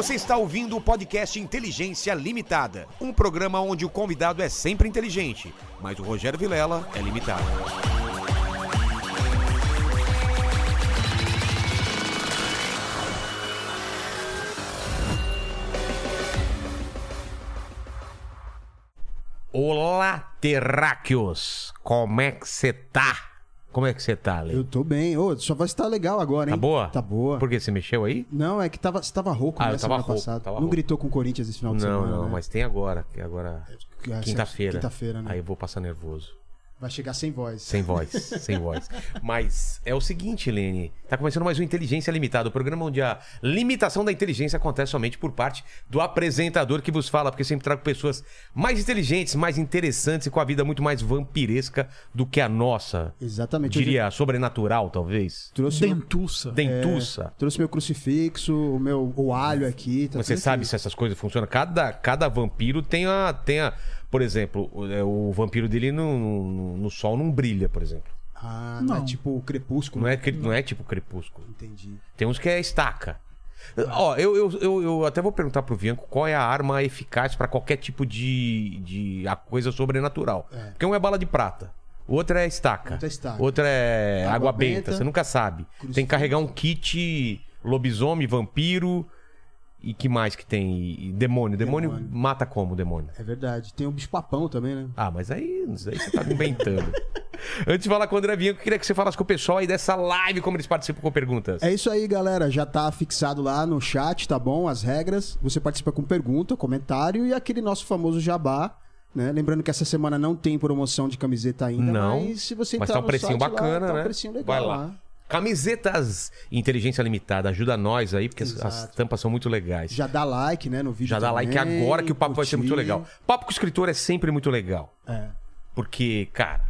Você está ouvindo o podcast Inteligência Limitada, um programa onde o convidado é sempre inteligente, mas o Rogério Vilela é limitado. Olá, terráqueos! Como é que você tá? Como é que você tá, Lê? Eu tô bem. Ô, sua voz tá legal agora, hein? Tá boa? Tá boa. Por que você mexeu aí? Não, é que tava, você tava rouco Ah, né, tava semana rouco, passada. não rouco. gritou com o Corinthians esse final de Não, semana, não, né? mas tem agora, que agora É, quinta-feira. Quinta-feira, né? Aí eu vou passar nervoso. Vai chegar sem voz. Sem voz, sem voz. Mas é o seguinte, Lene. Tá começando mais um Inteligência Limitada, o programa onde a limitação da inteligência acontece somente por parte do apresentador que vos fala, porque eu sempre trago pessoas mais inteligentes, mais interessantes e com a vida muito mais vampiresca do que a nossa. Exatamente. Diria sobrenatural, talvez. Eu trouxe, Dentuça. Dentuça. trouxe meu crucifixo, o meu o alho aqui. Tá Você sabe se essas coisas funcionam? Cada, cada vampiro tem a, tem a. Por exemplo, o, é, o vampiro dele no, no, no sol não brilha, por exemplo. Ah, não, é Não. tipo o crepúsculo. Não é, não é tipo crepúsculo. Entendi. Tem uns que é estaca. Ó, eu, eu, eu, eu até vou perguntar pro Bianco qual é a arma eficaz pra qualquer tipo de, de a coisa sobrenatural. É. Porque um é bala de prata. Outra é estaca. Outra é estaca. Outra é água, Água benta. benta. Você nunca sabe. Crucifixo. Tem que carregar um kit lobisomem, vampiro. E que mais que tem? E- demônio. demônio. Demônio. mata como demônio? É verdade. Tem o bicho papão também, né? Ah, mas aí, aí você tá me inventando. Antes de falar com o André Bianco, eu queria que você falasse com o pessoal aí dessa live, como eles participam com perguntas. É isso aí, galera. Já tá fixado lá no chat, tá bom? As regras. Você participa com pergunta, comentário e aquele nosso famoso jabá. Né? Lembrando que essa semana não tem promoção de camiseta ainda, Não, mas se você Mas entrar tá um precinho site lá, bacana, tá né? um precinho legal Vai lá. Camisetas Inteligência Limitada, ajuda nós aí, porque as, as tampas são muito legais. Já, Já dá like, né, no vídeo dá like agora que o papo vai ser muito curtir. legal. Papo com o escritor é sempre muito legal. É. Porque, cara,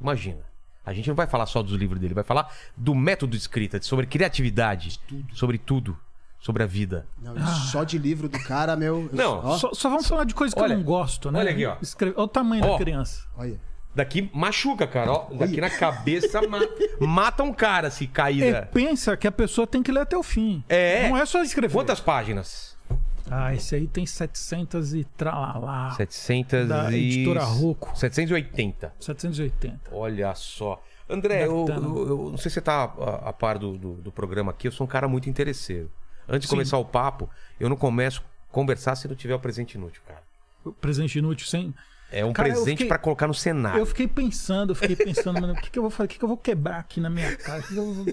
imagina. A gente não vai falar só dos livros dele, vai falar do método de escrita, sobre criatividade, sobre tudo, sobre a vida. Não, só de livro do cara, meu. eu- Não, Só, só vamos falar de coisa que Olha, eu não gosto, né? olha aqui, ó. Escreve... Olha o tamanho Ó. da criança. olha. Daqui machuca, cara. Ó, daqui na cabeça ma- mata um cara se cair. Da- pensa que a pessoa tem que ler até o fim. É. Não é só escrever. Quantas páginas? Ah, esse aí tem 700 e tralalá. 700 Da e... editora Rocco. 780. 780. Olha só. André, eu, Bacana. eu- eu não sei se você tá a, a par do, do, do programa aqui, eu sou um cara muito interesseiro. Antes de Sim. começar o papo, eu não começo a conversar se não tiver o presente inútil, cara. O Presente inútil sem. É um Cara, presente pra colocar no cenário. Eu fiquei pensando, eu fiquei pensando, mano, o que, que eu vou fazer? O que, que eu vou quebrar aqui na minha casa? O que, que eu vou,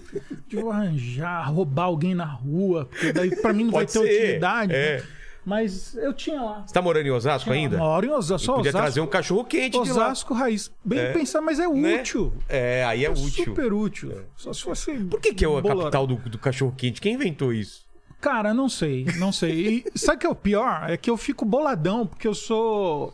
que eu vou arranjar? Roubar alguém na rua? Porque daí pra mim não vai Pode ter ser, utilidade. é. né? Mas eu tinha lá. Você tá morando em Osasco ainda? Hora em Osasco, só Podia Osasco. trazer um cachorro quente de lá. Osasco raiz. Bem pensar, mas é Né? útil. É, aí é útil. Super útil. Só se fosse. Por que, que é a bolorão. capital do, do cachorro quente? Quem inventou isso? Cara, não sei, não sei. E sabe o que é o pior? É que eu fico boladão, porque eu sou.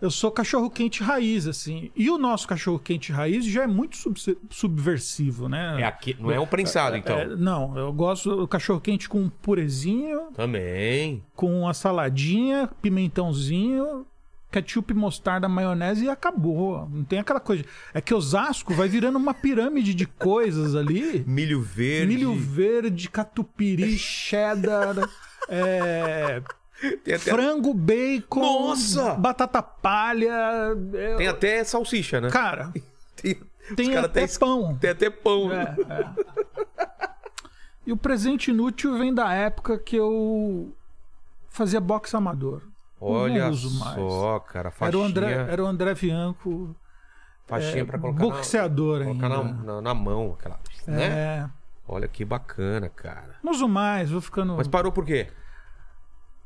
Eu sou cachorro quente raiz, assim. E o nosso cachorro quente raiz já é muito sub- subversivo, né? É aqui, não é um prensado, então. É, não, eu gosto do cachorro quente com purezinho, Também. com a saladinha, pimentãozinho, ketchup, mostarda, maionese e acabou. Não tem aquela coisa. É que Osasco vai virando uma pirâmide de coisas ali. Milho verde. Milho verde, catupiry, cheddar, é, até, frango, bacon, Nossa! batata palha. é, tem até salsicha, né? Cara, Tem, tem até tem- pão. Tem até pão. É, é. E o presente inútil vem da época que eu fazia boxe amador. Eu Olha não uso mais. só, cara. Era o, André, era o André Bianco, faixinha é, pra colocar, boxeador na, colocar na, ainda. na, na mão. Aquela, né? É, Olha que bacana, cara. não uso mais, vou ficando. Mas parou por quê?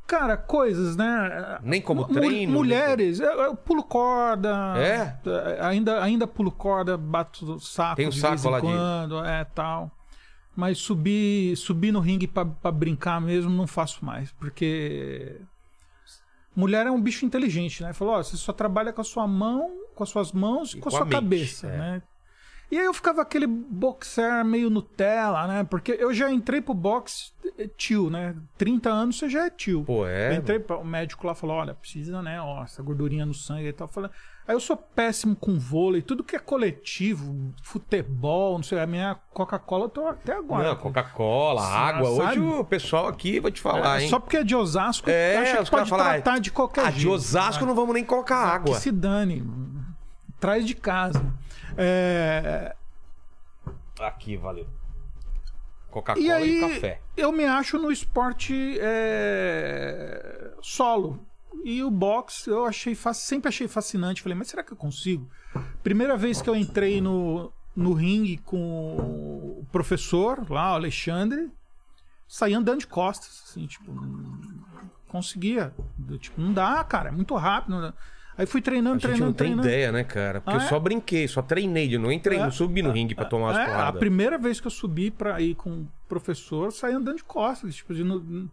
Cara, coisas, né? Nem como treino, Mulheres, eu, eu pulo corda. É? Ainda, ainda pulo corda, bato saco Tem um de saco vez em lá de- quando, é tal. Mas subir, subir no ringue pra, pra brincar mesmo não faço mais, porque mulher é um bicho inteligente, né? Falou, ó, você só trabalha com a sua mão, com as suas mãos e, E com a com a sua mente, cabeça, é. né? E aí eu ficava aquele boxer meio Nutella, né? Porque eu já entrei pro boxe eh, tio, né? 30 anos você já é tio. Pô, é. Eu entrei, pra- o médico lá falou: olha, precisa, né? Ó, essa gordurinha no sangue e tal. Falei, aí eu sou péssimo com vôlei, tudo que é coletivo, futebol, não sei, a minha Coca-Cola eu tô até agora. Não, Coca-Cola, água. Hoje sabe? o pessoal aqui, vou te falar, É, hein? só porque é de Osasco, É, acha que pode falam, tratar de qualquer Ah, jeito. de Osasco né? não vamos nem colocar água. Que se dane. Traz de casa. É, Aqui, valeu. Coca-Cola E e, aí, café. eu me acho no esporte é, solo. E o boxe eu achei sempre achei fascinante. Falei, mas será que eu consigo? Primeira vez que eu entrei no, no ringue com o professor lá, o Alexandre, saí andando de costas, assim, tipo, não conseguia. Tipo, não dá, cara, é muito rápido. não dá. Aí fui A treinando, gente treinando, não tem treinando. ideia, né, cara? Porque Ah, eu é? só brinquei, só treinei. Eu não entrei, É. não subi no ringue pra tomar umas É, a porradas. primeira vez que eu subi pra ir com o professor, saí andando de costas. Tipo, de, no,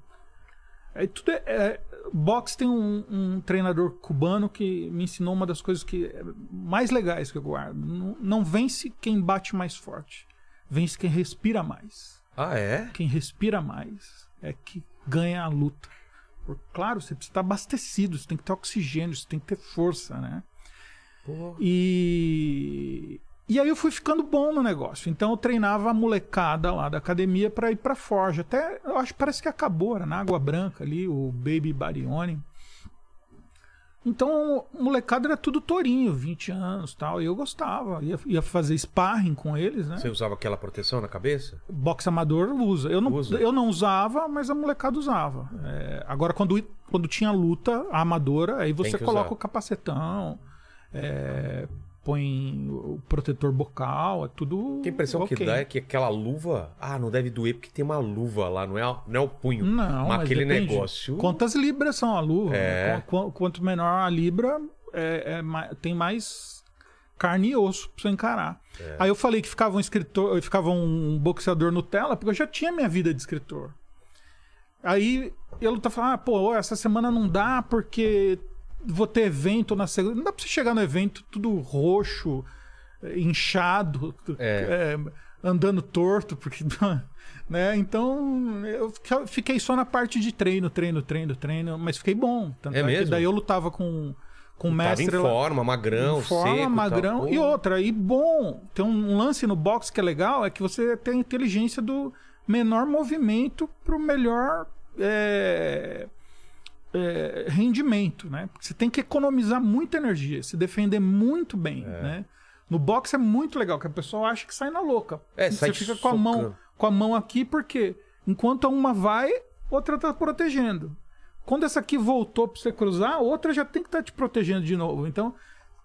é, tudo é, é- boxe tem um, um treinador cubano que me ensinou uma das coisas que é mais legais que eu guardo. Não, não vence quem bate mais forte. Vence quem respira mais. Ah, é? Quem respira mais é que ganha a luta. Claro, você precisa estar abastecido, você tem que ter oxigênio, você tem que ter força, né? Pô. E e aí eu fui ficando bom no negócio. Então eu treinava a molecada lá da academia pra ir pra Forja. Até eu acho parece que acabou, era na Água Branca ali, o Baby Barione. Então, o molecada era tudo tourinho, 20 anos tal. E eu gostava. Ia, ia fazer sparring com eles, né? Você usava aquela proteção na cabeça? Boxe amador usa. Eu não, Usa. eu não usava, mas a molecada usava. É, agora, quando, quando tinha luta amadora, aí você coloca usar. o capacetão, é, põe o protetor bocal, é tudo. Que a impressão que ok. dá é que aquela luva. Ah, não deve doer porque tem uma luva lá, não é, não é o punho. Não, mas mas aquele depende. negócio. Quantas libras são a luva? É. né? Qu- qu- Quanto menor a libra, é- é tem mais carne e osso pra você encarar. É. Aí eu falei que ficava um escritor, ficava um boxeador Nutella, porque eu já tinha minha vida de escritor. Aí ele tá falando, ah, pô, essa semana não dá porque vou ter evento na segunda. Não dá pra você chegar no evento tudo roxo, inchado, É. eh, andando torto, porque. Né? Então, eu fiquei só na parte de treino, treino, treino, treino, mas fiquei bom. Tanto É é, que mesmo? daí eu lutava com, com o Tava mestre em lá- forma, magrão, em forma, seco. magrão. tal. E outra, e bom, tem um lance no boxe que é legal, é que você tem a inteligência do menor movimento pro melhor é, é, rendimento, né? Porque você tem que economizar muita energia, se defender muito bem, né? No boxe é muito legal, que a pessoa acha que sai na louca. É, você sai fica com a mão com a mão aqui porque enquanto uma vai, outra tá protegendo. Quando essa aqui voltou pra você cruzar, a outra já tem que estar te protegendo de novo. Então,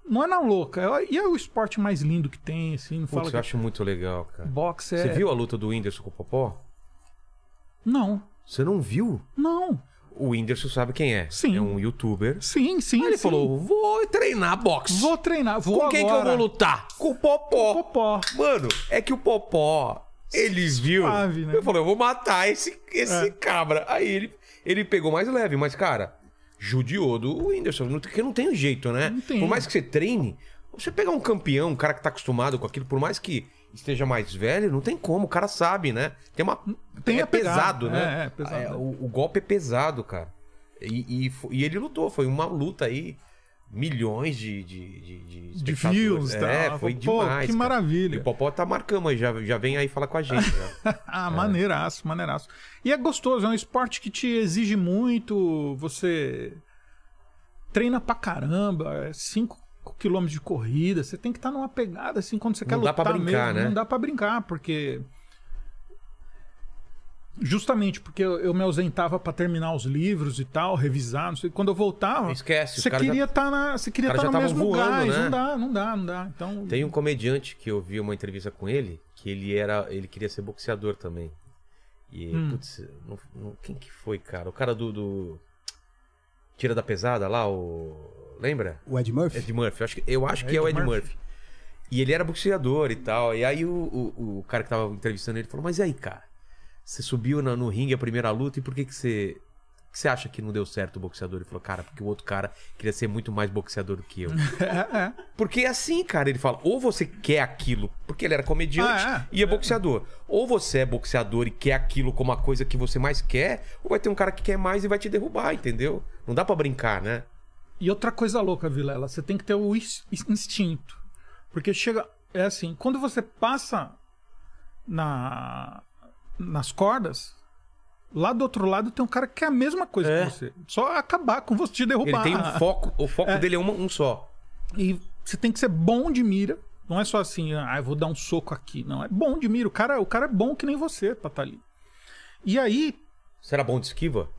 não é na louca. É- E é o esporte mais lindo que tem, assim. Não fala Putz, que eu acho muito legal, cara. boxe é... Você viu a luta do Whindersson com o Popó? Não, Você não viu? não. O Whindersson sabe quem é. Sim. É um youtuber. Sim, sim, Aí ele sim. falou: vou treinar boxe. Vou treinar, vou Com quem que eu agora. vou lutar? Com o Popó. Popó. Mano, é que o Popó, ele viu. Suave, né? Ele falou: eu vou matar esse, esse É. cabra. Aí ele, ele pegou mais leve, mas, cara, judiou do Whindersson. Porque não tem jeito, né? Não tem. Por mais que você treine, você pegar um campeão, um cara que tá acostumado com aquilo, por mais que esteja mais velho, não tem como, o cara sabe, né? Tem uma. Tem é pesado, né? é, é pesado. É, o, o golpe é pesado, cara. E, e, e ele lutou, foi uma luta aí. Milhões de, de, de, de De views e É, foi Pô, demais. que cara. maravilha. E o Popó tá marcando aí, já, já vem aí falar com a gente. né? Ah, maneiraço, maneiraço. E é gostoso, é um esporte que te exige muito, você treina pra caramba, 5 quilômetros de corrida, você tem que estar numa pegada assim quando você quer Não dá lutar pra brincar, mesmo. né? Não dá pra brincar, porque justamente porque eu, eu me ausentava pra terminar os livros e tal, revisar, não sei, quando eu voltava, Esquece, você queria estar na, você queria estar já no mesmo voando, gás, né? não dá, não dá, não dá. Então, Tem um comediante que eu vi uma entrevista com ele, que ele era. ele queria ser boxeador também. E, Hum. putz, não- não- quem que foi, cara? O cara do. do- Tira da pesada lá, o. Lembra? O Ed Murphy? Ed Murphy. Eu acho que, eu acho que é o Ed Murphy. Murphy. E ele era boxeador e tal. E aí o, o, o cara que tava entrevistando ele falou: Mas e aí, cara? Você subiu na- no ringue a primeira luta e por que, que você, que que você acha que não deu certo o boxeador? Ele falou, cara, porque o outro cara queria ser muito mais boxeador do que eu. Porque é assim, cara, ele fala, ou você quer aquilo, porque ele era comediante Ah, é. e é boxeador. Ou você é boxeador e quer aquilo como a coisa que você mais quer, ou vai ter um cara que quer mais e vai te derrubar, entendeu? Não dá pra brincar, né? E outra coisa louca, Vilela, você tem que ter o ins- instinto. Porque chega. É assim, quando você passa na, nas cordas, lá do outro lado tem um cara que quer a mesma coisa É. que você. Só acabar com você, te derrubar. Ele tem um foco, o foco dele é uma- um só. E você tem que ser bom de mira. Não é só assim, ah, eu vou dar um soco aqui. Não, é bom de mira. O cara, o cara é bom que nem você pra estar ali. E aí, era bom de esquiva?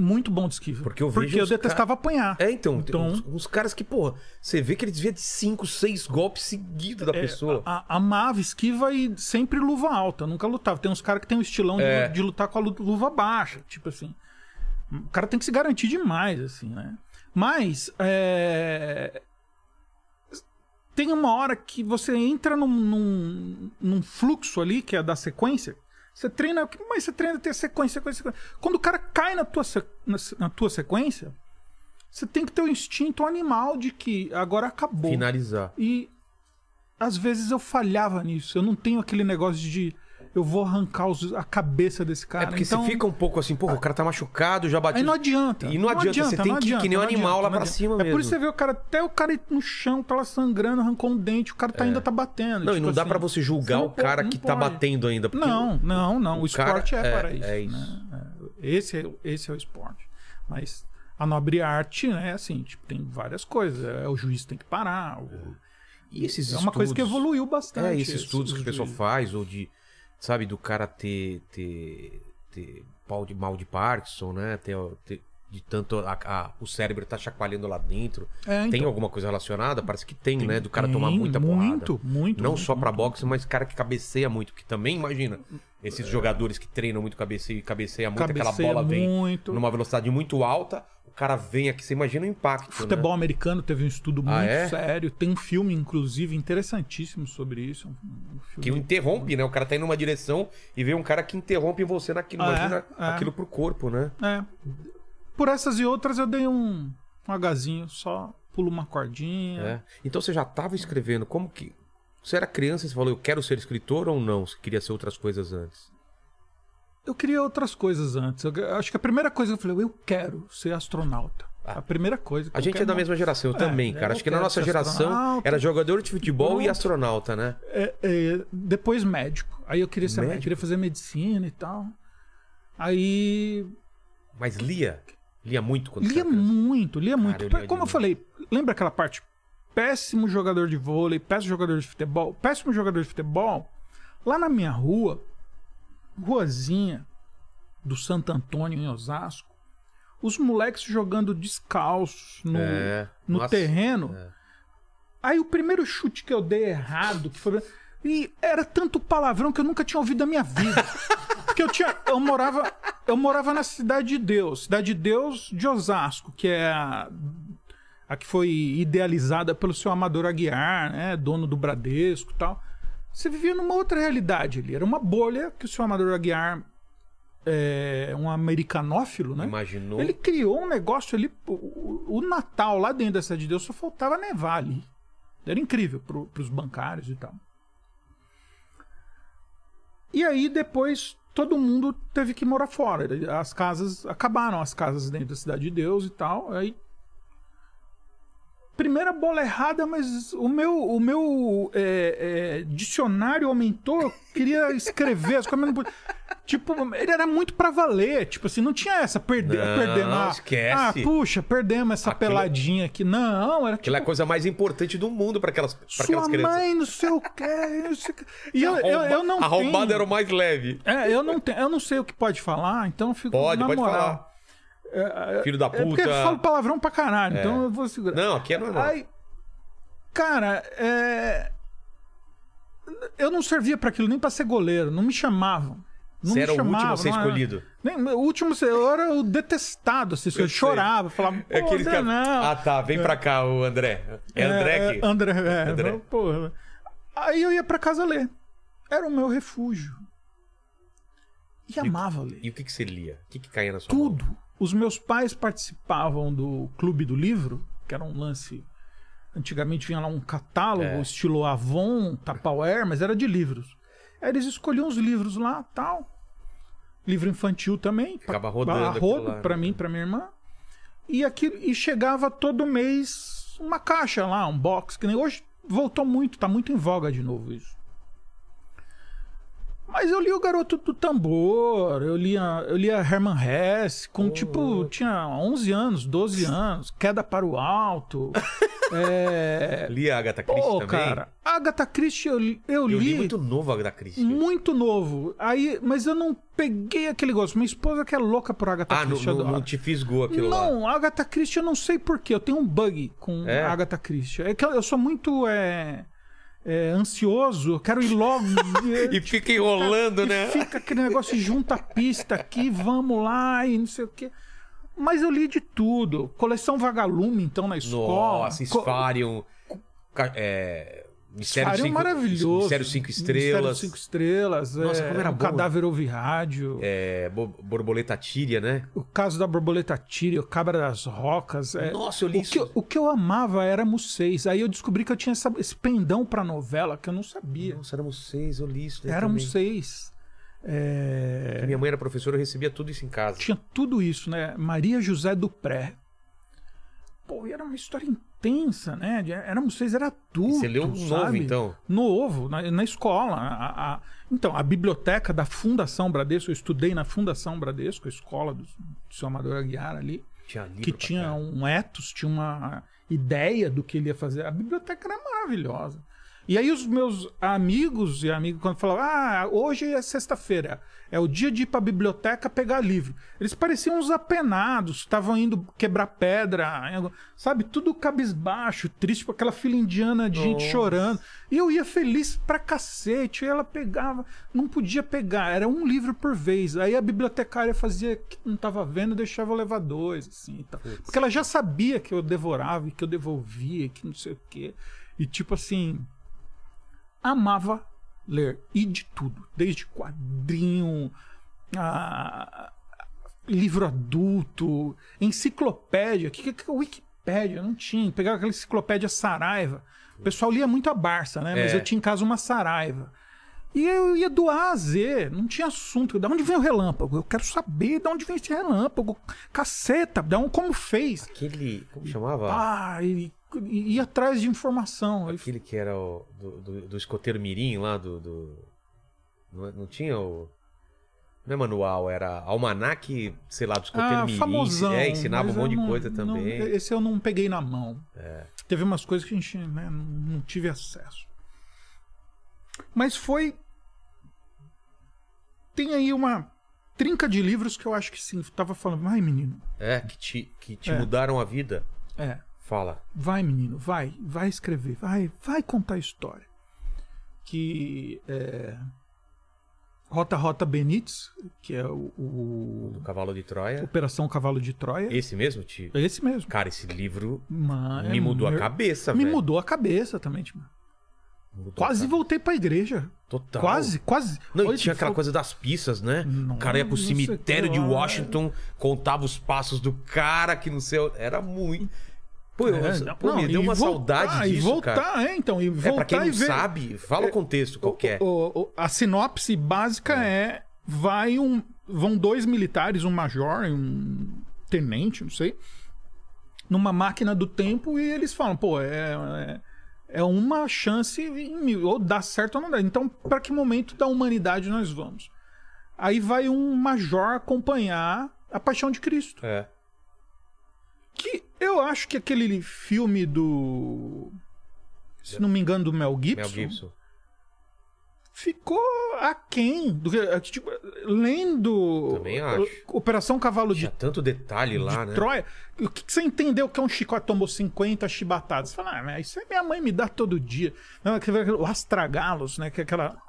Muito bom de esquiva. Porque eu Porque eu detestava apanhar. É, então, Então- uns, uns caras que, porra, você vê que ele desvia de 5, 6 golpes seguidos da É, pessoa. a- a- amava esquiva e sempre luva alta. Nunca lutava. Tem uns caras que tem um estilão de- É. de, lutar com a lu- luva baixa. Tipo assim. O cara tem que se garantir demais, assim, né? Mas. é, Tem uma hora que você entra num, num, num fluxo ali, que é da sequência. Você treina. Mas você treina ter sequência, sequência, sequência. Quando o cara cai na tua, na, na tua sequência, você tem que ter o instinto animal de que agora acabou. Finalizar. E às vezes eu falhava nisso. Eu não tenho aquele negócio de eu vou arrancar os- a cabeça desse cara. é porque então, você fica um pouco assim, porra, o cara tá machucado, já bateu. Aí não adianta. E não adianta, você tem que ir que nem um não animal lá não pra cima É por mesmo. isso que você vê o cara, até o cara ir no chão, tá lá sangrando, arrancou um dente, o cara tá, ainda tá batendo. Não, e tipo não dá assim. pra você julgar não o cara pode- que não tá pode. batendo ainda. Não, não, não. O, o cara- esporte é, é- para isso. é isso. né? É, Esse, é, esse é o esporte. Mas a nobre arte, né, assim, tipo, tem várias coisas. É, o juiz tem que parar. o- E esses é uma coisa que estudos? evoluiu bastante. É, esses esse- estudos que o pessoal faz, ou de, sabe, do cara ter, ter, ter pau de, mal de Parkinson, né? Ter, ter- de tanto a- a- o cérebro tá chacoalhando lá dentro. É, então. Tem alguma coisa relacionada? Parece que tem, né? Do cara tomar Tem, muita porrada. Muito, muito. Não muito, só pra muito. boxe, mas cara que cabeceia muito. Que também, imagina, esses jogadores que treinam muito cabeceio e cabeceia muito, aquela Cabeceia bola vem muito. numa velocidade muito alta, cara vem aqui, você imagina o impacto. Futebol né? americano teve um estudo muito Ah, é? sério. Tem um filme, inclusive, interessantíssimo sobre isso. Um. Que o interrompe, né? O cara tá indo numa direção e vê um cara que interrompe você naquilo. Ah, é? Imagina É. aquilo pro corpo, né? É. Por essas e outras eu dei um, um agazinho, só pulo uma cordinha. É. Então você já tava escrevendo, como que. Você era criança e você falou, eu quero ser escritor ou não? Você queria ser outras coisas antes? Eu queria outras coisas antes. Eu, acho que a primeira coisa que eu falei, eu quero ser astronauta. a primeira coisa. que A eu gente é da mesma geração, eu É, também, eu cara. Acho que na nossa geração astronauta. era jogador de futebol e Pronto. astronauta, né? É, é, depois médico. Aí eu queria ser médico, queria fazer medicina e tal. Aí Mas lia. Lia muito quando lia muito, lia muito. eu lia Como eu falei, lembra aquela parte? Péssimo jogador de vôlei, péssimo jogador de futebol, péssimo jogador de futebol. Lá na minha rua, ruazinha do Santo Antônio em Osasco, os moleques jogando descalços no, É, no nossa, terreno. é. Aí o primeiro chute que eu dei errado, que foi. E era tanto palavrão que eu nunca tinha ouvido na minha vida. Porque eu tinha. Eu morava. Eu morava na Cidade de Deus. Cidade de Deus de Osasco, que é a, a que foi idealizada pelo seu Amador Aguiar, né? Dono do Bradesco e tal. Você vivia numa outra realidade ali. Era uma bolha que o seu Amador Aguiar é um americanófilo, né? Imaginou. Ele criou um negócio ali. O, o- Natal lá dentro da Cidade de Deus só faltava nevar ali. Era incrível pro, pros bancários e tal. E aí depois todo mundo teve que morar fora. As casas acabaram, as casas dentro da Cidade de Deus e tal. Aí primeira bola errada, mas o meu, o meu é, é, dicionário aumentou. Eu queria escrever as coisas. não. Tipo, ele era muito pra valer. Tipo assim, não tinha essa. Perder, Não, perdemos. Ah, esquece. ah, puxa, perdemos essa Aquilo- peladinha aqui. Não, era tipo. Aquela é a coisa mais importante do mundo pra aquelas, pra Sua aquelas crianças. mãe, não sei o não sei. E eu, eu, eu não Arrombado tenho... era o mais leve. É, eu não, tenho, eu não sei o que pode falar, então eu fico Pode, na pode moral. falar. Filho da É porque puta. eu falo palavrão pra caralho, então eu vou segurar. Não, aqui é normal. Aí, cara, é... eu não servia pra aquilo nem pra ser goleiro, não me chamavam. Não Você era o último a ser não era- escolhido. Nem, o último eu era o detestado, assim, eu, Eu chorava, falava, É André, que... não. Ah, tá. Vem pra cá, o André. É André que... É, André, é, André. porra. Aí eu ia pra casa ler. Era o meu refúgio. E amava ler. E o que, que você lia? O que, que caía na sua Tudo. mão? Os meus pais participavam do Clube do Livro, que era um lance. Antigamente vinha lá um catálogo, É. estilo Avon, Tupperware, mas era de livros. Aí eles escolhiam os livros lá tal. Livro infantil também. Ficava rodando rodo pra né? mim, pra minha irmã. E, aqui, e chegava todo mês uma caixa lá, um box, que nem hoje voltou muito, tá muito em voga de novo isso. Mas eu li o Garoto do Tambor, eu lia, eu lia Herman Hesse, com tipo, tinha 11 anos, 12 anos, Queda para o Alto. é... Li a Agatha Christie Pô, também. cara, Agatha Christie eu, li- eu eu li li muito novo Agatha Christie. muito novo. Aí, mas eu não peguei aquele gosto. Minha esposa que é louca por Agatha Ah, não, Christie. não, adora. não te fisgou aquilo lá. Não, Agatha Christie eu não sei porquê. Eu tenho um bug com É? Agatha Christie. É que eu eu sou muito é, é, ansioso, eu quero ir logo. E fica enrolando, né? Fica aquele negócio junta a pista aqui, vamos lá e não sei o quê. Mas eu li de tudo. Coleção Vagalume, então, na escola. Nossa, Co- Sfarium. ca- É... Mistério Sfarium é cinco, maravilhoso. Mistério Cinco Mistério Estrelas. Cinco Estrelas. Nossa, é, como era o bom. Cadáver ouve rádio. É, bo- borboleta tíria, né? O caso da borboleta tíria, o cabra das rocas. é- Nossa, eu li o isso. que, eu- o que eu amava era seis. Aí eu descobri que eu tinha essa- esse pendão pra novela que eu não sabia. Nossa, éramos seis, eu li isso. daí Éramos também. seis. É, Minha mãe era professora, eu recebia tudo isso em casa. Tinha tudo isso, né? Maria José Dupré. Pô, e era uma história intensa, né? Éramos seis, era tudo. Você leu um novo, então? Novo, na, na escola. A- a- então, a biblioteca da Fundação Bradesco, eu estudei na Fundação Bradesco, a escola do, do seu Amador Aguiar ali. Tinha que tinha um ethos, tinha uma ideia do que ele ia fazer. A biblioteca era maravilhosa. E aí os meus amigos e amigos, quando falavam, ah, hoje é sexta-feira, é o dia de ir pra biblioteca pegar livro. Eles pareciam uns apenados, estavam indo quebrar pedra, sabe? Tudo cabisbaixo, triste, com aquela fila indiana de gente Nossa. chorando. E eu ia feliz pra cacete, e ela pegava, não podia pegar, era um livro por vez. Aí a bibliotecária fazia que não tava vendo, deixava eu levar dois, assim. e tal. Porque ela já sabia que eu devorava e que eu devolvia, que não sei o quê. E tipo assim, amava ler. E de tudo. Desde quadrinho, a- livro adulto, enciclopédia. Que, que, Wikipédia? Não tinha. Pegava aquela enciclopédia Saraiva. O pessoal lia muito a Barça, né? Mas É. eu tinha em casa uma Saraiva. E eu ia do A a Z, não tinha assunto. Da onde vem o relâmpago? Eu quero saber de onde vem esse relâmpago. Caceta, da onde, como fez? Aquele. Como chamava? Ah, e, ia atrás de informação. Ele Aquele que era o. Do, do, do escoteiro Mirim lá do. do- Não, não tinha o. Não é manual, era almanaque, sei lá, do escoteiro Ah, Mirim. famosão. É, ensinava um monte eu de não- coisa não- também. É. esse eu não peguei na mão. Teve umas coisas que a gente né, não, não tive acesso. Mas foi. Tem aí uma trinca de livros que eu acho que sim. Tava falando, vai menino. É, que te, que te É. mudaram a vida. É, Fala. vai menino, vai, vai escrever, vai, vai contar a história. Que é, Rota Rota Benítez, que é o, o- Do Cavalo de Troia. Operação Cavalo de Troia. Esse mesmo. É esse mesmo. Cara, esse livro Mano, me mudou a meu- cabeça, Me velho. mudou a cabeça também, tipo. Mudou a Quase cabeça. voltei pra igreja. Total. Quase, quase. Não, Olha, tinha aquela coisa das pistas, né? Não, o cara ia pro cemitério de. Washington, contava os passos do cara que não sei. Era muito. Pô, eu, É, não, pô, me deu e uma voltar, saudade e disso, voltar, cara. é, então. E É, voltar pra quem não e ver. sabe, fala o contexto qualquer. O- o- a sinopse básica é. vai um. Vão dois militares, um major e um tenente, não sei, numa máquina do tempo e eles falam, pô, é. é é uma chance em mil, ou dá certo ou não dá. Então, para que momento da humanidade nós vamos? Aí vai um major acompanhar a Paixão de Cristo. É. Que eu acho que aquele filme do. Se não me engano, do Mel Gibson. Mel Gibson. Ficou aquém. Do é tipo, lendo. Também acho. Operação Cavalo de, Tinha tanto detalhe lá, de né? Troia. O que, que você entendeu que é um chicote tomou 50 chibatadas? Você fala, ah, isso aí minha mãe me dá todo dia. Não, aquele- O astragalos, né? Que é aquela.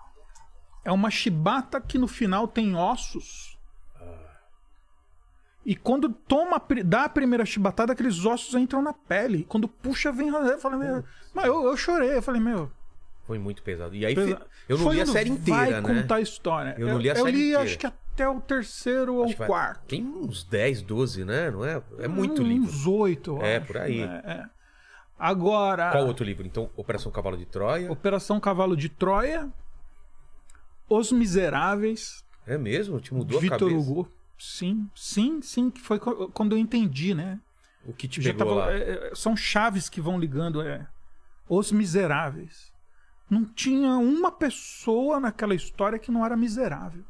É uma chibata que no final tem ossos. E quando toma, a dá a primeira chibatada, aqueles ossos entram na pele. Quando puxa, vem. Eu falei, meu. Mas eu, eu chorei. Eu falei, meu. Foi muito pesado. E aí eu não Foi li a série inteira, Vai né? contar a história. Eu não li a série li, inteira. acho que a até o terceiro ou Acho que vai- quarto. Tem uns 10, 12, né? Não é? É muito Uns livro. oito, eu É, acho, por aí. né? É. Agora, Qual outro livro? Então, Operação Cavalo de Troia. Operação Cavalo de Troia, Os Miseráveis, É mesmo? Te mudou a Vitor cabeça. Hugo. Sim, sim, sim, que foi quando eu entendi, né? O que te Já pegou tava- lá? é, é, são chaves que vão ligando, é. Os Miseráveis. Não tinha uma pessoa naquela história que não era miserável.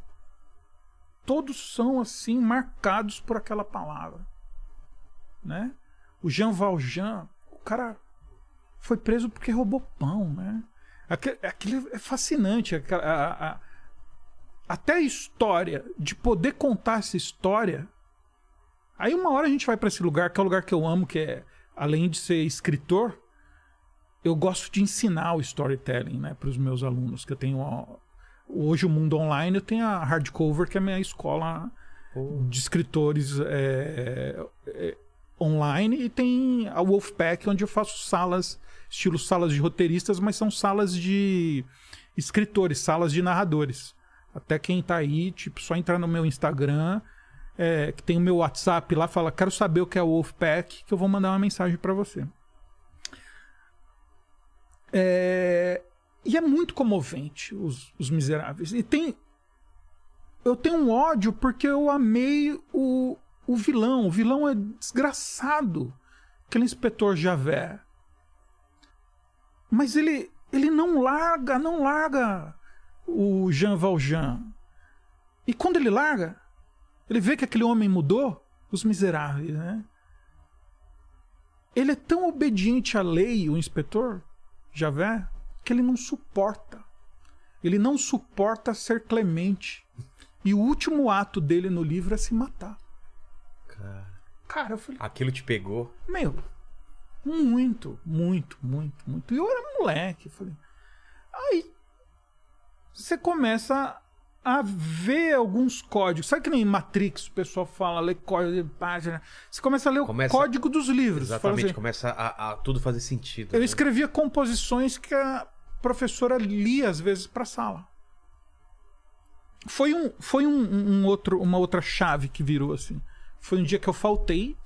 Todos são assim marcados por aquela palavra, né? O Jean Valjean, o cara foi preso porque roubou pão, né? Aquilo, é fascinante. a- a- até a história de poder contar essa história Aí uma hora a gente vai pra esse lugar, que é o lugar que eu amo, que é, além de ser escritor, eu gosto de ensinar o storytelling, né, para os meus alunos, que eu tenho ó, hoje o mundo online, eu tenho a Hardcover, que é a minha escola de escritores é, é, online, e tem a Wolfpack, onde eu faço salas, estilo salas de roteiristas, mas são salas de escritores, salas de narradores. Até quem tá aí, tipo, só entrar no meu Instagram, é, que tem o meu WhatsApp lá, fala, quero saber o que é o Wolfpack, que eu vou mandar uma mensagem para você. É, E é muito comovente os, os miseráveis. E tem. Eu tenho um ódio porque eu amei o, o vilão. O vilão é desgraçado. Aquele inspetor Javé. Mas ele, ele não larga, não larga o Jean Valjean. E quando ele larga, ele vê que aquele homem mudou, os miseráveis, né? Ele é tão obediente à lei, o inspetor Javé, que ele não suporta. Ele não suporta ser clemente. E o último ato dele no livro é se matar. Cara, Cara, eu falei, Aquilo te pegou. meu, muito, muito, muito, muito. E eu era moleque. eu Falei. Aí você começa a ver alguns códigos. Sabe que nem Matrix o pessoal fala, lê código de página. Você começa a ler Começa- o código dos livros. Exatamente, assim, começa a, a tudo fazer sentido. eu né? escrevia composições que a professora lia às vezes para sala. Foi, um, foi um, um outro, uma outra chave que virou assim. Foi um dia que eu faltei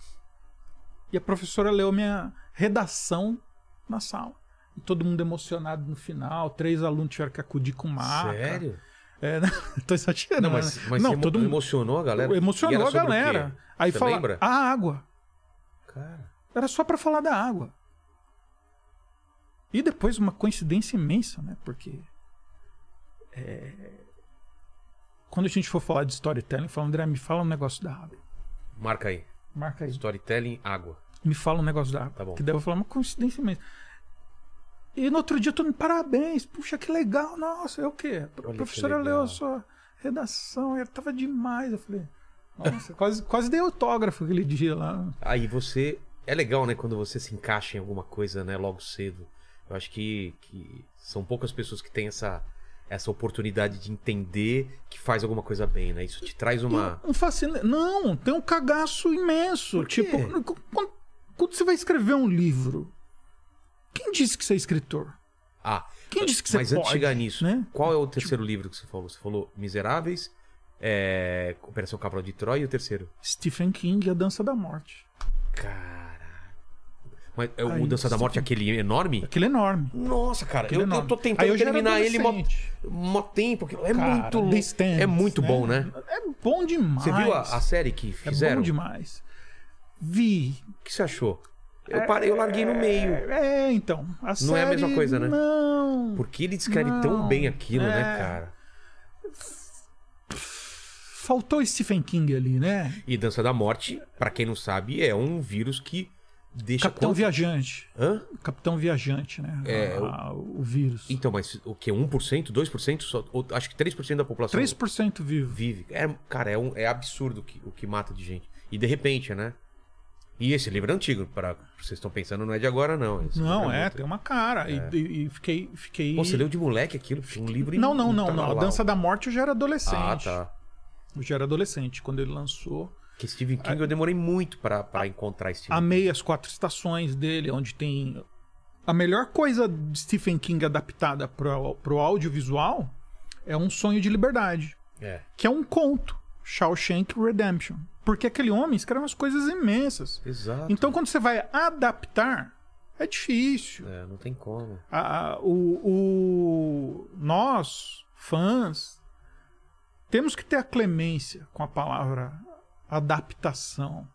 e a professora leu minha redação na sala. E todo mundo emocionado no final. Três alunos tiveram que acudir com maca. Sério? É, não, tô exagerando. Não, mas, mas não, todo mundo emocionou a galera? Emocionou a galera. Aí Você fala, lembra? a água. Cara, Era só pra falar da água. E depois uma coincidência imensa, né? Porque é, quando a gente for falar de storytelling, fala, André, me fala um negócio da água. marca aí. Marca aí. Storytelling, água. Me fala um negócio da água. Tá bom. Que vou falar uma coincidência imensa. E no outro dia todo mundo, parabéns, puxa, que legal, nossa, é o quê? A Olha professora leu a sua redação, ela tava demais. Eu falei, nossa, quase, quase dei autógrafo aquele dia lá. Aí você. É legal, né? Quando você se encaixa em alguma coisa, né? Logo cedo. Eu acho que, que são poucas pessoas que têm essa, essa oportunidade de entender que faz alguma coisa bem, né? Isso te traz uma. Um fascina... Não, tem um cagaço imenso. Tipo, quando, quando você vai escrever um livro, quem disse que você é escritor? Ah, Quem disse que você mas pode? antes de chegar nisso, né? qual é o terceiro livro que você falou? Você falou Miseráveis, é... Operação Cavalo de Troia e o terceiro? Stephen King, A Dança da Morte. Caraca. Mas é o Dança da Morte, aquele enorme? Aquele é enorme. Nossa, cara, Aquele eu, é eu enorme. tô tentando eu terminar ele mó, mó tempo. É Cara, muito louco. É muito bom, né? É bom demais. Você viu a, a série que É fizeram? bom demais. Vi. O que você achou? Eu parei, eu larguei no meio. É, então. A Não é a mesma série- coisa, né? Não. Porque ele descreve tão Não, bem aquilo, né, é. cara? Faltou Stephen King ali, né? E Dança da Morte, pra quem não sabe, é um vírus que deixa Capitão quanto- Viajante. Hã? Capitão Viajante, né? É, A- o... vírus. Então, mas o que? 1%, 2%? Só, ou- acho que 3% da população 3% vivo. vive. É, cara, é, um, é absurdo o que, o que mata de gente. E de repente, né? E esse livro é antigo, para vocês estão pensando, não é de agora, não. Esse Não, livro é, muito- tem uma cara. E- E, e fiquei. fiquei... Pô, você leu de moleque aquilo? Um livro Não, não, não, tá não. A. Dança da Morte eu já era adolescente. Ah, tá. Eu já era adolescente quando ele lançou. Que Stephen King eu demorei muito pra, pra encontrar Stephen Amei as quatro estações dele, onde tem. A melhor coisa de Stephen King adaptada pro, pro audiovisual é Um Sonho de Liberdade. É. que é um conto. Shawshank Redemption. Porque aquele homem escreve umas coisas imensas. Exato. Então, quando você vai adaptar, é difícil. É, não tem como. A- a- o, o- nós, fãs, temos que ter a clemência com a palavra adaptação.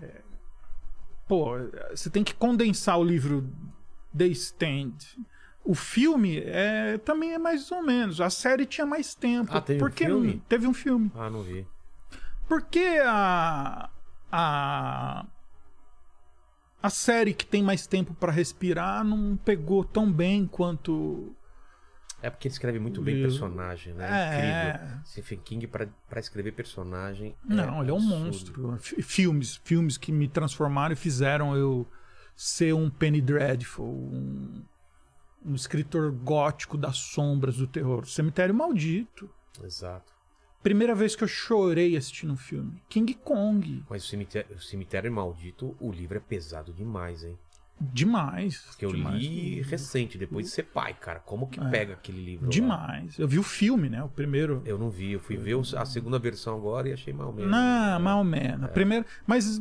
É, pô, você tem que condensar o livro The Stand. O filme é, também é mais ou menos. A série tinha mais tempo. Ah, teve um Porque filme? Teve um filme. Ah, não vi. Por que a, a, a série que tem mais tempo pra respirar não pegou tão bem quanto. É porque ele escreve muito bem personagem, né? É. Incrível. Stephen King, pra escrever personagem. Não, ele é um monstro. Filmes, filmes que me transformaram e fizeram eu ser um Penny Dreadful, um, um escritor gótico das sombras do terror. Cemitério Maldito. Exato. Primeira vez que eu chorei assistindo um filme. King Kong. Mas o cemitério, o cemitério Maldito, o livro é pesado demais, hein? Demais. Porque eu demais. li recente, depois de ser pai, cara. Como que pega aquele livro? lá? É. Demais. Eu vi o filme, né? O primeiro. Eu não vi, eu fui ver a segunda versão agora e achei mal mesmo. Não, ou menos. Primeiro, mas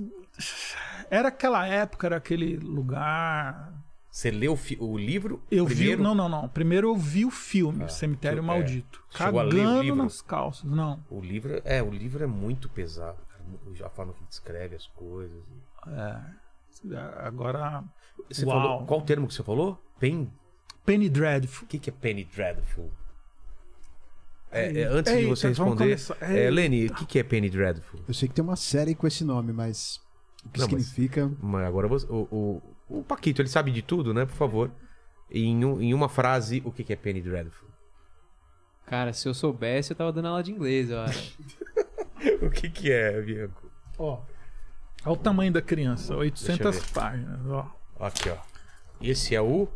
era aquela época, era aquele lugar. Você leu o, o livro Eu primeiro? vi, não, não, não. Primeiro eu vi o filme, Cemitério é. Maldito. Chegou a ler o Cagando livro? nas calças. Não. O livro, é, o livro é muito pesado. cara. A forma que descreve as coisas. Agora. Você Uau. falou, qual o termo que você falou? Pen? Penny Dreadful. O que, que é Penny Dreadful? É, é, antes de Eita, você vamos responder, é. Lenny, o que, que é Penny Dreadful? Eu sei que tem uma série com esse nome, mas o que Não, mas- significa. Mas agora você- o, o, o Paquito, ele sabe de tudo, né? Por favor. Em, um- em uma frase, o que, que é Penny Dreadful? Cara, se eu soubesse, eu tava dando aula de inglês, eu acho. o que, que é, Bianco? Ó. Olha o tamanho da criança. 800 ver. páginas. Ó. Aqui, ó. Esse é o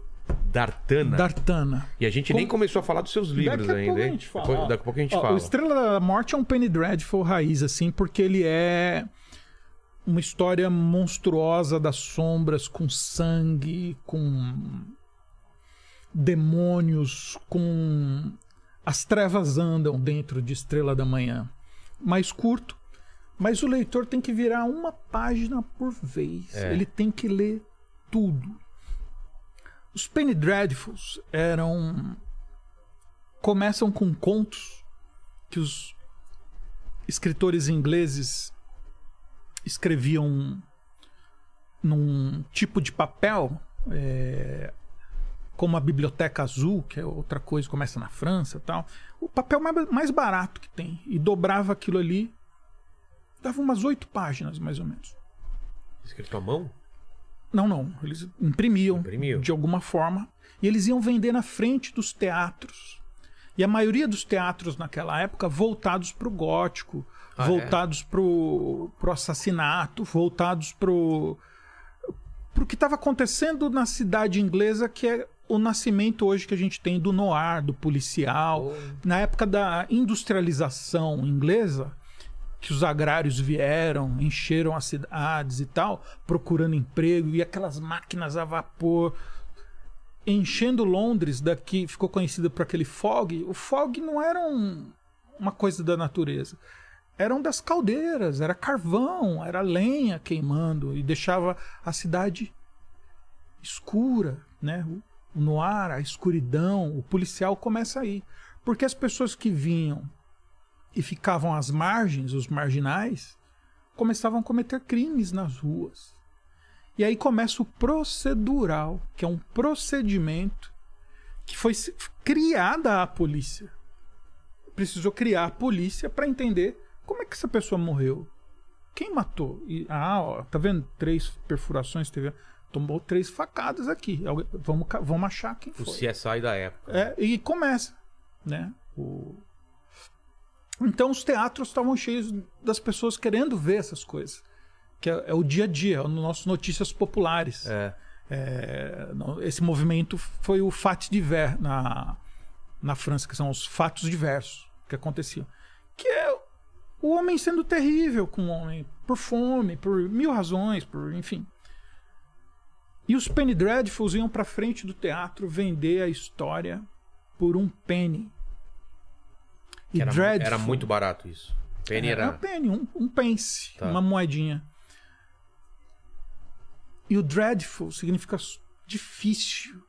Dartana. Dartana. E a gente nem começou a falar dos seus livros Daqui a ainda, pouco a hein? daqui a pouco a gente Ó, fala. O Estrela da Morte é um Penny Dreadful raiz, assim, porque ele é uma história monstruosa das sombras, com sangue, com demônios, com. As trevas andam dentro de Estrela da Manhã. Mais curto, mas o leitor tem que virar uma página por vez. É. Ele tem que ler tudo. Os Penny Dreadfuls eram começam com contos que os escritores ingleses escreviam num tipo de papel, é, como a Biblioteca Azul, que é outra coisa, começa na França e tal. O papel mais, mais barato que tem. E dobrava aquilo ali, dava umas oito páginas, mais ou menos. Escrito à mão? Não, não. Eles imprimiam Imprimiam. de alguma forma e eles iam vender na frente dos teatros. E a maioria dos teatros naquela época voltados para o gótico, Ah, voltados para o assassinato, voltados para o que estava acontecendo na cidade inglesa, que é o nascimento hoje que a gente tem do noir, do policial. Na época da industrialização inglesa, que os agrários vieram, encheram as cidades e tal, procurando emprego, e aquelas máquinas a vapor enchendo Londres, daqui ficou conhecida por aquele fog. O fog não era um- uma coisa da natureza. Eram das caldeiras, era carvão, era lenha queimando e deixava a cidade escura, né? O- noir, a escuridão, o policial começa aí. Porque as pessoas que vinham e ficavam às margens, os marginais, começavam a cometer crimes nas ruas. E aí começa o procedural, que é um procedimento que foi criada a polícia. Precisou criar a polícia para entender como é que essa pessoa morreu. Quem matou? E, ah, ó, tá vendo? Três perfurações, teve, tomou três facadas aqui. Vamos, vamos achar quem O foi. CSI da época. É, e começa, né? O... Então os teatros estavam cheios das pessoas querendo ver essas coisas. Que é, é o dia a dia, é o nosso notícias populares. É. É, esse movimento foi o Fat Divers na, na França, que são os fatos diversos que aconteciam. Que é o homem sendo terrível com o homem, por fome, por mil razões, por enfim. E os Penny Dreadfuls iam pra frente do teatro vender a história por um penny. E Era, Dreadful. era muito barato isso. Penny Era era. uma penny, um, um pence, Tá. uma moedinha. E o dreadful significa difícil.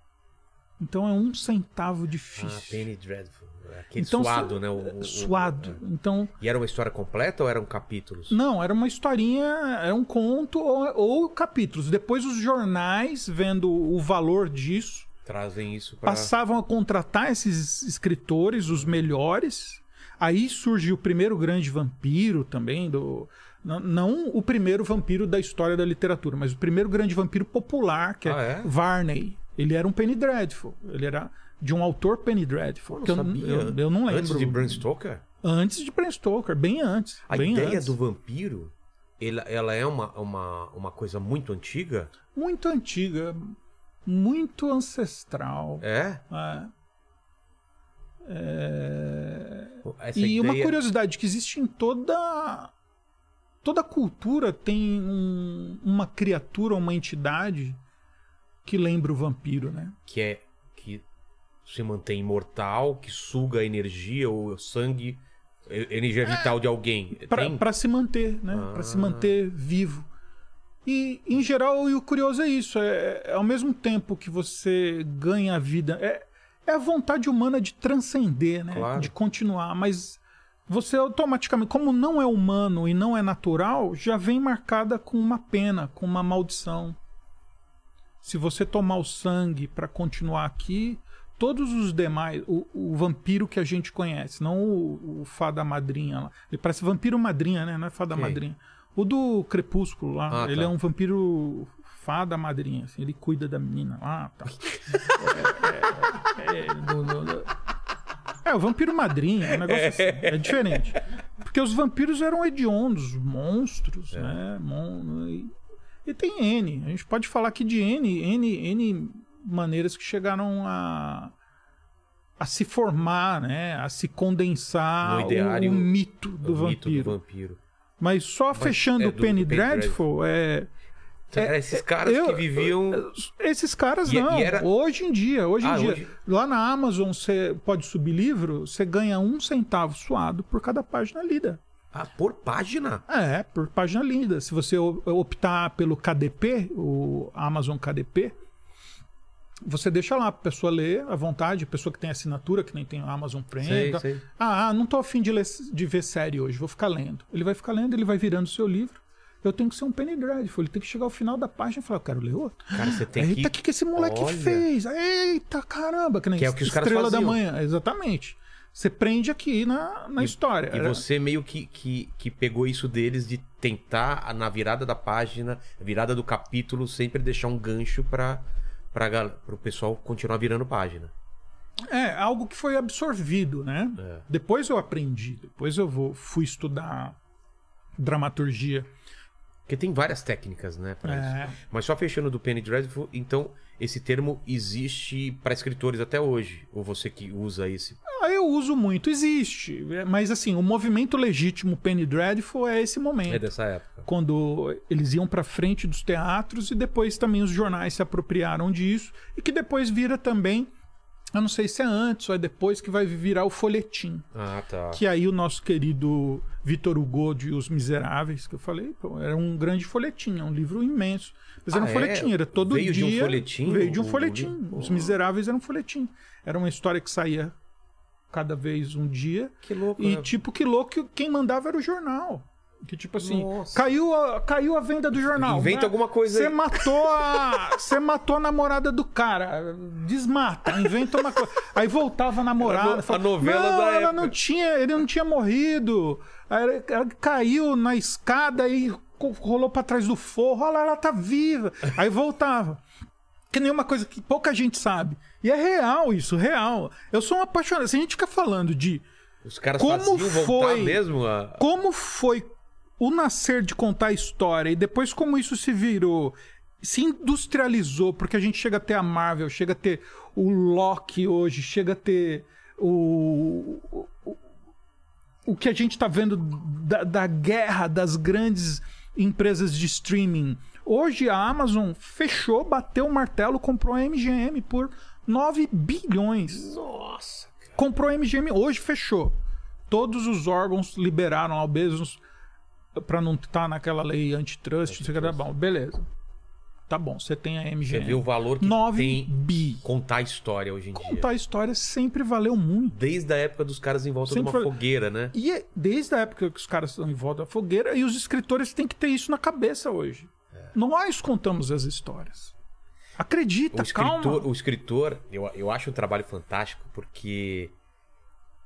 Então é um centavo Ah, difícil. Penny Dreadful. Aquele Então, suado, su- né? O- o- Suado. o- Então, E era uma história completa ou eram capítulos? não, era uma historinha, era um conto ou, ou capítulos. Depois os jornais, vendo o valor disso, Trazem isso pra. passavam a contratar esses escritores, os melhores. Aí surge o primeiro grande vampiro também, do não, não o primeiro vampiro da história da literatura, mas o primeiro grande vampiro popular, que é, Ah, é? Varney. Ele era um Penny Dreadful. Ele era de um autor Penny Dreadful. Eu que não eu, eu, eu não lembro. Antes de Bram Stoker? Antes de Bram Stoker, bem antes. A bem ideia antes. do vampiro, ela, ela é uma, uma, uma coisa muito antiga? Muito antiga, muito ancestral. É? É. É, Essa e uma ideia- curiosidade que existe em toda toda cultura tem um- uma criatura, uma entidade que lembra o vampiro, né? que é se mantém imortal, que suga a energia ou o sangue, energia vital de alguém. Pra se manter, né? Pra se manter vivo. E em geral, e o curioso é isso, é, é ao mesmo tempo que você ganha a vida, é, é a vontade humana de transcender, né? Claro. De continuar, mas você automaticamente, como não é humano e não é natural, já vem marcada com uma pena, com uma maldição. Se você tomar o sangue pra continuar aqui, todos os demais, o, o vampiro que a gente conhece, não o, o fada madrinha lá. Ele parece vampiro madrinha, né? Não é fada Quem? madrinha. O do Crepúsculo lá, Ah, ele tá. é um vampiro fada madrinha, assim, ele cuida da menina lá, tá. É, é, é, no- no- no- é, o vampiro madrinha, é um negócio assim, é diferente. Porque os vampiros eram hediondos, monstros, É. né? Mon- e, e tem N. A gente pode falar aqui de N, N, N maneiras que chegaram a, a se formar, né? A se condensar No ideário, o, o mito do o vampiro. mito do vampiro. Mas só fechando é o do- Penny Penny Dreadful, é, Era esses caras eu- que viviam. esses caras E- não. e era- Hoje em dia, hoje em Ah, dia. hoje- Lá na Amazon você pode subir livro, você ganha um centavo suado por cada página lida. Ah, por página? É, por página lida. Se você optar pelo KDP, o Amazon KDP, você deixa lá a pessoa ler à vontade, a pessoa que tem assinatura, que nem tem Amazon Prime. Sei, então, sei. Ah, não tô afim de, ler, de ver série hoje, vou ficar lendo. Ele vai ficar lendo, ele vai virando o seu livro. Eu tenho que ser um Penny Dreadful, ele tem que chegar ao final da página e falar, eu quero ler outro. Cara, você tem Eita, o que. que, que esse moleque Olha. fez? Eita, caramba! Que, nem Que é o que os caras Estrela da. Manhã, exatamente. Você prende aqui na, na história. E você meio que, que, que pegou isso deles de tentar, na virada da página, virada do capítulo, sempre deixar um gancho pra, gal- pro pessoal continuar virando página. É, algo que foi absorvido, né? É. Depois eu aprendi, depois eu vou, fui estudar dramaturgia. Porque tem várias técnicas, né, pra É. isso. Mas só fechando do Penny Dreadful, então esse termo existe para escritores até hoje? Ou você que usa esse? Ah, eu uso muito, existe. É, Mas assim, o movimento legítimo Penny Dreadful é esse momento. É dessa época. quando eles iam pra frente dos teatros e depois também os jornais se apropriaram disso e que depois vira também, eu não sei se é antes ou é depois que vai virar o folhetim, Ah, tá. que aí o nosso querido Vitor Hugo de Os Miseráveis, que eu falei, pô, era um grande folhetim, é um livro imenso. Mas era Ah, um é? folhetim, era todo Veio de dia. um folhetim Veio de um folhetim. Os Miseráveis era um folhetim. Era uma história que saía cada vez um dia. Que louco, E né? tipo, que louco, que quem mandava era o jornal. Que tipo assim, Nossa. caiu a, caiu a venda do jornal. Inventa né? alguma coisa Você aí. matou a. Você matou a namorada do cara. Desmata, inventa uma coisa. Aí voltava a namorada. A no- fala, a novela não, da ela época." não tinha, ele não tinha morrido. Aí ela, ela caiu na escada e rolou pra trás do forro. Olha lá, ela tá viva. Aí voltava. Que nem uma coisa que pouca gente sabe. E é real isso, real. Eu sou um apaixonado. Se a gente fica falando de Os caras Como faziam voltar foi? mesmo a... como foi o nascer de contar a história e depois como isso se virou, se industrializou, porque a gente chega a ter a Marvel, chega a ter o Loki hoje, chega a ter o. o, o- que a gente tá vendo da, da guerra das grandes empresas de streaming. Hoje a Amazon fechou, bateu o martelo, comprou a MGM por 9 bilhões Nossa, cara. comprou a MGM, hoje fechou. todos os órgãos liberaram ao mesmos pra não estar naquela lei antitrust, não sei o que tá bom. Beleza. Tá bom, você tem a Você MGM. vê o valor que 9 tem bi. contar a história hoje em dia. Contar a história sempre valeu muito. Desde a época dos caras em volta Sempre de uma fogueira, né? E é desde a época que os caras estão em volta da fogueira, e os escritores têm que ter isso na cabeça hoje. Nós contamos as histórias. Acredita, O escritor, calma. o escritor eu, eu acho um trabalho fantástico porque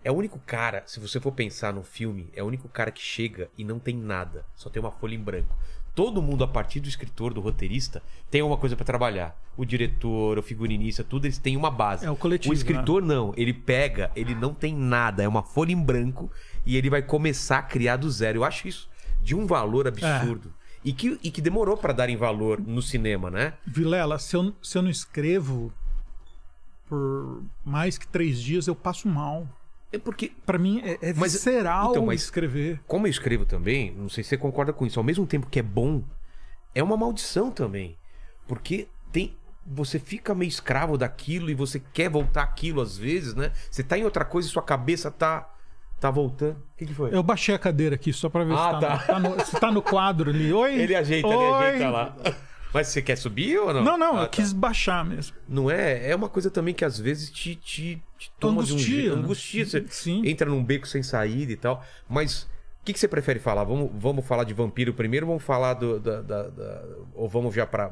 é o único cara, se você for pensar no filme, é o único cara que chega e não tem nada, só tem uma folha em branco. Todo mundo, a partir do escritor, do roteirista, tem uma coisa pra trabalhar. O diretor, o figurinista, tudo eles têm uma base. É o coletivo, O escritor não, ele pega, ele não tem nada, é uma folha em branco e ele vai começar a criar do zero. Eu acho isso de um valor absurdo. E, que, e que demorou pra darem valor no cinema, né? Vilela, se eu, se eu não escrevo por mais que três dias, eu passo mal. É porque Pra mim é, é Mas- visceral então, mas- escrever. como eu escrevo também, não sei se você concorda com isso, ao mesmo tempo que é bom, é uma maldição também. Porque tem. Você fica meio escravo daquilo e você quer voltar aquilo às vezes, né? Você tá em outra coisa e sua cabeça tá. tá voltando. O que, que foi? Eu baixei a cadeira aqui só pra ver Ah, se, tá tá. No, tá no- se tá no quadro ali. Oi? Ele ajeita, ele Oi? ajeita lá. Mas você quer subir ou não? Não, não, Ah, eu tá. quis baixar mesmo. Não é? É uma coisa também que às vezes te, te, te toma de um Angustia, jeito. né? Angustia. Você Sim. entra num beco sem saída e tal. Mas que, que você prefere falar? Vamos, vamos falar de vampiro primeiro? Vamos falar do. Da, da- da- ou vamos já pra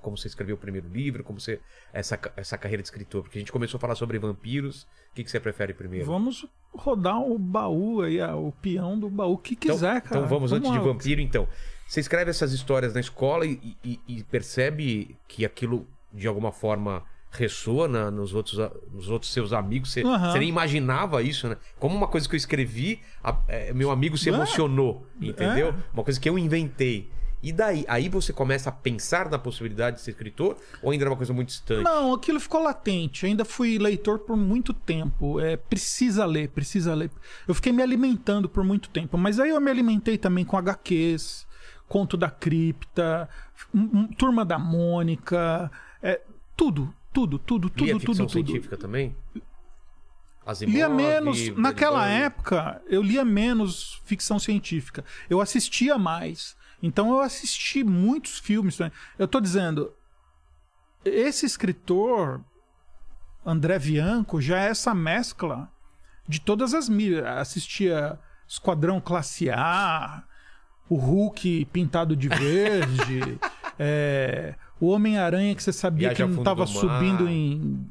como você escreveu o primeiro livro? Como você. Essa, essa carreira de escritor? Porque a gente começou a falar sobre vampiros. O que, que você prefere primeiro? Vamos rodar o baú aí, o peão do baú, o que Então- quiser, cara. Então vamos, antes de vampiro, então. Você escreve essas histórias na escola e, e- e percebe que aquilo, de alguma forma, ressoa na- nos, outros, nos outros seus amigos. Você, você nem imaginava isso, né? Como uma coisa que eu escrevi, a- é, meu amigo se É. emocionou, entendeu? É. Uma coisa que eu inventei. E daí? Aí você começa a pensar na possibilidade de ser escritor? Ou ainda era uma coisa muito distante? Não, aquilo ficou latente. Ainda fui leitor por muito tempo. É, precisa ler, precisa ler. Eu fiquei me alimentando por muito tempo. Mas aí eu me alimentei também com HQs, Conto da Cripta, Turma da Mônica. é, tudo, tudo, tudo, tudo, Lia tudo, ficção tudo. científica também? Asimov, Lia menos. Naquela época, eu lia menos ficção científica. Eu assistia mais. Então eu assisti muitos filmes também. Eu tô dizendo, esse escritor, André Bianco, já é essa mescla de todas as mídias. Assistia Esquadrão Classe A, o Hulk pintado de verde, é, o Homem-Aranha que você sabia Viagem que não estava subindo em.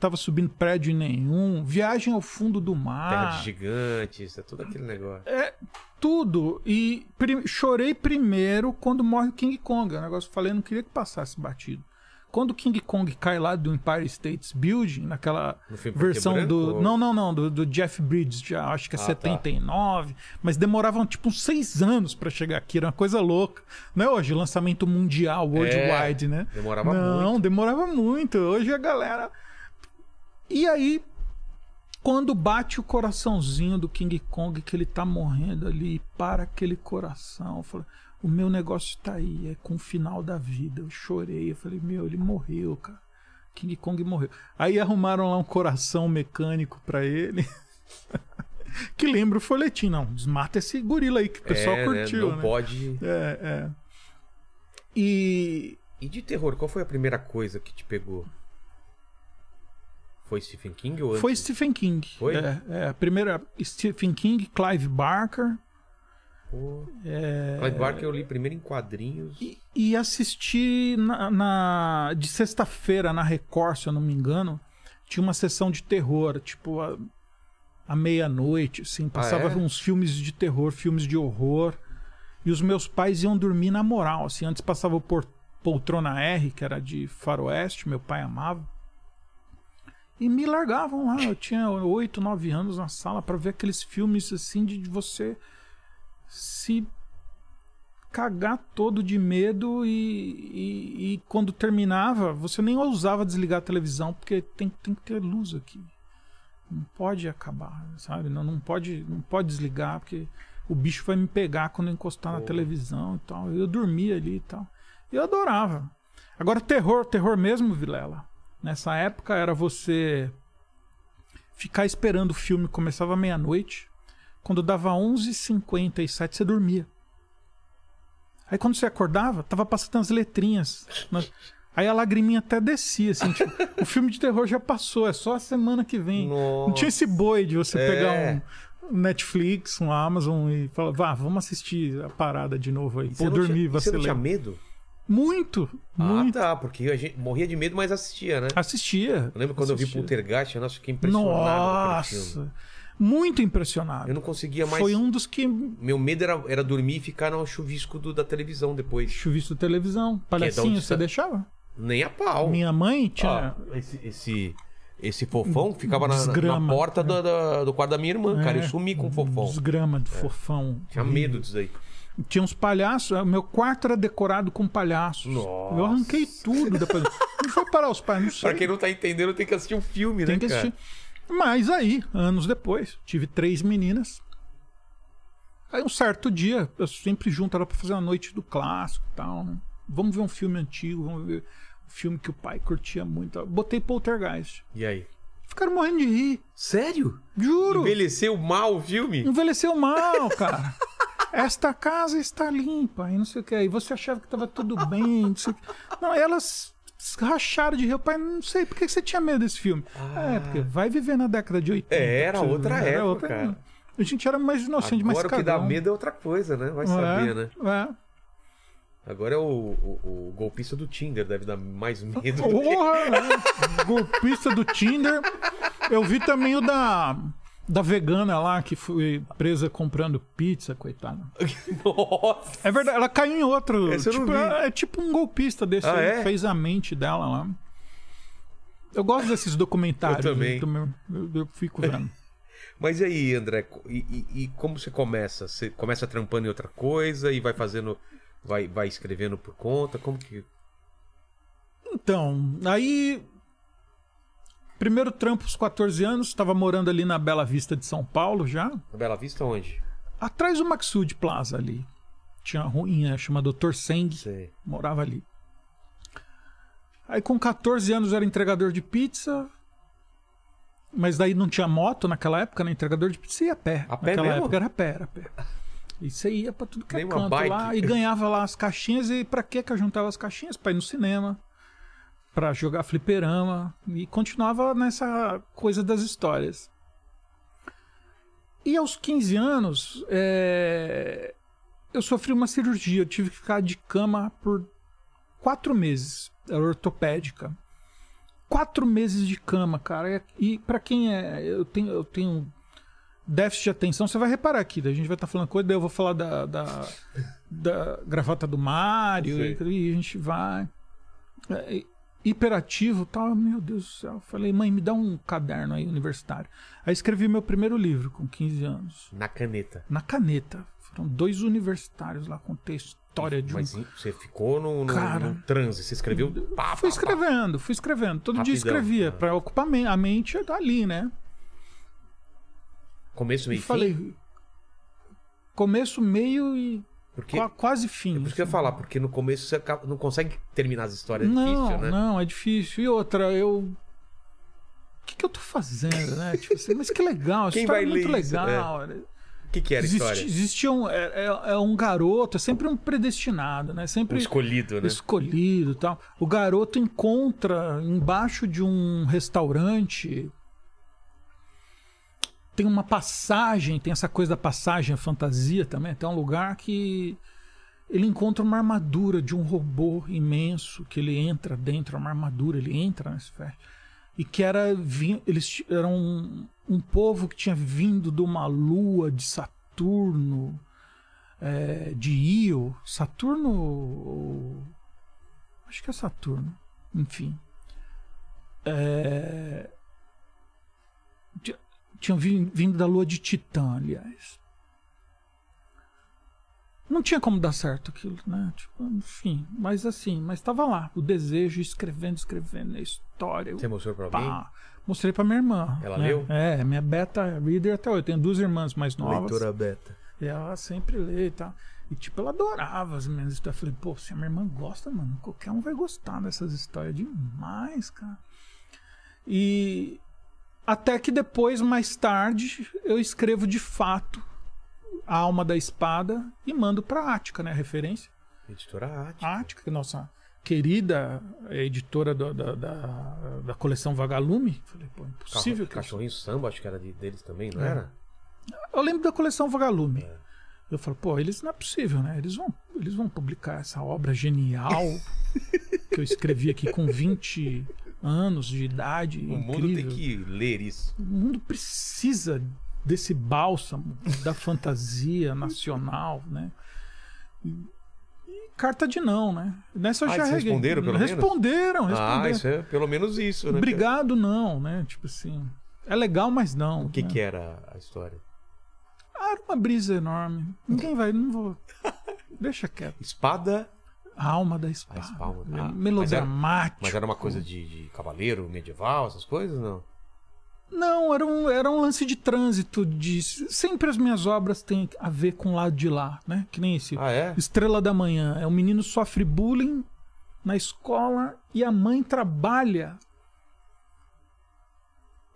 tava subindo prédio nenhum, Viagem ao fundo do Terra mar. de Gigantes, é tudo aquele negócio. É tudo. E pri- chorei primeiro quando morre o King Kong. É um negócio que eu falei, eu não queria que passasse batido. Quando o King Kong cai lá do Empire State Building, naquela versão branco, do. ou- Não, não, não, do, do Jeff Bridges, já, acho que é Ah, tá. 79. Mas demoravam tipo uns seis anos pra chegar aqui, era uma coisa louca. Não é hoje, lançamento mundial, worldwide, É, né? demorava não, muito. demorava muito. Hoje a galera. E aí, quando bate o coraçãozinho do King Kong, que ele tá morrendo ali, para aquele coração. Falei, o meu negócio tá aí, é com o final da vida. Eu chorei, eu falei, meu, ele morreu, cara. King Kong morreu. Aí arrumaram lá um coração mecânico pra ele. que lembra o folhetim. Não, desmata esse gorila aí que o pessoal É, né? curtiu, Não né? pode. É, é. E E de terror, qual foi a primeira coisa que te pegou? Foi Stephen King ou antes? Foi Stephen King. Foi? É, é, a primeira Stephen King, Clive Barker. Pô. É, Clive Barker eu li primeiro em quadrinhos. e, e assisti na, na- de sexta-feira na Record, se eu não me engano, tinha uma sessão de terror, tipo a, à meia-noite, assim, passava é? uns filmes de terror, filmes de horror. E os meus pais iam dormir na moral, assim, antes passava por, Poltrona R, que era de faroeste, meu pai amava. E me largavam lá, eu tinha oito, nove anos na sala pra ver aqueles filmes assim de você se cagar todo de medo e, e- e quando terminava, você nem ousava desligar a televisão porque tem, tem que ter luz aqui. Não pode acabar, sabe? Não, não, pode, não pode desligar porque o bicho vai me pegar quando eu encostar na Pô. televisão e tal. Eu dormia ali e tal. Eu adorava. Agora, terror, terror mesmo, Vilela. Nessa época era você ficar esperando o filme, começava meia-noite. Quando dava 11h57, você dormia. Aí quando você acordava, tava passando as letrinhas. né? Aí a lagriminha até descia, assim, tipo, o filme de terror já passou, é só a semana que vem. Não tinha esse boi de você É. pegar um Netflix, um Amazon e falar, vá, vamos assistir a parada de novo aí. E você Pô, dormir, tinha, você não tinha medo? Muito, muito. Ah, tá, porque a gente morria de medo, mas assistia, né? Assistia. Eu lembro quando eu vi assistia. Poltergeist, nossa, fiquei impressionado. Nossa, muito impressionado. Eu não conseguia mais. Foi um dos que Meu medo era, era dormir e ficar no chuvisco do- da televisão depois. chuvisco televisão. onde Palhacinho, você tá- deixava? Nem a pau. Minha mãe tinha. Ah, esse, esse, esse fofão ficava na, na porta do, da- do quarto da minha irmã, cara. Eu É, sumi com o fofão. Desgrama do fofão. Tinha medo disso aí. Tinha uns palhaços. o Meu quarto era decorado com palhaços. Nossa. Eu arranquei tudo depois. Onde foi parar os pais? Não sei. Pra quem não tá entendendo, tem que assistir um filme, Tem né, que cara? Mas aí, anos depois, tive três meninas. Aí um certo dia, eu sempre junto era pra fazer uma noite do clássico e tal, né? Vamos ver um filme antigo, vamos ver um filme que o pai curtia muito. Botei Poltergeist. E aí? Ficaram morrendo de rir. Sério? Juro. Envelheceu mal o filme? Envelheceu mal, cara. Esta casa está limpa e não sei o que. E você achava que estava tudo bem. Não, sei o quê. não elas racharam de rir. Pai, não sei, por que você tinha medo desse filme? É, porque vai viver na década de 80. É, era outra época, cara. A gente era mais inocente, mais Agora o que dá medo é outra coisa, né? Vai É, saber, né? É. Agora é o, o- o golpista do Tinder, deve dar mais medo. do que- Porra! Golpista do Tinder. Eu vi também o da, da vegana lá que foi presa comprando pizza, coitada. Nossa! É verdade, ela caiu em outro. Esse eu não tipo, vi. É, é tipo um golpista desse Ah, aí, é? fez a mente dela lá. Eu gosto desses documentários. Eu também. Eu, eu fico vendo. Mas e aí, André, e, e- e como você começa? Você começa trampando em outra coisa e vai fazendo. Vai, vai escrevendo por conta? Como que. Então, aí. Primeiro trampo aos 14 anos, estava morando ali na Bela Vista de São Paulo já. Na Bela Vista onde? Atrás do Maxud Plaza ali. Tinha uma ruinha chamada Dr. Seng. Sei. Morava ali. Aí com 14 anos era entregador de pizza. Mas daí não tinha moto naquela época, né? Entregador de pizza ia a pé. A pé naquela mesmo? época era a pé, era a pé. E você ia pra tudo que é Nem uma canto lá e ganhava lá as caixinhas. E pra que que eu juntava as caixinhas? Pra ir no cinema, pra jogar fliperama. E continuava nessa coisa das histórias. E aos 15 anos, é, eu sofri uma cirurgia. Eu tive que ficar de cama por quatro meses. Era ortopédica. Quatro meses de cama, cara. E pra quem é. Eu tenho, eu tenho déficit de atenção, você vai reparar aqui. daí A gente vai estar falando coisa, daí eu vou falar da, da, da gravata do Mário. Sei. E, e a gente vai. É, e- hiperativo tal. Meu Deus do céu. Falei, mãe, me dá um caderno aí universitário. Aí escrevi meu primeiro livro com 15 anos. Na caneta. Na caneta. Foram dois universitários lá contei história de um. Mas você ficou no, no, Cara. no transe, você escreveu. Pá, Fui pá, pá. escrevendo, fui escrevendo. Todo dia Rapidão. escrevia, Ah. pra ocupar a mente ali, né? Começo, meio e fim? falei. Começo, meio e Porque, qua- quase fim. é por isso que eu ia assim. falar, porque no começo você não consegue terminar as histórias. É não, difícil, né? não, é difícil. E outra, eu. O que, que eu tô fazendo, né? Tipo assim, mas que legal, Quem história vai é muito ler isso? legal. O que, que era a história? existia um. É, é- é um garoto, é sempre um predestinado, né? Sempre escolhido, né? escolhido tal. O garoto encontra embaixo de um restaurante. Tem uma passagem, tem essa coisa da passagem, a fantasia também. Tem um lugar que ele encontra uma armadura de um robô imenso, que ele entra dentro, uma armadura, ele entra nessa festa. E que era. Eles eram um, um povo que tinha vindo de uma lua de Saturno, é, de Io. Saturno. Acho que é Saturno. Enfim. É, tinham vin- vindo da lua de Titã, aliás. Não tinha como dar certo aquilo, né? Tipo, enfim, mas assim, mas estava lá, o desejo, escrevendo, escrevendo a história. Você mostrou pra alguém? Mostrei pra minha irmã. Ela né? leu? É, minha beta reader até hoje. Eu tenho duas irmãs mais novas. Leitora beta. E ela sempre lê e tal. E tipo, ela adorava as minhas histórias. Eu falei, pô, se a minha irmã gosta, mano, qualquer um vai gostar dessas histórias demais, cara. E Até que depois, mais tarde, eu escrevo de fato a Alma da Espada e mando pra Ática, né? a Referência. Editora Arte. A Ática, que é nossa querida editora do- da, da, da coleção Vagalume. Falei, pô, impossível que Cachorrinho Samba, acho que era de- deles também, não É. era? Eu lembro da coleção Vagalume. É. Eu falo, pô, eles não é possível, né? Eles vão, eles vão publicar essa obra genial que eu escrevi aqui com 20 anos de idade. O mundo incrível. tem que ler isso. O mundo precisa desse bálsamo da fantasia nacional, né? E, e carta de não, né? Nessa eu Ah, já eles responderam, pelo menos? responderam, Ah, responderam. isso é pelo menos isso, né? Obrigado, não, né? Tipo assim. É legal, mas não. O que né? que era a história? Ah, era uma brisa enorme. Ninguém vai, não vou. Deixa quieto. Espada, A alma da espada. A espalda. É Ah, Melodramático. mas era uma coisa de, de cavaleiro medieval, essas coisas, não? Não, era um, era um lance de trânsito. De... Sempre as minhas obras têm a ver com o lado de lá, né? Que nem esse. Ah, é? Estrela da Manhã. É um menino sofre bullying na escola e a mãe trabalha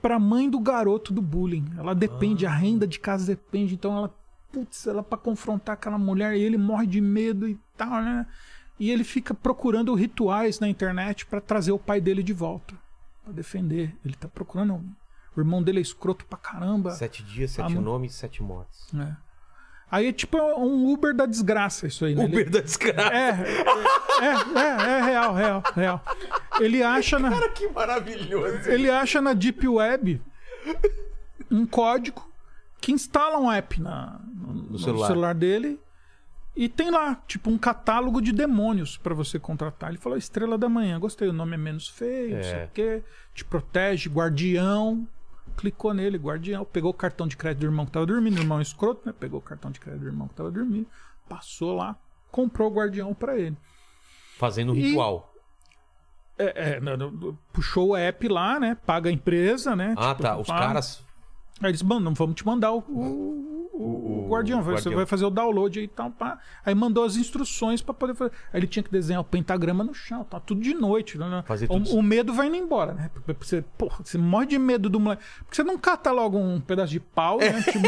pra mãe do garoto do bullying. Ela depende, a renda de casa depende. Então ela, putz, ela pra confrontar aquela mulher e ele morre de medo e tal, né? E ele fica procurando rituais na internet pra trazer o pai dele de volta. Pra defender. Ele tá procurando. O irmão dele é escroto pra caramba. Sete dias, sete Ah, nomes, sete mortes. É. Aí é tipo um Uber da desgraça isso aí, né? Ele- Uber da desgraça. É, é, é, é real, real, real. Ele acha na, Cara, que maravilhoso. ele acha na Deep Web um código que instala um app na, no, no celular. celular. dele e tem lá, tipo, um catálogo de demônios pra você contratar. Ele falou Estrela da Manhã, gostei, o nome é menos feio, não sei É. o quê, te protege, guardião. Clicou nele, guardião, pegou o cartão de crédito do irmão que tava dormindo, o irmão escroto, né? Pegou o cartão de crédito do irmão que tava dormindo, passou lá, comprou o guardião pra ele. Fazendo um E- ritual. É, é, puxou o app lá, né? Paga a empresa, né? Ah, tipo, tá. Os paga. caras. Aí eles, mano, vamos te mandar o, o, o, O guardião. Vai- Você guardião. vai fazer o download aí e tal. Pá. Aí mandou as instruções pra poder fazer. Aí ele tinha que desenhar o pentagrama no chão, tá tudo de noite. Né? Fazer o, tudo- o medo vai indo embora, né? Porque Você, porra, você morre de medo do moleque. Porque você não cata logo um pedaço de pau, né? Tipo,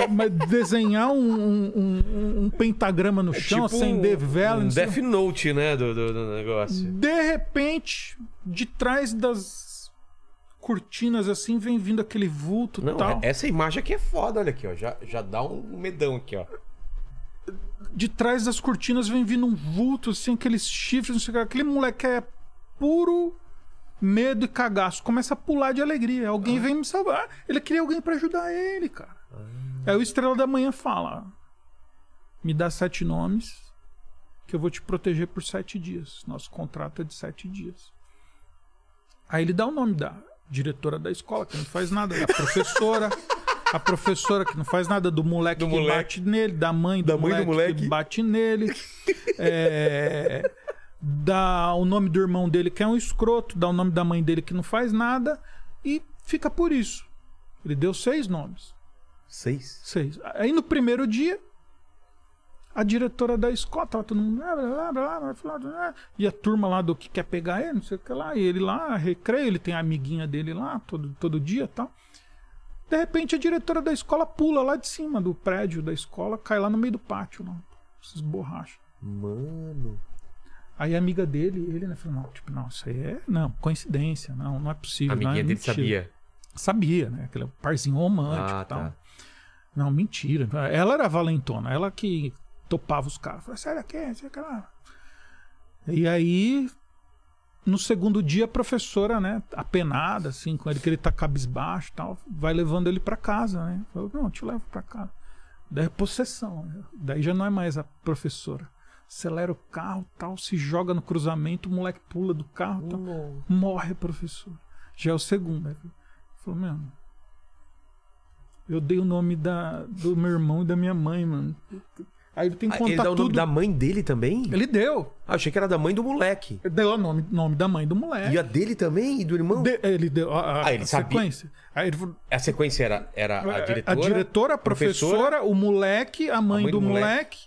é, mas desenhar um, um, um- um pentagrama no chão, acender vela. um Death Note, né? Do, do, do negócio. de repente, de trás das cortinas assim, vem vindo aquele vulto e Não, tal. essa imagem aqui é foda, olha aqui, ó. Já, já dá um medão aqui, ó. De trás das cortinas vem vindo um vulto, assim, aqueles chifres, não sei o que. Aquele moleque é puro medo e cagaço. Começa a pular de alegria. Alguém vem me salvar. Ele queria alguém pra ajudar ele, cara. Aí o Estrela da Manhã fala: Me dá sete nomes que eu vou te proteger por sete dias. Nosso contrato é de sete dias. Aí ele dá o nome da diretora da escola, que não faz nada, da professora. A professora que não faz nada, do moleque Do que moleque. bate nele, da mãe do, Da mãe do moleque, moleque. que bate nele. É, dá o nome do irmão dele, que é um escroto, dá o nome da mãe dele, que não faz nada, e fica por isso. Ele deu seis nomes. Seis. Seis. Aí no primeiro dia, a diretora da escola, tava todo mundo. blá, blá, blá, blá, E a turma lá do que quer pegar ele, não sei o que lá. E ele lá, recreio, ele tem a amiguinha dele lá, todo, todo dia e tal. De repente a diretora da escola pula lá de cima do prédio da escola, cai lá no meio do pátio, lá. Esses borrachos. Mano. Aí a amiga dele, ele, né, falou, não, tipo, não, isso aí é, não, coincidência, não, não é A possível. não, é amiguinha dele mentira." sabia. Sabia, né, aquele parzinho romântico Ah, e tal. tá. Não, mentira. Ela era a valentona, ela que topava os caras. Falei, sai daqui, sai lá. E aí, no segundo dia, a professora, né, apenada, assim, com ele, que ele tá cabisbaixo e tal, vai levando ele pra casa, né? Falou, não, eu te levo pra casa. Daí é possessão. né? Daí já não é mais a professora. Acelera o carro tal, se joga no cruzamento, o moleque pula do carro tal. Morre a professora. Já é o segundo. Aí falou, meu, eu dei o nome da, do meu irmão e da minha mãe, mano. Aí ele tem que Ah, contar ele dá o tudo. nome da mãe dele também? Ele deu. Ah, achei que era da mãe do moleque. Ele deu o nome, nome da mãe do moleque. E a dele também? E do irmão? De- ele deu a, a- Ah, ele a sabia. sequência. Aí ele A sequência era, era a diretora. a diretora, a professora, o moleque, a mãe, mãe do, do moleque. moleque.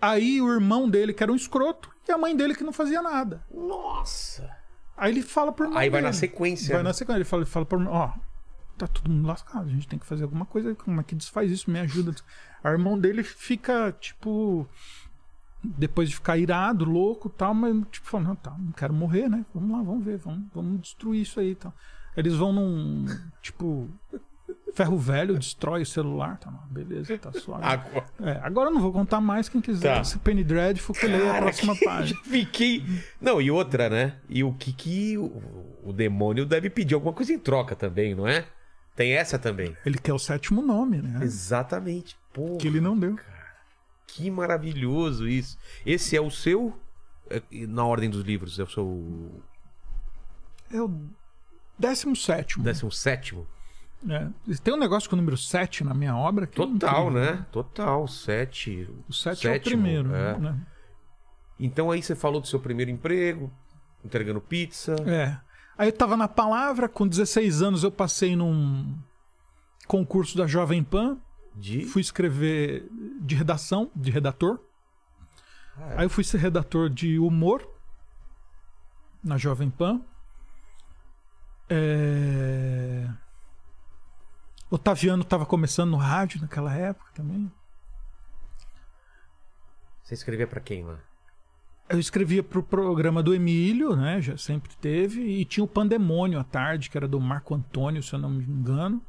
Aí o irmão dele, que era um escroto, e a mãe dele que não fazia nada. Nossa. Aí ele fala pro irmão Aí vai na dele. sequência. Vai né? na sequência. Ele fala, ele fala pro irmão, ó, tá todo mundo lascado. A gente tem que fazer alguma coisa. Como é que desfaz isso? Me ajuda. O irmão dele fica, tipo. Depois de ficar irado, louco tal, mas tipo, falando, não, tá, não quero morrer, né? Vamos lá, vamos ver, vamos, vamos destruir isso aí tal. Eles vão num. Tipo. Ferro velho, destrói o celular. Tá, beleza, tá suave. Agora. É, agora eu não vou contar mais. Quem quiser, Tá. esse Penny Dreadful, que leia a próxima página. Fiquei. Não, e outra, né? E o que que o, o demônio deve pedir alguma coisa em troca também, não é? Tem essa também. Ele quer o sétimo nome, né? Exatamente. Pô, Que ele não deu. que maravilhoso isso. Esse é o seu. é, Na ordem dos livros, é o seu É o décimo sétimo. 17. É. Tem um negócio com o número 7 na minha obra que é Total, incrível. né? Total. Sete. O 7 é o primeiro. é. Né? Então aí você falou do seu primeiro emprego, entregando pizza. É. Aí eu tava na palavra, com 16 anos eu passei num concurso da Jovem Pan, De. fui escrever de redação, de redator. Ah, é. Aí eu fui ser redator de humor na Jovem Pan. É... Otaviano estava começando no rádio naquela época também. Você escrevia pra quem lá? Eu escrevia pro programa do Emílio, né? Já sempre teve. E tinha o Pandemônio à tarde, que era do Marco Antônio, se eu não me engano.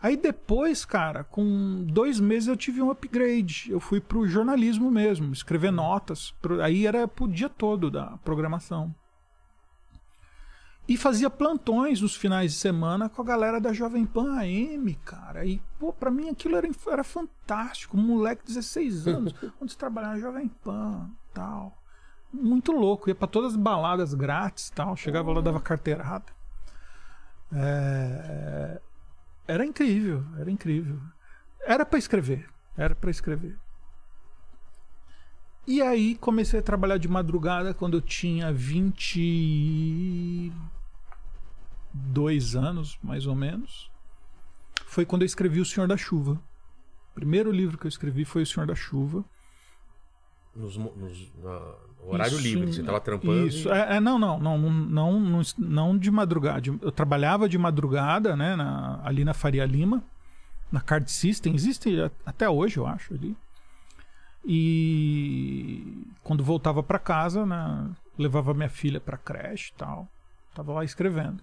Aí depois, cara, com dois meses eu tive um upgrade. Eu fui pro jornalismo mesmo, escrever notas. pro- Aí era pro dia todo da programação. E fazia plantões nos finais de semana com a galera da Jovem Pan AM, cara. E, pô, pra mim aquilo era, era fantástico. Um moleque de 16 anos, onde você trabalhava na Jovem Pan tal. Muito louco. Ia pra todas as baladas grátis tal. Chegava lá, dava carteirada. É, Era incrível, era incrível. Era pra escrever. Era pra escrever. E aí comecei a trabalhar de madrugada quando eu tinha 22 anos, mais ou menos. Foi quando eu escrevi O Senhor da Chuva. O primeiro livro que eu escrevi foi O Senhor da Chuva. Nos, nos- na- horário Isso, livre, você tava trampando. Isso, e- é, é, não, não, não, não, não, não, de madrugada. Eu trabalhava de madrugada, né, na- ali na Faria Lima, na Card System, existe até hoje, eu acho, ali. E quando voltava pra casa, né, levava minha filha pra creche e tal. Tava lá escrevendo.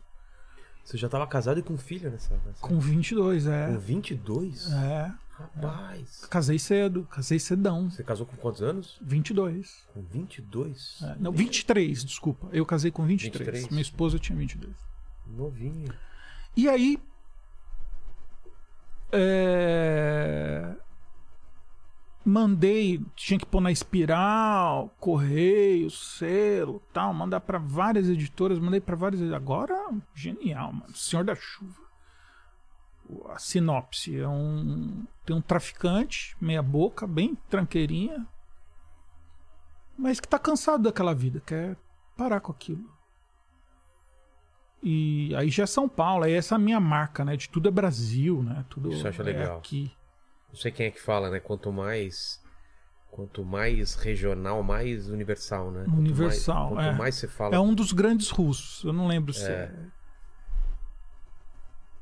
Você já tava casado e com filha nessa. nessa... Com 22, Com é. 22? É. Rapaz. Casei cedo, casei cedão. Você casou com quantos anos? 22. Com 22? É, não, 23, desculpa. Eu casei com 23. 23. Minha esposa tinha 22. Novinho. E aí. é, Mandei, tinha que pôr na espiral, correio, selo, tal, mandar para várias editoras, mandei para várias. Agora, genial, mano. Senhor da Chuva. A sinopse é um tem um traficante, meia boca, bem tranqueirinha, mas que tá cansado daquela vida, quer parar com aquilo. E aí já é São Paulo, aí essa é a minha marca, né? De tudo é Brasil, né? Tudo Isso eu acho é legal. aqui. Não sei quem é que fala, né? Quanto mais. Quanto mais regional, mais universal, né? Quanto Universal, Mais, quanto é. mais você fala. É um dos grandes russos. Eu não lembro se é.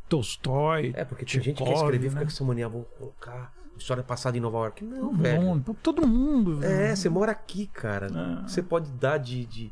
Tolstói. É, porque tem gente que quer Tchekov, escrever e fica né? com essa mania, vou colocar história passada em Nova York. Não, Todo velho. mundo, todo mundo. É, velho. você mora aqui, cara. É. Você pode dar de, de,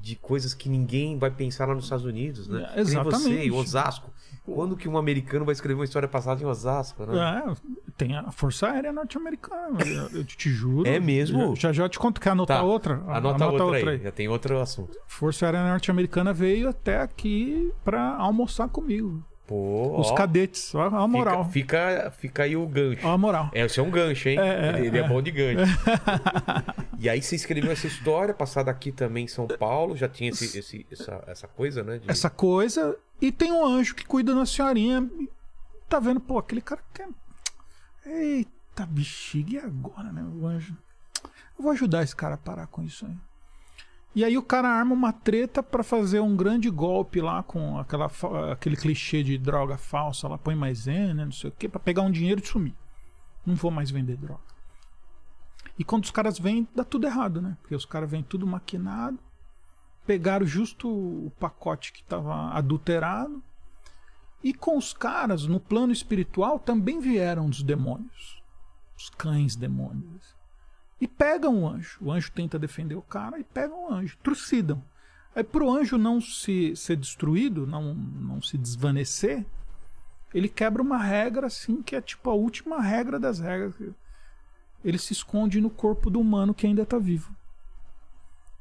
de coisas que ninguém vai pensar lá nos Estados Unidos, né? É, exatamente. você, Osasco. Quando que um americano vai escrever uma história passada em Osasco, né? É, tem a Força Aérea Norte-Americana, eu, te juro. É mesmo? Já já te conto. Quer anotar Tá. outra? Anota, outra, aí. Já tem outro assunto. Força Aérea Norte-Americana veio até aqui pra almoçar comigo. Pô, Os ó, cadetes, ó a moral. Fica, fica, fica aí o gancho. Ó a moral. É, esse é um gancho, hein? É, é, ele ele é, é. bom de gancho. e aí você escreveu essa história, passada aqui também em São Paulo, já tinha esse, esse- essa, essa coisa, né? de- essa coisa. E tem um anjo que cuida da senhorinha. Tá vendo, pô, aquele cara quer. Eita, bexiga, e agora, né? O anjo. Eu vou ajudar esse cara a parar com isso aí. E aí o cara arma uma treta pra fazer um grande golpe lá com aquela, aquele clichê de droga falsa, lá põe maisena, não sei o quê, pra pegar um dinheiro e sumir. Não vou mais vender droga. E quando os caras vêm, dá tudo errado, né? Porque os caras vêm tudo maquinado, pegaram justo o pacote que estava adulterado E com os caras, no plano espiritual, também vieram os demônios. Os cães demônios. E pegam o anjo. O anjo tenta defender o cara e pegam o anjo. Trucidam. Aí pro anjo não se ser destruído, não, não se desvanecer, ele quebra uma regra assim, que é tipo a última regra das regras. Ele se esconde no corpo do humano que ainda está vivo.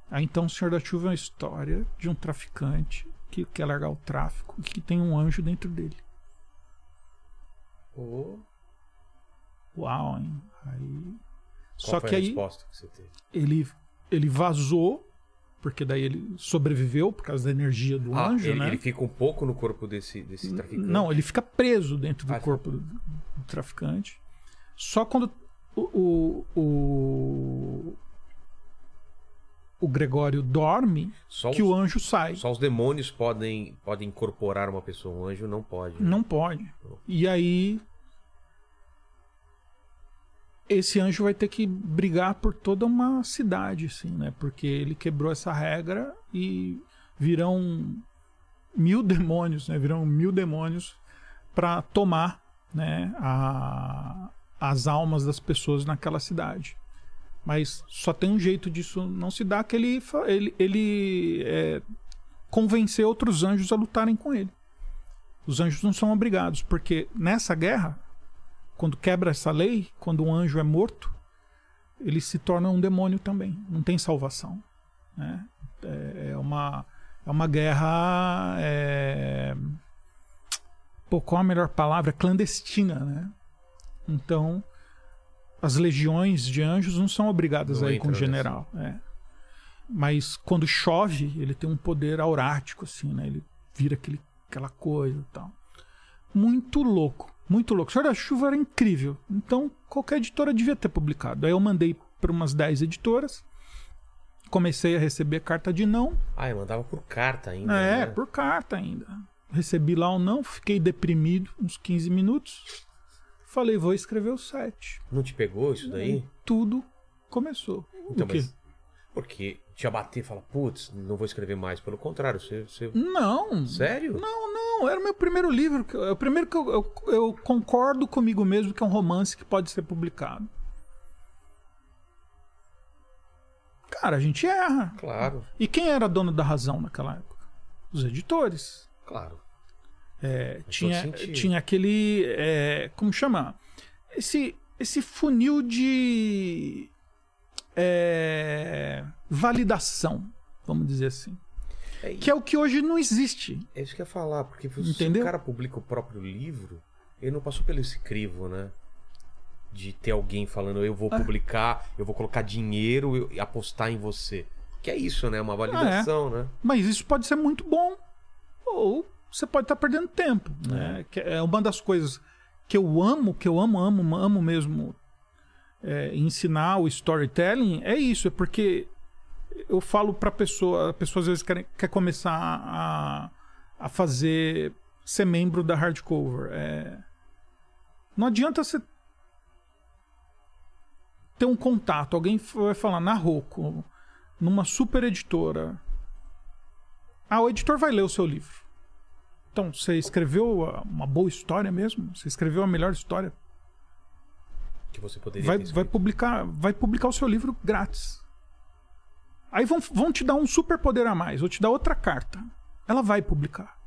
Aí então o Senhor da Chuva é uma história de um traficante que quer largar o tráfico e que tem um anjo dentro dele. Ô, Uau, hein? Aí. Só que aí resposta que você teve? ele, ele vazou, porque daí ele sobreviveu por causa da energia do Ah, anjo, ele, né? ele fica um pouco no corpo desse, desse traficante. Não, ele fica preso dentro do Ah, corpo do, do traficante. Só quando o, o, o, o Gregório dorme Só que os, o anjo sai. só os demônios podem, podem incorporar uma pessoa. Um anjo não pode. né? Não pode. E aí. Esse anjo vai ter que brigar por toda uma cidade, assim, né? Porque ele quebrou essa regra e virão mil demônios, né? Virão mil demônios para tomar, né? A, as almas das pessoas naquela cidade. Mas só tem um jeito disso não se dar que ele, ele, ele é, convencer outros anjos a lutarem com ele. Os anjos não são obrigados, porque nessa guerra, quando quebra essa lei, quando um anjo é morto, ele se torna um demônio também. Não tem salvação. Né? É, é uma, é uma guerra. É... Pô, qual a melhor palavra? Clandestina, né? Então, as legiões de anjos não são obrigadas Não a ir com o entram general. é. Mas quando chove, ele tem um poder aurático, assim, né? Ele vira aquele, aquela coisa e tal. Muito louco, muito louco. O Senhor da Chuva era incrível. Então, qualquer editora devia ter publicado. Aí eu mandei para umas 10 editoras. Comecei a receber carta de não. Ah, eu mandava por carta ainda. É, né? por carta ainda. Recebi lá um não, fiquei deprimido uns 15 minutos. Falei, vou escrever o 7. Não te pegou isso daí? Tudo começou. Então, o quê? Porque te abater e falar, putz, não vou escrever mais. Pelo contrário, você. você... Não. Sério? Não, não, era o meu primeiro livro. É o primeiro que eu, eu, eu concordo comigo mesmo que é um romance que pode ser publicado. Cara, a gente erra. Claro, E quem era dono da razão naquela época? Os editores. claro. É, tinha, tinha aquele. é, como chama? Esse, esse funil de. É, validação, vamos dizer assim. É, Que é o que hoje não existe. é isso que eu ia falar, porque se Entendeu? o cara publica o próprio livro, ele não passou pelo esse crivo, né? De ter alguém falando, eu É. vou publicar, eu vou colocar dinheiro e apostar em você. Que é isso, né? Uma validação, né? Mas isso pode ser muito bom. Ou você pode estar perdendo tempo. Né? Que é uma das coisas que eu amo, que eu amo, amo, amo mesmo é, ensinar o storytelling, é isso. É porque eu falo pra pessoa, a pessoa às vezes quer, quer começar a, a fazer, ser membro da hardcover. É, não adianta você ter um contato, alguém vai falar na Roku, numa super editora. Ah, o editor vai ler o seu livro. Então, você escreveu uma boa história mesmo? Você escreveu a melhor história? Que você poderia Vai, vai publicar, vai publicar o seu livro grátis. Aí vão, vão te dar um super poder a mais, vou te dar outra carta. Ela vai publicar.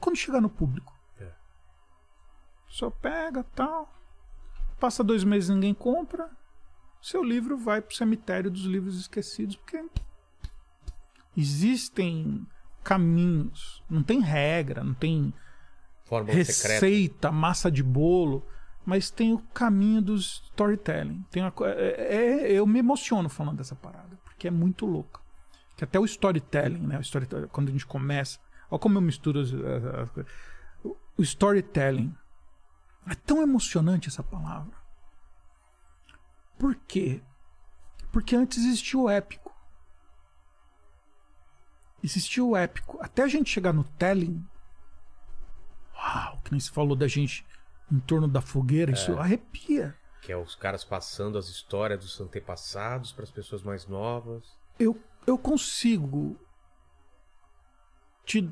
Quando chegar no público, É. só pega tal. Passa dois meses e ninguém compra. Seu livro vai pro cemitério dos livros esquecidos, porque existem caminhos, não tem regra, não tem Fórmula secreta. receita, massa de bolo, mas tem o caminho do storytelling. Tem uma co- é- é- eu me emociono falando dessa parada, porque é muito louca. Que até o storytelling, né? O storytelling, quando a gente começa. Olha como eu misturo as, as- as coisas. O- storytelling. É tão emocionante essa palavra. Por quê? Porque antes existia o épico. Existia o épico. Até a gente chegar no telling, Uau, que nem se falou da gente em torno da fogueira, isso arrepia. Que é os caras passando as histórias dos antepassados para as pessoas mais novas. Eu, eu consigo te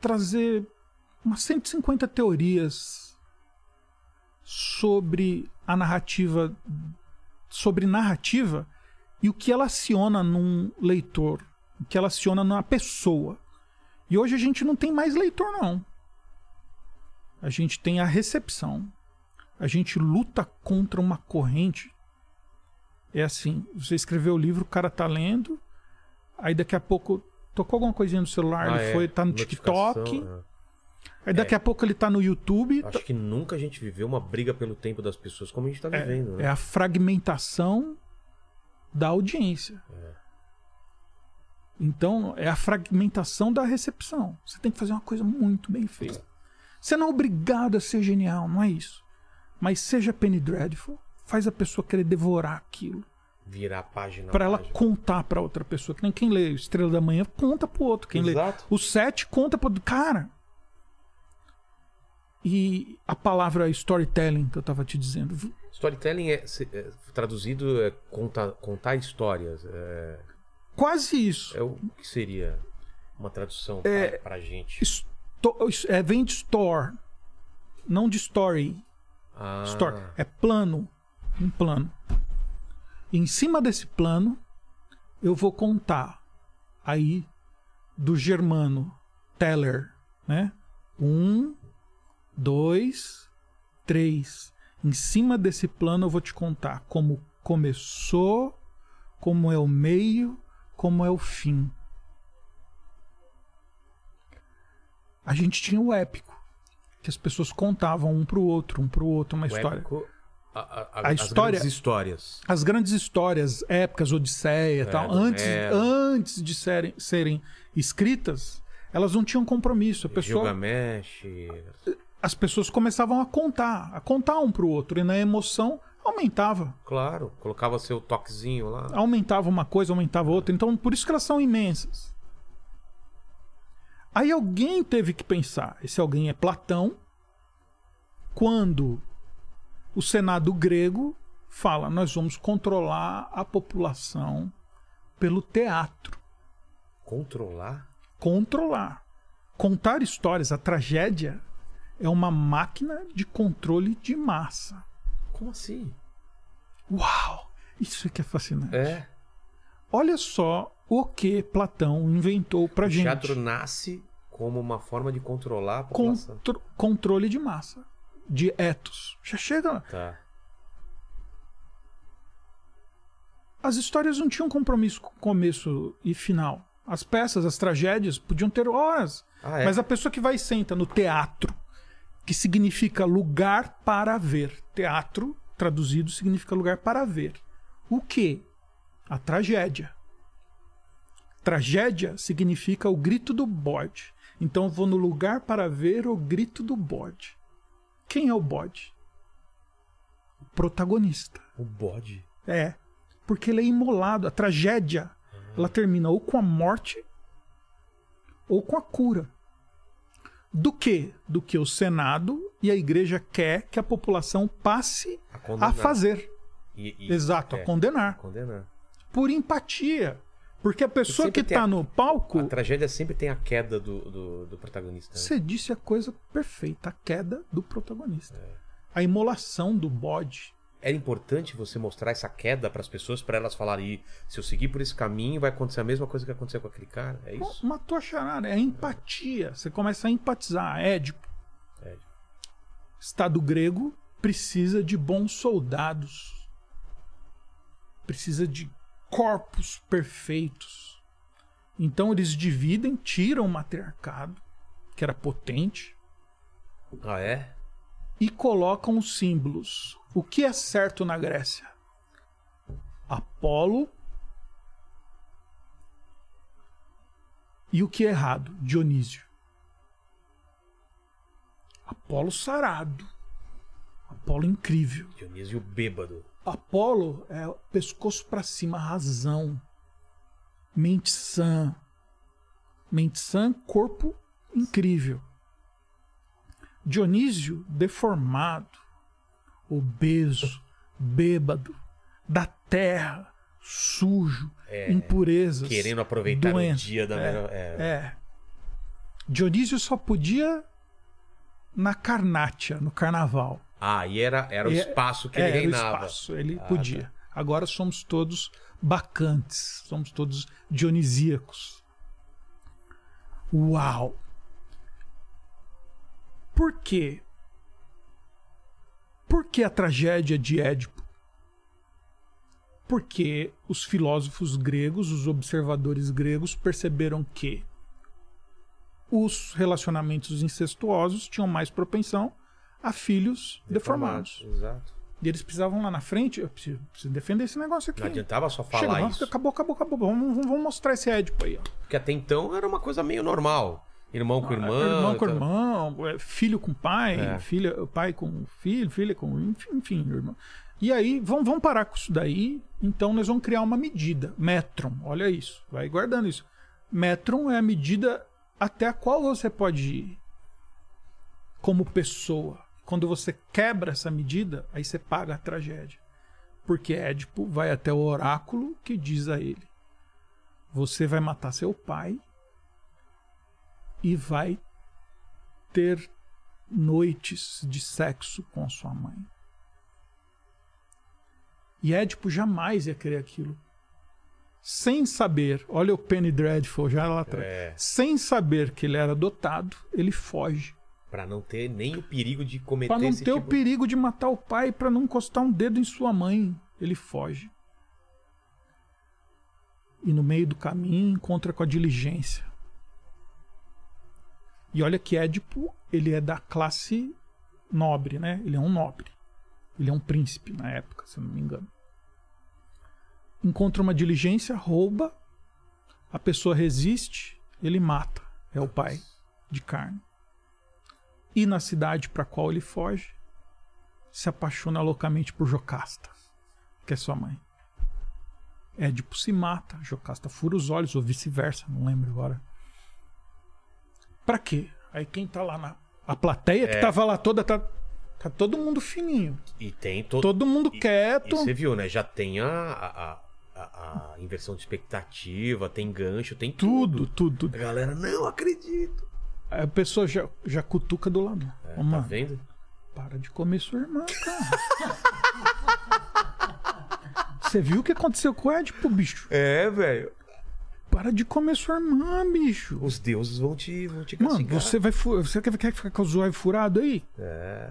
trazer umas 150 teorias sobre a narrativa, sobre narrativa e o que ela aciona num leitor, o que ela aciona numa pessoa. E hoje a gente não tem mais leitor, não. A gente tem a recepção. A gente luta contra uma corrente. É assim, você escreveu o livro, o cara tá lendo, aí daqui a pouco tocou alguma coisinha no celular, Ah, ele é. foi, tá no TikTok, é. aí daqui a pouco ele tá no YouTube. Acho que nunca a gente viveu uma briga pelo tempo das pessoas como a gente tá vivendo, É né? a fragmentação da audiência. Então, é a fragmentação da recepção. Você tem que fazer uma coisa muito bem feita. Você não é obrigado a ser genial, não é isso. Mas seja Penny Dreadful, faz a pessoa querer devorar aquilo. Virar a página. Pra ela página. contar pra outra pessoa. Que nem quem lê Estrela da Manhã, conta pro outro. Quem Exato. lê o sete, conta pro outro. Cara. E a palavra storytelling que eu tava te dizendo. Storytelling é, é, traduzido é conta, contar histórias. É, Quase isso. é o que seria uma tradução É, pra, pra gente. Sto- é, vem de store, não de story. Ah, Store. É plano. Um plano. E em cima desse plano, eu vou contar aí do germano Teller, né? Um, dois, três. Em cima desse plano eu vou te contar como começou, como é o meio, como é o fim. A gente tinha o épico, que as pessoas contavam um pro outro, um pro outro uma o história. épico, a, a- A as história- grandes histórias. As grandes histórias, épicas, Odisseia e tal, do antes, Homero. antes de serem, serem escritas, elas não tinham compromisso. A pessoa, Gilgamesh. as pessoas começavam a contar, a contar um pro outro, e na emoção aumentava. Claro, colocava seu toquezinho lá. Aumentava uma coisa, aumentava outra. Então, por isso que elas são imensas. Aí alguém teve que pensar. Esse alguém é Platão. Quando o Senado grego fala: nós vamos controlar a população pelo teatro. Controlar? Controlar. Contar histórias, a tragédia é uma máquina de controle de massa. Como assim? Uau! Isso é que é fascinante. É. Olha só o que Platão inventou pra O gente. teatro nasce como uma forma de controlar a população. Contro- controle de massa. De etos. Já chega lá. Tá. As histórias não tinham compromisso com começo e final. As peças, as tragédias podiam ter horas. Ah, é? Mas a pessoa que vai e senta no teatro, que significa lugar para ver. Teatro, traduzido, significa lugar para ver. O que? A tragédia. Tragédia significa o grito do bode. Então eu vou no lugar para ver o grito do bode. Quem é o bode? O protagonista. O bode. É. Porque ele é imolado. A tragédia ela termina ou com a morte ou com a cura. Do que? Do que o Senado e a igreja quer que a população passe A a fazer. E- e- Exato, é, a condenar. condenar. Por empatia. Porque a pessoa que está no palco. A tragédia sempre tem a queda do, do, do protagonista. né? Você disse a coisa perfeita, a queda do protagonista. É. A imolação do bode. Era importante você mostrar essa queda para as pessoas, para elas falarem: "Ih, se eu seguir por esse caminho, vai acontecer a mesma coisa que aconteceu com aquele cara. É isso? Matou a charada, é a empatia. Você começa a empatizar. Édipo. Édipo. Estado grego precisa de bons soldados. Precisa de corpos perfeitos. Então eles dividem, tiram o matriarcado, que era potente, Ah, é? e colocam os símbolos. O que é certo na Grécia? Apolo. E o que é errado? Dionísio. Apolo sarado. Apolo incrível. Dionísio bêbado. Apolo é pescoço para cima, razão. Mente sã. Mente sã, corpo incrível. Dionísio deformado, obeso, bêbado, da terra, sujo, impurezas. É, Querendo aproveitar doença. o dia da é, melhor. É. é. Dionísio só podia na Carnátia, no carnaval. Ah, e era, era o É- espaço que É, ele era o reinava. espaço, ele Ah, podia. Agora somos todos bacantes, somos todos dionisíacos. Uau! Por quê? Por que a tragédia de Édipo? Porque os filósofos gregos, os observadores gregos, perceberam que os relacionamentos incestuosos tinham mais propensão a filhos deformados. Exato. E eles precisavam lá na frente, eu preciso, preciso defender esse negócio aqui. Não adiantava só Chega, falar vamos- isso. acabou, acabou, acabou. Vamos, vamos- mostrar esse Édipo aí, ó. Porque até então era uma coisa meio normal. Irmão com irmã. Ah, irmão com irmão, é, filho com pai, É. filha, pai com filho, filha com. Enfim, enfim, irmão. E aí, vamos, vamos parar com isso daí. Então, nós vamos criar uma medida. Metron, olha isso. Vai guardando isso. Metron é a medida até a qual você pode ir como pessoa. Quando você quebra essa medida, aí você paga a tragédia. Porque Édipo vai até o oráculo que diz a ele: Você vai matar seu pai e vai ter noites de sexo com sua mãe. E Édipo jamais ia querer aquilo. Sem saber, olha o Penny Dreadful já lá atrás. É, Sem saber que ele era adotado, ele foge. Pra não ter nem o perigo de cometer Para não ter o tipo... perigo de matar o pai, para não encostar um dedo em sua mãe, ele foge. E no meio do caminho encontra com a diligência. E olha que Édipo, ele é da classe nobre, né? Ele é um nobre. Ele é um príncipe na época, se não me engano. Encontra uma diligência, rouba, a pessoa resiste, ele mata. É o pai de carne. E na cidade para qual ele foge, se apaixona loucamente por Jocasta, que é sua mãe. Édipo se mata, Jocasta fura os olhos, ou vice-versa, não lembro agora. Pra quê? Aí quem tá lá na. A plateia que É. tava lá toda, tá, tá todo mundo fininho. E tem todo... Todo mundo E- quieto. E você viu, né? Já tem a, a, a, a- a inversão de expectativa, tem gancho, tem Tudo, tudo. tudo. A galera, não acredito. A pessoa já, já cutuca do lado. Ô, Tá mano, vendo? para de comer sua irmã, cara. Você viu o que aconteceu com o Édipo, bicho? É, velho. Para de comer sua irmã, bicho. Os deuses vão te, vão te Mano, castigar. você vai você quer, quer ficar com o zóio furado aí? É.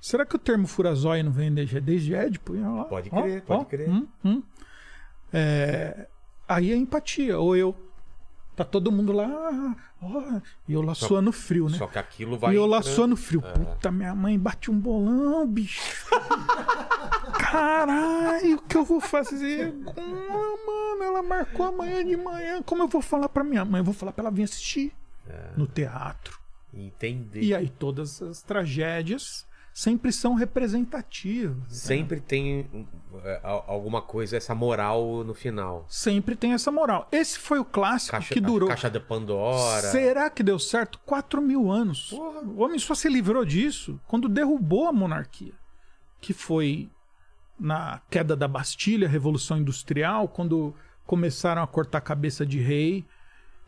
Será que o termo furazóio não vem desde, desde Édipo? Lá. Pode crer, ó, pode crer. hum, hum. É, aí é empatia. Ou eu. Tá todo mundo lá. ó, e eu lá Só- suando frio, né? Só que aquilo vai. E eu lá entrando. suando frio. Puta, minha mãe bate um bolão, bicho. Caralho, o que eu vou fazer? Ah, mano, ela marcou amanhã de manhã. Como eu vou falar pra minha mãe? Eu vou falar pra ela vir assistir no teatro. Entender. E aí todas as tragédias sempre são representativas. né? Sempre tem é, al- alguma coisa, essa moral no final. Sempre tem essa moral. Esse foi o clássico Caixa, que durou. a caixa da Pandora. Será que deu certo? 4 mil anos. Porra. O homem só se livrou disso quando derrubou a monarquia. Que foi na queda da Bastilha, Revolução Industrial, quando começaram a cortar a cabeça de rei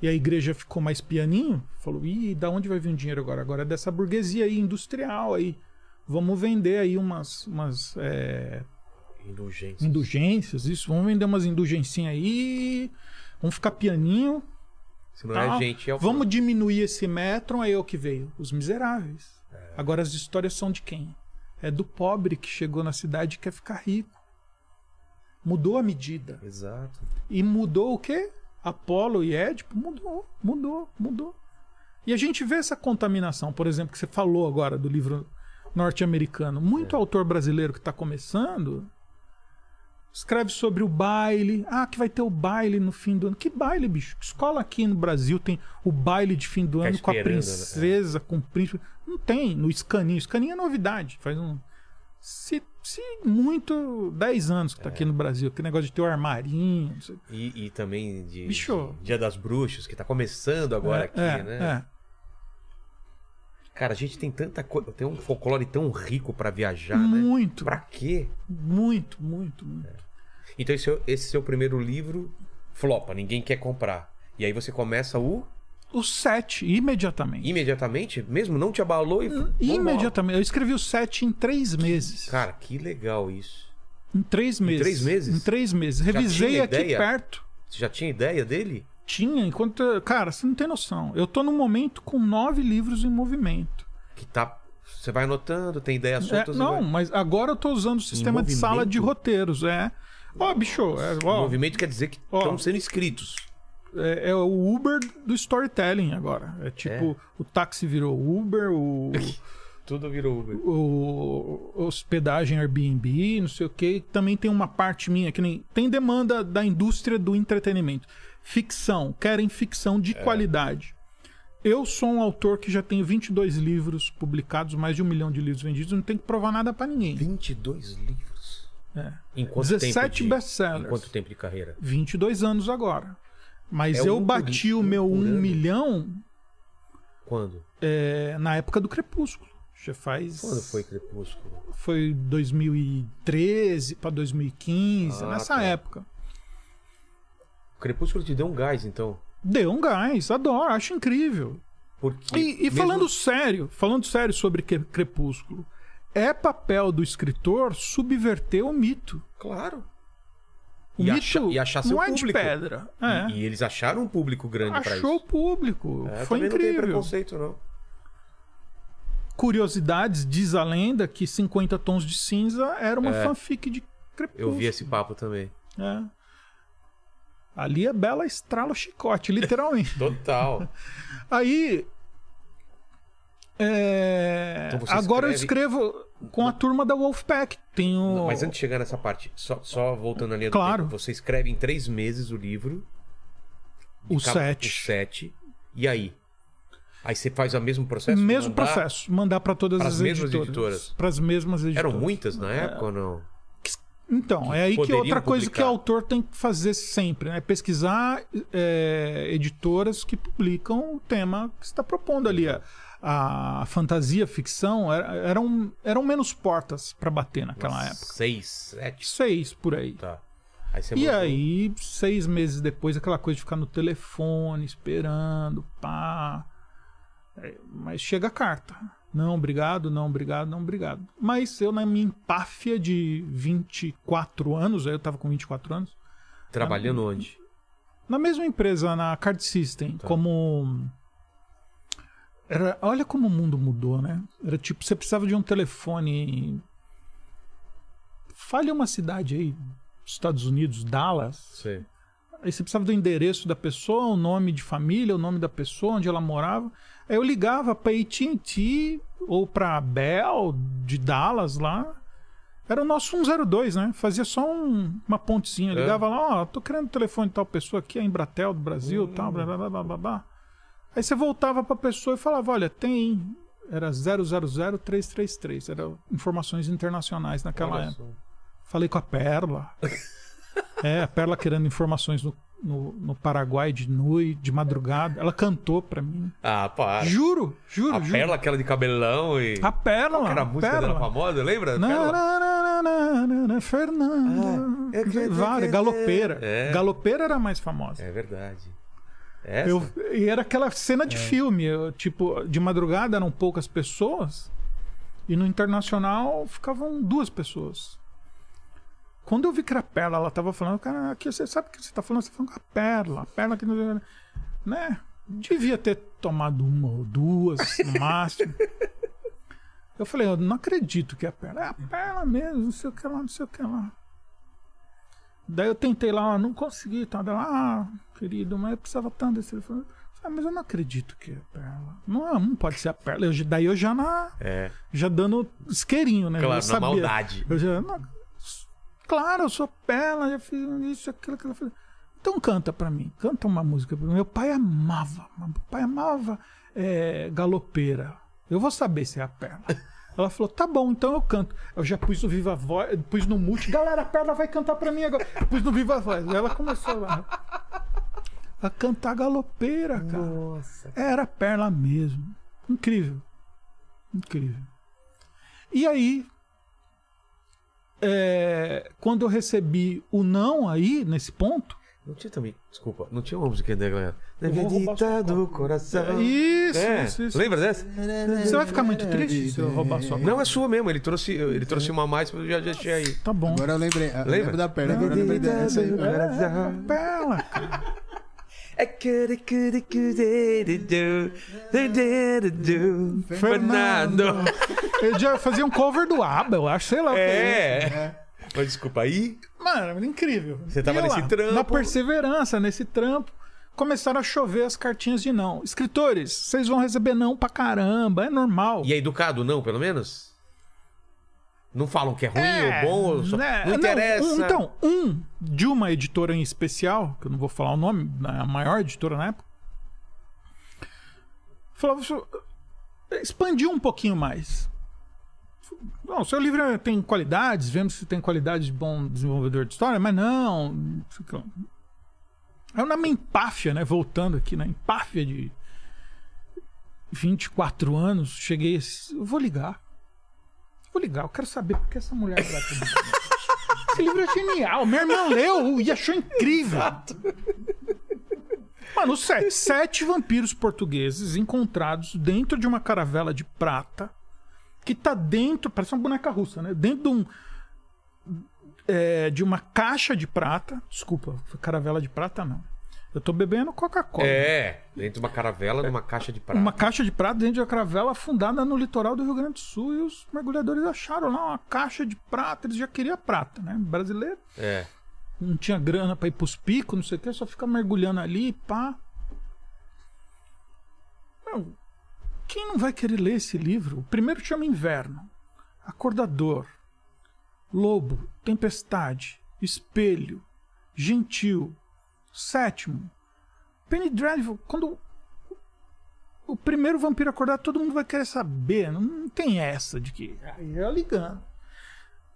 e a igreja ficou mais pianinho. Falou: ih, da onde vai vir o dinheiro agora? Agora é dessa burguesia aí, industrial aí. Vamos vender aí umas, umas é, Indulgência. indulgências, isso. Vamos vender umas indulgencinhas aí. Vamos ficar pianinho. Se não Tal. é gente, é o Vamos diminuir esse metro, aí é o que veio? Os miseráveis. É. Agora as histórias são de quem? É do pobre que chegou na cidade e quer ficar rico. Mudou a medida. Exato. E mudou o quê? Apolo e Édipo mudou, mudou, mudou. E a gente vê essa contaminação, por exemplo, que você falou agora do livro norte-americano. Muito autor brasileiro que está começando escreve sobre o baile. Ah, que vai ter o baile no fim do ano. Que baile, bicho? Que escola aqui no Brasil tem o baile de fim do Fica ano com a né? princesa, com o príncipe? Não tem. No Scaninho. Scaninho é novidade. Faz um. Se, se muito, 10 anos que tá É. aqui no Brasil. Que negócio de ter o armarinho. E, e também de, Bicho. de Dia das Bruxas, que tá começando agora É, aqui, é, né? é. Cara, a gente tem tanta coisa. Tem um folclore tão rico pra viajar, né? Muito, Pra quê? muito, muito, muito. Então esse, é- esse seu primeiro livro flopa, ninguém quer comprar. E aí você começa o o 7 imediatamente. Imediatamente? Mesmo? Não te abalou e. Imediatamente. Eu escrevi o 7 em três meses. Cara, que legal isso. Em três meses. três meses? Em três meses. Revisei aqui ideia? perto. Você já tinha ideia dele? Tinha, enquanto. Cara, você não tem noção. Eu tô num momento com nove livros em movimento. Que tá. Você vai anotando, tem ideias É, soltas. e não, vai- mas agora eu tô usando o sistema de sala de roteiros. É. Ó, bicho, é, ó, Movimento quer dizer que estão sendo escritos. é, é o Uber do storytelling agora. É tipo, o táxi virou Uber, o. Tudo virou Uber. o hospedagem Airbnb, não sei o que. Também tem uma parte minha que nem tem demanda da indústria do entretenimento. Ficção, querem ficção É. de qualidade. Eu sou um autor que já tenho 22 livros publicados, mais de um milhão de livros vendidos, não tenho que provar nada pra ninguém. 22 livros. É. Em quanto 17 tempo de, best-sellers. Em quanto tempo de carreira? 22 anos agora. Mas É eu um por- bati o um meu por 1 ano. milhão Quando? é, na época do Crepúsculo. Já faz. Quando foi Crepúsculo? Foi 2013 pra 2015, Ah, nessa tá. época. O Crepúsculo te deu um gás, então. Deu um gás, adoro, acho incrível. Porque. E, e mesmo- falando sério, falando sério sobre Cre- Crepúsculo, é papel do escritor subverter o mito. Claro. O E, mito acha- e achar seu não é público. de pedra. É. E, e eles acharam um público grande pra Achou o isso. público. É, Foi também não tem incrível. preconceito, não. Curiosidades, diz a lenda que 50 Tons de Cinza era uma É. fanfic de Crepúsculo. Eu vi esse papo também. É. Ali a Bela estrala o chicote, literalmente. Total. Aí. é, Então Agora eu escreve- escrevo com a turma da Wolfpack. Tenho. Mas antes de chegar nessa parte, só, só voltando ali Claro. tempo, você escreve em três meses o livro. O capa- sete. O sete. E aí? Aí você faz o mesmo processo? Mesmo Mandar- processo. Mandar para todas as editoras. editoras? Para as mesmas editoras. Eram muitas na época ou não? Então, é aí que outra coisa que o publicar. autor tem que fazer sempre, né? Pesquisar é, editoras que publicam o tema que está propondo ali. A, a fantasia, a ficção era- eram, eram menos portas para bater naquela Umas época. Seis, sete. Seis por aí. Tá. Aí E aí, seis meses depois, aquela coisa de ficar no telefone, esperando, pá. É, mas chega a carta. Não, obrigado, não, obrigado, não, obrigado. Mas eu, na minha empáfia de 24 anos, aí eu tava com 24 anos, Trabalhando onde? na mesma empresa, na Card System, Tá. como. Era, olha como o mundo mudou, né? Era tipo, você precisava de um telefone. Fale uma cidade aí, Estados Unidos, Dallas. Sei. Aí você precisava do endereço da pessoa, o nome de família, o nome da pessoa, onde ela morava. Aí eu ligava pra AT&T ou pra Bell de Dallas lá. Era o nosso 102, né? Fazia só um- uma pontezinha. É. Ligava lá, ó, tô querendo o telefone de tal pessoa aqui, a Embratel do Brasil, Hum. tal, blá, blá, blá, blá, blá. Aí você voltava pra pessoa e falava, olha, tem... Era 000-333. Eram informações internacionais naquela Olha época. só. Falei com a Perla. é, a Perla querendo informações no, no, no Paraguai de noite, de madrugada. Ela cantou pra mim. Ah, para. Juro, juro, A juro. Perla, aquela de cabelão e. A Perla. que era a música Perla. dela famosa, lembra? Na, Perla? na, na, na, na, na, Fernanda. Ah, Várias, Galopeira. É. Galopeira era a mais famosa. É verdade. Essa? Eu, e era aquela cena de filme. eu, tipo, de madrugada eram poucas pessoas. E no internacional ficavam duas pessoas. Quando eu vi que era a Perla, ela tava falando, cara, aqui você sabe o que você tá falando? Você tá falando com a Perla, a Perla que não. Né? Devia ter tomado uma ou duas, no máximo. Eu falei, eu não acredito que é a Perla. É a Perla mesmo, não sei o que lá, não sei o que lá. Daí eu tentei lá, não consegui. Tá? Ela, ah, querido, mas eu precisava tanto desse telefone. Falei, mas eu não acredito que é a Perla. Não, não pode ser a Perla. Eu, daí eu já na, É, já dando isqueirinho, né? claro, eu na sabia. maldade. Eu já, não, claro, eu sou Perla, já fiz isso, aquilo, aquilo. aquilo. Então canta pra mim, canta uma música. Meu pai amava, meu pai amava é, galopeira. Eu vou saber se é a Perla. Ela falou, tá bom, então eu canto. Eu já pus no Viva Voz, pus no mute, galera, a Perla vai cantar pra mim agora. Pus no Viva Voz. Ela começou a, a cantar galopeira, cara. Nossa. Era a Perla mesmo. Incrível. Incrível. E aí, é, quando eu recebi o não aí, nesse ponto, Não tinha também, desculpa, não tinha uma música da galera. Medida do coração. Isso, É, isso, isso. Lembra dessa? Você vai ficar muito triste se eu roubar sua Não, é sua mesmo. Ele trouxe, ele trouxe uma a mais, eu já deixei aí. Tá bom. Agora eu lembrei. Lembra? lembro da perna, agora eu lembrei dessa aí. Bela. É Fernando. Ele já fazia um cover do ABBA, eu acho, sei lá. É. Mas desculpa aí. Mano, incrível. Você tava nesse trampo. Na perseverança, nesse trampo, começaram a chover as cartinhas de não. Escritores, vocês vão receber não pra caramba, é normal. E é educado, não, pelo menos? Não falam que é ruim É, ou bom, ou só... né? não interessa. um- então, um de uma editora em especial, que eu não vou falar o nome, né, a maior editora na época, falava assim, expandiu um pouquinho mais. Não, seu livro tem qualidades, vemos se tem qualidade de bom desenvolvedor de história, mas não. na minha empáfia, né? Voltando aqui na empáfia de 24 anos, cheguei eu vou ligar. Vou ligar, eu quero saber por que essa mulher mim. Esse livro é genial. Minha irmã leu e achou incrível. Mano, sete, sete vampiros portugueses encontrados dentro de uma caravela de prata que tá dentro, parece uma boneca russa, né? Dentro de um é, de uma caixa de prata. Desculpa, caravela de prata não. Eu tô bebendo Coca-Cola. É, dentro de uma caravela, numa caixa de prata. Uma caixa de prata dentro de uma caravela afundada no litoral do Rio Grande do Sul e os mergulhadores acharam lá uma caixa de prata. Eles já queriam prata, né? Brasileiro É. não tinha grana pra ir pros picos, não sei o que, só fica mergulhando ali, pá. Meu, quem não vai querer ler esse livro? O primeiro chama Inverno, Acordador, Lobo, Tempestade, Espelho, Gentil, Sétimo. Penny Dreadful, quando o primeiro vampiro acordar, todo mundo vai querer saber. Não, tem essa de que. Aí é ligando.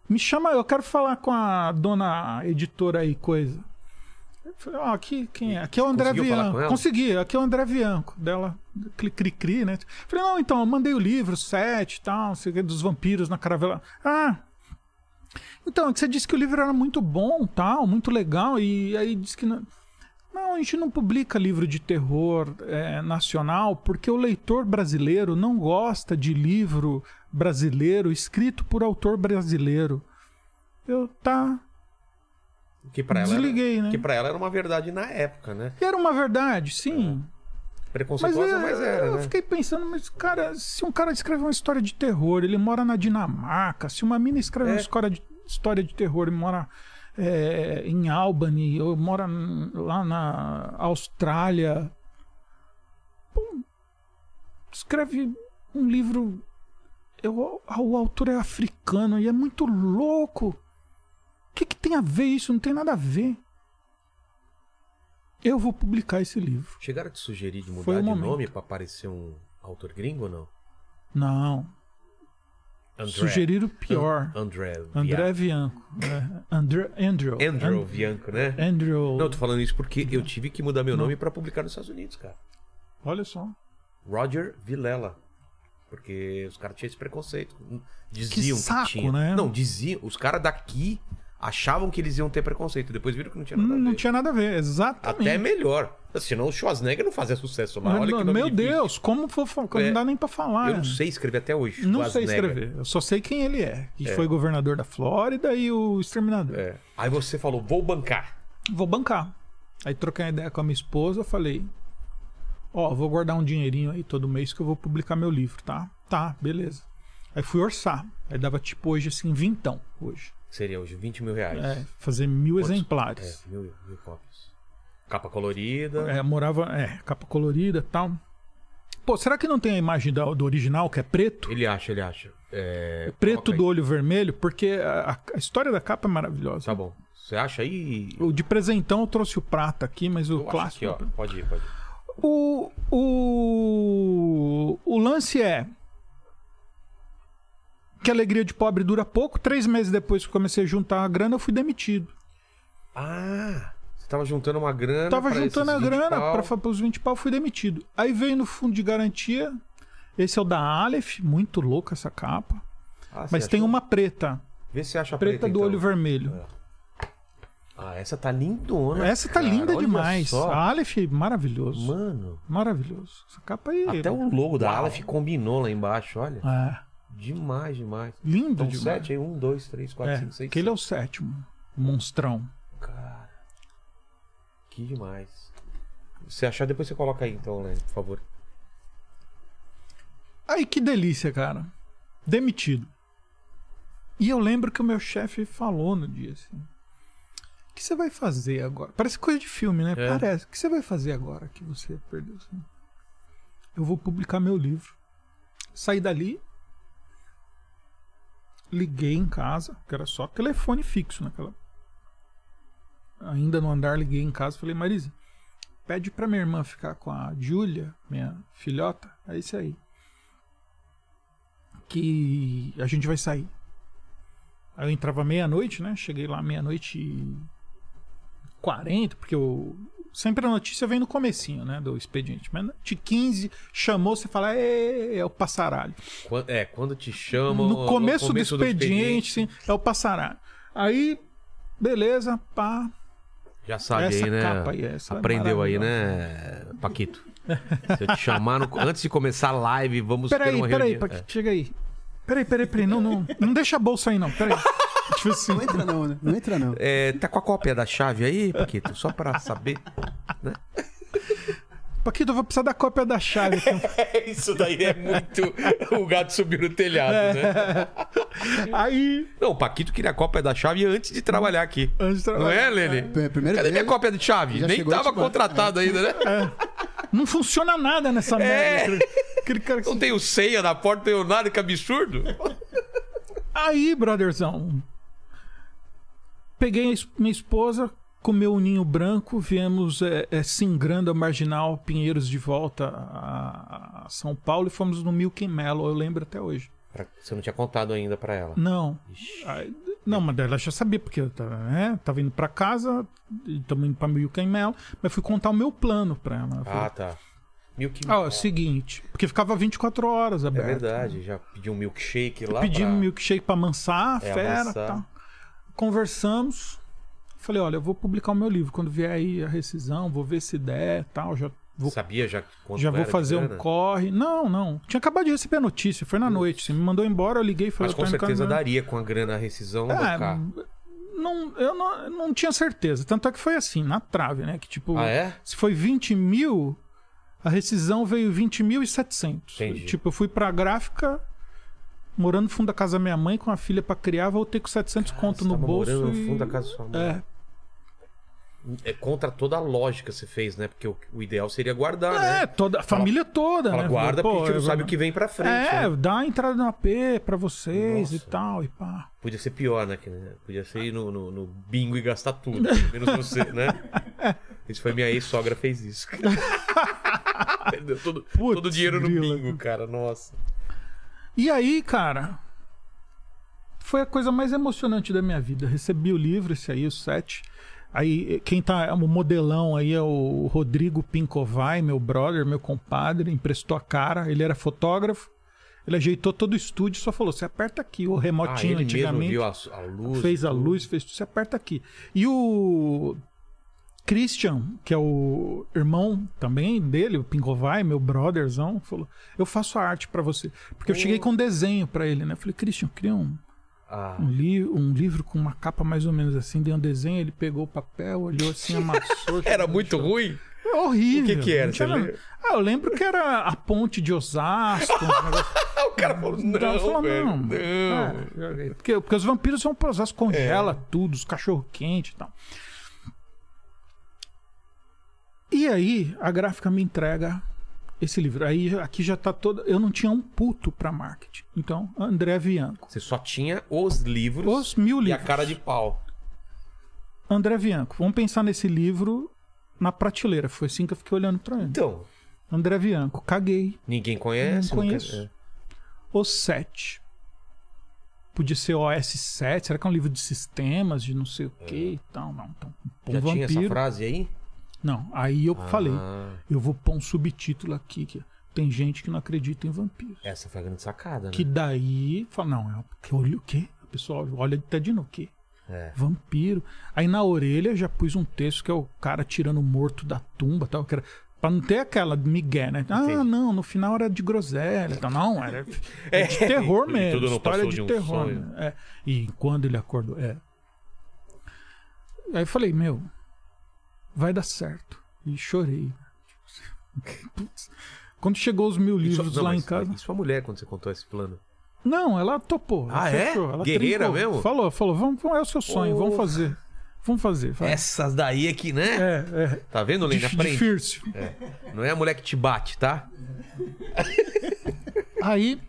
Me chama, eu quero falar com a dona editora aí, coisa. Eu falei, ó, aqui quem é? Aqui é o André ela? Consegui, aqui é o André Bianco. Dela, cri-cri, né? Falei, não, então, eu mandei o livro, sete e tal, dos vampiros na caravela. Ah, então, é você disse que o livro era muito bom, tal, muito legal, e aí disse que não. Não, a gente não publica livro de terror é, nacional porque o leitor brasileiro não gosta de livro brasileiro escrito por autor brasileiro. Eu tá. Que ela Desliguei, era, né? Que pra ela era uma verdade na época, né? Era uma verdade, sim. Mas, Preconceituosa, é, mas, era, eu né? fiquei pensando, mas cara, se um cara escreve uma história de terror, ele mora na Dinamarca, se uma mina escreve É. uma história de, história de terror e mora é, em Albany, ou mora lá na Austrália, escreve um livro. eu- o autor é africano e é muito louco. O que, que tem a ver isso? Não tem nada a ver. Eu vou publicar esse livro. Chegaram a te sugerir de mudar de momento. nome pra parecer um autor gringo ou não? Não. André. Sugeriram pior. An- André. André Bianco. É. André, Andrew. Andrew An- Bianco, né? Andrew. Não, tô falando isso porque eu tive que mudar meu nome pra publicar nos Estados Unidos, cara. Olha só. Roger Vilela. Porque os caras tinham esse preconceito. Diziam que, saco, tinha. né? Não, diziam. Os caras daqui achavam que eles iam ter preconceito. Depois viram que não tinha nada a ver. Não tinha nada a ver, exatamente. Até melhor. Senão o Schwarzenegger não fazia sucesso lá. Olha que Meu, difícil. Deus, como for, for- É. não dá nem pra falar. Eu não sei escrever até hoje. Não sei escrever. Eu só sei quem ele é. Que foi governador da Flórida e o exterminador. É. Aí você falou, vou bancar. Vou bancar. Aí troquei uma ideia com a minha esposa, falei: Ó, vou guardar um dinheirinho aí todo mês que eu vou publicar meu livro, tá? Tá, beleza. Aí fui orçar. Aí dava tipo hoje assim, vintão hoje. Seria hoje 20 mil reais. É, fazer mil Quantos? exemplares. É, mil, mil cópias. Capa colorida. É, morava, é, capa colorida e tal. Pô, será que não tem a imagem da- do original, que é preto? Ele acha, ele acha. É, Preto do olho vermelho, porque a, a história da capa é maravilhosa. Tá bom. Você acha aí? O de presentão eu trouxe o prata aqui, mas o Eu clássico. aqui, ó. Pode ir, pode ir. O, o, o lance é que a alegria de pobre dura pouco. Três meses depois que eu comecei a juntar a grana, eu fui demitido. Ah, tava juntando uma grana. Tava juntando a esses 20 grana para os 20 pau, fui demitido. Aí veio no fundo de garantia. Esse é o da Aleph, muito louca essa capa. Ah, Mas tem achou? uma preta, Vê se você acha preta preta do então. olho vermelho. Ah, essa tá lindona. Essa tá cara, linda olha demais. só. A Aleph, maravilhoso. Mano, Maravilhoso. Essa capa aí. até o logo da Uau. Aleph combinou lá embaixo, olha. É, Demais, demais. lindo Então, demais. sete aí, um, dois, três, quatro, É, cinco, seis. aquele é o sétimo. Monstrão. Cara, que demais. Se achar, depois você coloca aí, então, Lene, por favor. Aí que delícia, cara. Demitido. E eu lembro que o meu chefe falou no dia assim: O que você vai fazer agora? Parece coisa de filme, né? É. Parece. O que você vai fazer agora que você perdeu? Assim? Eu vou publicar meu livro. Saí dali. Liguei em casa, que era só telefone fixo naquela. Ainda no andar, liguei em casa falei: Marisa, pede pra minha irmã ficar com a Júlia, minha filhota. É isso aí que a gente vai sair. Aí eu entrava meia-noite, né? Cheguei lá meia-noite e 40, porque eu. Sempre a notícia vem no comecinho, né? Do expediente. Mas de 15, chamou, você fala, é, o passaralho. É, quando te chamam. No começo, do, expediente, sim, é o passaralho. Aí, beleza, pá. Já sabe Essa aí, né? capa aí, essa é Aprendeu aí, maravilhosa. né, Paquito? Se eu te chamar no- antes de começar a live, vamos ter Peraí, uma peraí, reunião. Paquito, chega aí. Peraí, peraí, peraí. Não, não, não deixa a bolsa aí, não. Peraí. Tipo assim. Não entra não, né? Não entra não. É, tá com a cópia da chave aí, Paquito? Só pra saber. Paquito, eu vou precisar da cópia da chave. aqui. Isso daí é muito. o gato subiu no telhado, né? Aí, Não, o Paquito queria a cópia da chave antes de trabalhar aqui. antes de Não trabalhar. é, Lene? É, primeiro Cadê minha cópia de chave? já Nem tava te mandar. contratado ainda, né? Não funciona nada nessa É. merda. Aquele cara que... Não tem o ceia na porta, não tem o nada, que absurdo. Aí, brotherzão. Peguei minha esposa, comeu o ninho branco, viemos é, é, singrando a marginal Pinheiros de volta a, a São Paulo e fomos no Milk Mello, eu lembro até hoje. Você não tinha contado ainda pra ela. Não. Aí, não, mas ela já sabia, porque eu tava, né, tava indo pra casa, estamos indo pra Milk Mello, mas fui contar o meu plano pra ela. Eu falei, Ah, tá. Milk Ah, é o seguinte, porque ficava 24 horas É aberto. verdade, já pediu um milkshake lá. Pedi pra... um milkshake pra amansar, É, fera, amansar. tal. Conversamos. Falei, olha, eu vou publicar o meu livro. Quando vier aí a rescisão, vou ver se der, tal, já vou, Sabia já já vou fazer um corre. Não, não. Tinha acabado de receber a notícia, foi na noite. Você me mandou embora, eu liguei e falei, Mas com certeza daria com a grana a rescisão do É, não, eu não, não tinha certeza. Tanto é que foi assim, na trave, né? Que tipo, Ah, é? se foi 20 mil, a rescisão veio 20.700. Entendi. Tipo, eu fui pra gráfica, morando no fundo da casa da minha mãe, com a filha pra criar, voltei com 700 conto Você no bolso. morando no e- fundo da casa da sua mãe. É. É contra toda a lógica que você fez, né? Porque o, o ideal seria guardar, É, né? toda, a família toda, Fala, né? guarda Pô, porque a gente não sabe o que vem pra frente. É, né? dá a entrada no AP pra vocês Nossa. e tal, e pá. Podia ser pior, né? Que, né? Podia ser ir no, no, no bingo e gastar tudo. Menos você, né? Isso foi minha ex-sogra fez isso. Perdeu todo, Putz, todo o dinheiro no grila. bingo, cara. Nossa. E aí, cara, foi a coisa mais emocionante da minha vida. Recebi o livro, esse aí, o 7. Aí, quem tá, o modelão aí é o Rodrigo Pincovai, meu brother, meu compadre, emprestou a cara. Ele era fotógrafo. Ele ajeitou todo o estúdio, só falou: você aperta aqui o Ah, remotinho ele mesmo antigamente. viu a, a luz. fez a tudo. luz, fez tudo, você aperta aqui. E o Christian, que é o irmão também dele, o Pingovai, meu brotherzão, falou: Eu faço a arte pra você. Porque eu cheguei com um desenho pra ele, né? Eu falei: Christian, cria um, Ah, um, li um livro com uma capa mais ou menos assim, dei um desenho, ele pegou o papel, olhou assim, amassou. era muito ruim? É horrível. O que que era? Não? Ah, eu lembro que era a ponte de Osasco. um negócio o cara falou, não, então, falo, velho, não, não. é, porque, porque os vampiros vão pra Osasco, congela tudo, os cachorro quente e tal. E aí, a gráfica me entrega esse livro. Aí, aqui já tá todo. Eu não tinha um puto pra marketing. Então, André Bianco. Você só tinha os livros Os mil e a livros. cara de pau. André Bianco. Vamos pensar nesse livro na prateleira. Foi assim que eu fiquei olhando pra ele. Então, André Bianco. Caguei. ninguém conhece. Não nunca- conheço. é. O 7. Podia ser OS 7. Será que é um livro de sistemas, de não sei o que e tal? Não. Então, um Já tinha essa vampiro. frase aí? Não, aí eu falei. Ah, Eu vou pôr um subtítulo aqui. Que tem gente que não acredita em vampiros. essa foi a grande sacada, né? Que daí. Fala, não, é, que olha o quê? O pessoal olha até de novo. O quê? É. Vampiro. Aí na orelha já pus um texto que é o cara tirando o morto da tumba tal. Que era, pra não ter aquela migué, né? Ah, Entendi. não, no final era de groselha. Tal. Não, era de É, terror mesmo. tudo não história de, de um terror. né? É. E quando ele acordou, é. Aí eu falei, meu, vai dar certo. E chorei. Putz. Quando chegou os mil sua- livros não, lá em casa. E sua mulher, quando você contou esse plano? Não, ela topou. ela Ah, é? fechou, ela Guerreira trincou. mesmo? Falou, falou, vamos, vamos, é o seu sonho, vamos Porra. fazer. Vamos fazer. vai. Essas daí é que, né? É, é. Tá vendo, Lene? Aprende. Difícil. Não é a mulher que te bate, tá? Aí.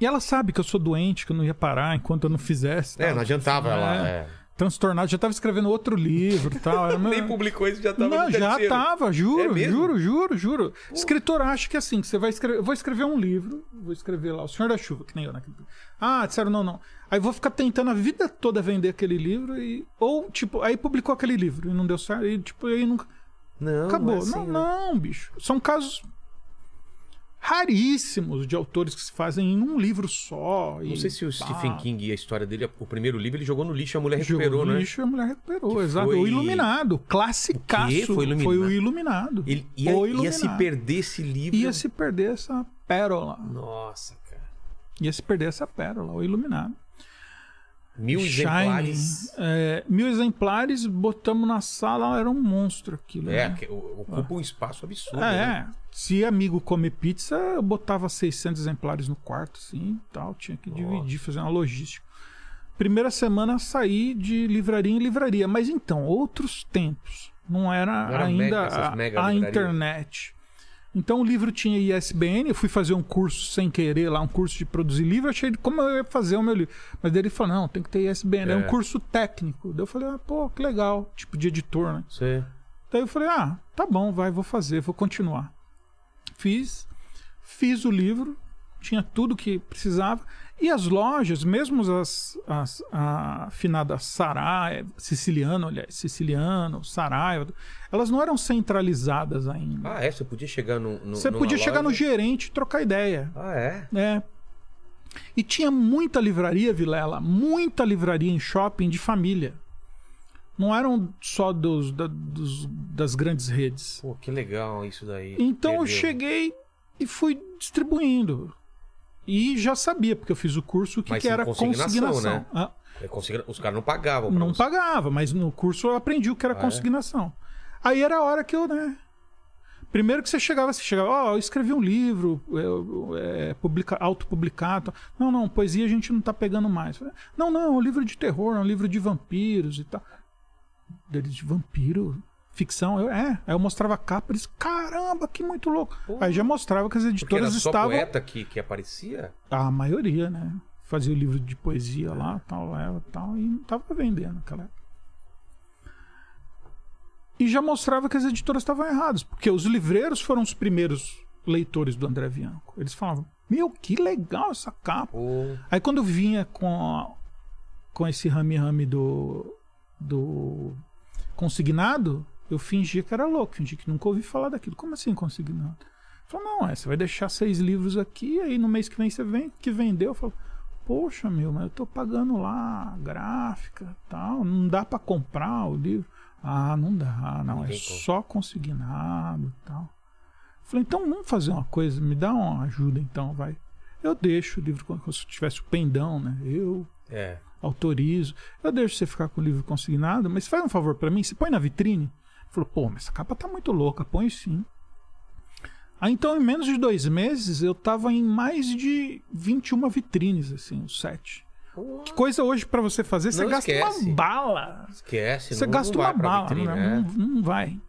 E ela sabe que eu sou doente, que eu não ia parar enquanto eu não fizesse. É, não adiantava ela. É. é. Transtornado, já tava escrevendo outro livro tal. Era Nem publicou isso, já tava Não, já terceiro. tava, É juro, mesmo? juro, juro, juro. Escritor acha que é assim, que você vai escrever. Eu vou escrever um livro, vou escrever lá, O Senhor da Chuva, que nem eu naquele. Ah, disseram, não, não. Aí vou ficar tentando a vida toda vender aquele livro e. Ou, tipo, aí publicou aquele livro e não deu certo. E, tipo, aí nunca. Não, Acabou. é assim, não, né? não, bicho. São casos raríssimos de autores que se fazem em um livro só. Não sei se o Stephen King e a história dele, o primeiro livro, ele jogou no lixo e a mulher jogou recuperou, no né? lixo e a mulher recuperou, Que exato. foi- O Iluminado, classicaço. O? Foi Iluminado? o Iluminado. Ele ia, O ia se Iluminado. perder esse livro. Ia se perder essa pérola. Nossa, cara. Ia se perder essa pérola, o Iluminado. Mil exemplares. é, mil exemplares, botamos na sala, era um monstro aquilo. É, né? que ocupa um espaço absurdo. É, né? Se amigo comer pizza, eu botava 600 exemplares no quarto, assim, e tal. Tinha que dividir, fazer uma logística. Primeira semana saí de livraria em livraria, mas então, outros tempos. Não era, Não era ainda mega- a, a internet. Então o livro tinha ISBN, eu fui fazer um curso sem querer lá, um curso de produzir livro, achei como eu ia fazer o meu livro. Mas ele falou: não, tem que ter ISBN, é, É. um curso técnico. Daí eu falei, ah, pô, que legal, tipo de editor, né? Você... Daí eu falei, ah, tá bom, vai, vou fazer, vou continuar. Fiz, fiz o livro, tinha tudo que precisava. E as lojas, mesmo as, as a afinada Saraiva, Siciliano, aliás, Siciliano, Saraiva, elas não eram centralizadas ainda. Ah, é? Você podia chegar no. no Você podia chegar no loja? gerente e trocar ideia. Ah, é? É. E tinha muita livraria, Vilela, muita livraria em shopping de família. Não eram só dos, da- dos- das grandes redes. Pô, que legal isso daí. Então eu cheguei e fui distribuindo. E já sabia, porque eu fiz o curso, o que, que era consignação, consignação. né? Ah, É, consigna- Os caras não pagavam. não você. pagava, mas no curso eu aprendi o que era Ah, é? consignação. Aí era a hora que eu, né? Primeiro que você chegava, você chegava, ó, eu escrevi um livro, eu, é, publica, autopublicado. Não, não, poesia a gente não tá pegando mais. Não, não, é um livro de terror, é um livro de vampiros e tal. Deles de vampiro, ficção, eu, é. Aí eu mostrava a capa, eles, caramba, que muito louco. Aí já mostrava que as Porque era editoras só estavam. poeta que, que aparecia? A maioria, né? Fazia o livro de poesia lá, tal, leva, tal, e não tava vendendo naquela época. E já mostrava que as editoras estavam erradas, porque os livreiros foram os primeiros leitores do André Bianco. Eles falavam: Meu, que legal essa capa. Pô, Aí quando vinha com, a- com esse rame-rame do, do consignado, eu fingia que era louco, fingia que nunca ouvi falar daquilo. Como assim consignado? Falei, não, é, você vai deixar seis livros aqui, aí no mês que vem você vem, que vendeu, eu falo, poxa, meu, mas eu tô pagando lá gráfica tal, não dá pra comprar o livro. Ah, não dá, não, Não é só consignado tal. Falei, então vamos fazer uma coisa, me dá uma ajuda então, vai. Eu deixo o livro como se tivesse o pendão, né? Eu é. autorizo. Eu deixo você ficar com o livro consignado, mas faz um favor pra mim, você põe na vitrine. Falou, pô, mas essa capa tá muito louca, põe sim. Aí então, em menos de dois meses, eu tava em mais de 21 vitrines, assim, o set. Que coisa hoje pra você fazer, você Não gasta esquece. uma bala. esquece. Você não, gasta não uma bala, vitrine, né? né? não, não vai.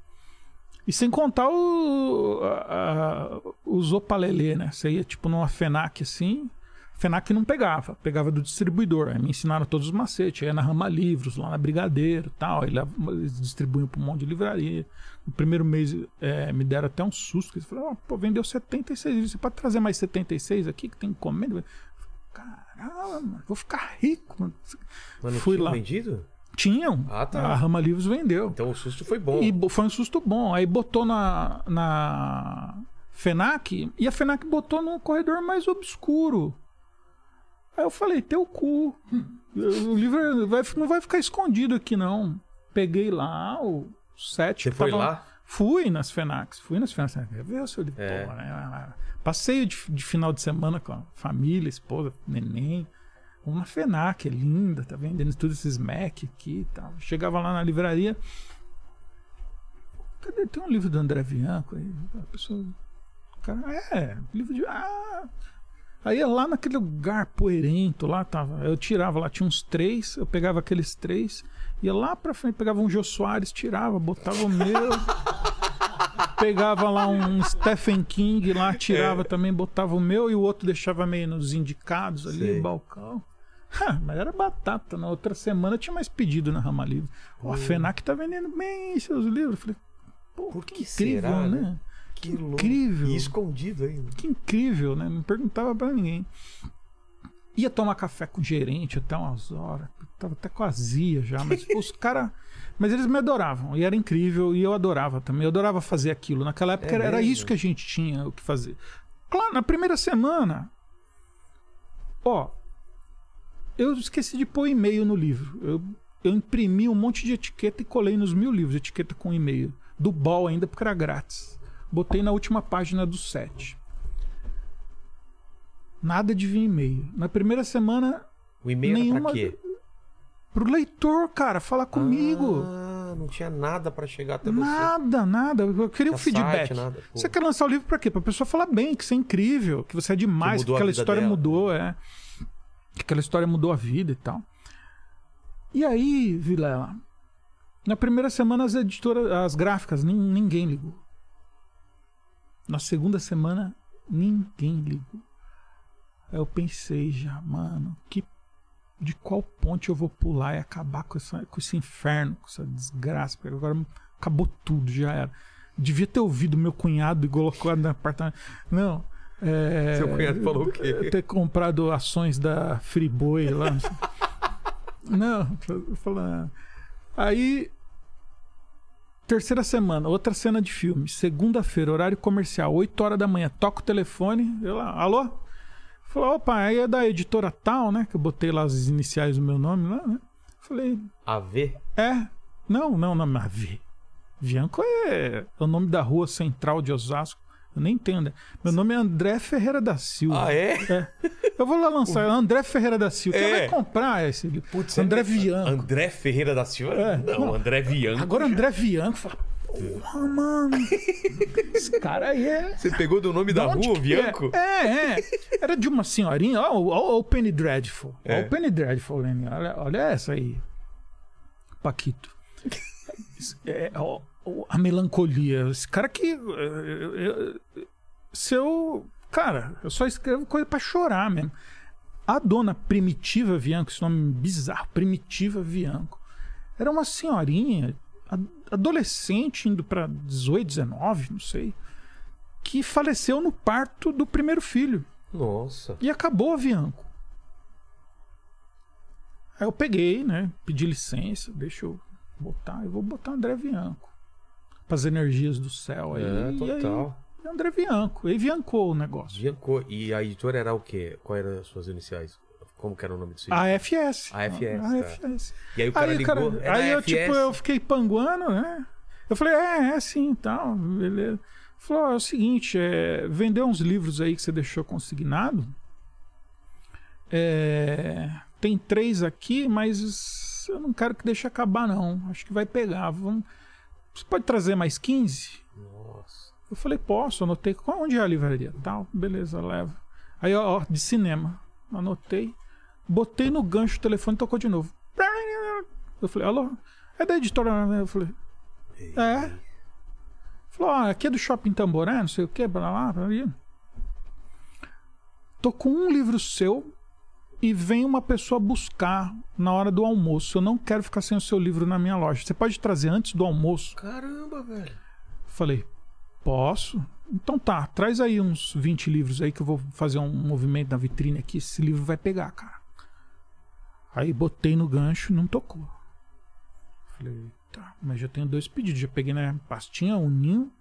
E sem contar o, a, a, o Zopalelê, né? Você ia tipo numa FENAC assim, FENAC não pegava, pegava do distribuidor. Aí me ensinaram todos os macetes. Aí na Rama Livros, lá na Brigadeiro e tal. Aí eles distribuíam para um monte de livraria. No primeiro mês é, me deram até um susto. Eles falaram, "Ó, pô, vendeu 76 livros. Você pode trazer mais 76 aqui que tem encomenda? Caramba, mano, vou ficar rico. Mano. Mas não Fui lá. vendido? Tinham. Ah, tá. A Rama Livros vendeu. Então o susto foi bom. E foi um susto bom. Aí botou na, na FENAC e a FENAC botou num corredor mais obscuro. Aí eu falei, teu cu. O livro vai- não vai ficar escondido aqui, não. Peguei lá o sete. Você foi tava- lá? Fui nas FENAX, fui nas FENAX. Quer ver o seu livro? É. Pô, né? Passeio de, de final de semana com a família, esposa, neném. Uma FENAC, é linda, tá vendendo tudo esses Mac aqui e tal. Chegava lá na livraria. Cadê? Tem um livro do André Bianco aí. A pessoa. Cara, é, livro de. Ah! Aí lá naquele lugar poeirento, lá tava. Eu tirava lá, tinha uns três, eu pegava aqueles três, ia lá pra frente, pegava um Jô Soares, tirava, botava o meu. pegava lá um Stephen King lá, tirava também, botava o meu e o outro deixava meio nos indicados ali, Sei. balcão. Ha, mas era batata. Na outra semana tinha mais pedido na Rama Livre. Ó, a FENAC tá vendendo bem seus livros. Eu falei, pô, Por que que incrível, será, né? né? Que louco. incrível. E escondido ainda. Que incrível, né? Não perguntava pra ninguém. Ia tomar café com o gerente até umas horas. Tava até com azia já, mas os caras. Mas eles me adoravam e era incrível e eu adorava também. Eu adorava fazer aquilo. Naquela época É era, era isso que a gente tinha o que fazer. Claro, na primeira semana. Ó, eu esqueci de pôr e-mail no livro. Eu, eu imprimi um monte de etiqueta e colei nos mil livros, etiqueta com e-mail. Do Ball ainda, porque era grátis. Botei na última página do set. Nada de vir e-mail. Na primeira semana, O e-mail Nenhuma- pra quê? pro leitor, cara, falar comigo. Ah, não tinha nada pra chegar até você. Nada, nada. Eu queria um feedback. site, nada. Você quer lançar o livro pra quê? Pra pessoa falar bem, que você é incrível, que você é demais, Que que, aquela história dela. mudou, é. Que aquela história mudou a vida e tal. E aí, Vilela, na primeira semana as editoras, as gráficas, nin- ninguém ligou. Na segunda semana, ninguém ligou. Aí eu pensei já, mano, que de qual ponte eu vou pular e acabar com, essa, com esse inferno, com essa desgraça, porque agora acabou tudo, já era. Devia ter ouvido meu cunhado e colocado no apartamento. Não. é, Seu cunhado falou o quê? Ter comprado ações da Friboi lá. Não, não eu falo, ah. aí. Terceira semana, outra cena de filme. Segunda-feira, horário comercial, 8 horas da manhã. Toca o telefone. Eu lá, alô? Falou, opa, aí é da editora tal, né? Que eu botei lá as iniciais do meu nome lá, né? Falei, AV? é. Não, não, não, Vi. Vianco é o nome da rua central de Osasco. Eu nem entendo. né? Meu nome é André Ferreira da Silva. Ah, é? Eu vou lá lançar. André Ferreira da Silva. Quem É. vai comprar esse livro? Putz, André é- Vianco. André Ferreira da Silva? É, não, não. André Vianco. Agora André Vianco fala. Porra, mano. Esse cara aí é. Você pegou do nome da rua, que Vianco? É? é, é. Era de uma senhorinha. Ó, ó, ó o Penny Dreadful. Ó É. o Penny Dreadful, Lenny. Olha, olha essa aí. Paquito. É, ó, a melancolia. Esse cara que. eu- eu- eu- Se eu. Cara, eu só escrevo coisa pra chorar mesmo. A dona Primitiva Vianco, esse nome bizarro, Primitiva Vianco, era uma senhorinha, ad- adolescente, indo pra 18, 19, não sei, que faleceu no parto do primeiro filho. Nossa. E acabou a Vianco. Aí eu peguei, né? Pedi licença, deixa eu botar. Eu vou botar André Vianco. Pras energias do céu aí. É, E total. aí, André Vianco. Aí Viancou o negócio. Vianco. E a editora era o quê? Qual eram as suas iniciais? Como que era o nome do seu? AFS. AFS, AFS. E aí o cara Aí, ligou. cara, aí eu, AFS? tipo, eu fiquei panguando, né? Eu falei, é, é sim, tal, beleza. Falou, é o seguinte, é, vendeu uns livros aí que você deixou consignado. É, tem três aqui, mas eu não quero que deixe acabar, não. Acho que vai pegar. Vamos, você pode trazer mais 15? Nossa. Eu falei, posso, anotei. Onde é a livraria? Tal, beleza, leva. Aí, ó, de cinema. Anotei. Botei no gancho o telefone e tocou de novo. Eu falei, alô? É da editora, né? Eu falei, é. Falou, ó, aqui é do Shopping Tamboré, não sei o que, pra lá, pra ali. Tô com um livro seu e vem uma pessoa buscar na hora do almoço. Eu não quero ficar sem o seu livro na minha loja. Você pode trazer antes do almoço? Caramba, velho. Falei, posso? Então tá, traz aí uns 20 livros aí que eu vou fazer um movimento na vitrine aqui. Esse livro vai pegar, cara. Aí botei no gancho e não tocou. Falei, tá, mas já tenho dois pedidos. Já peguei na pastinha, um ninho,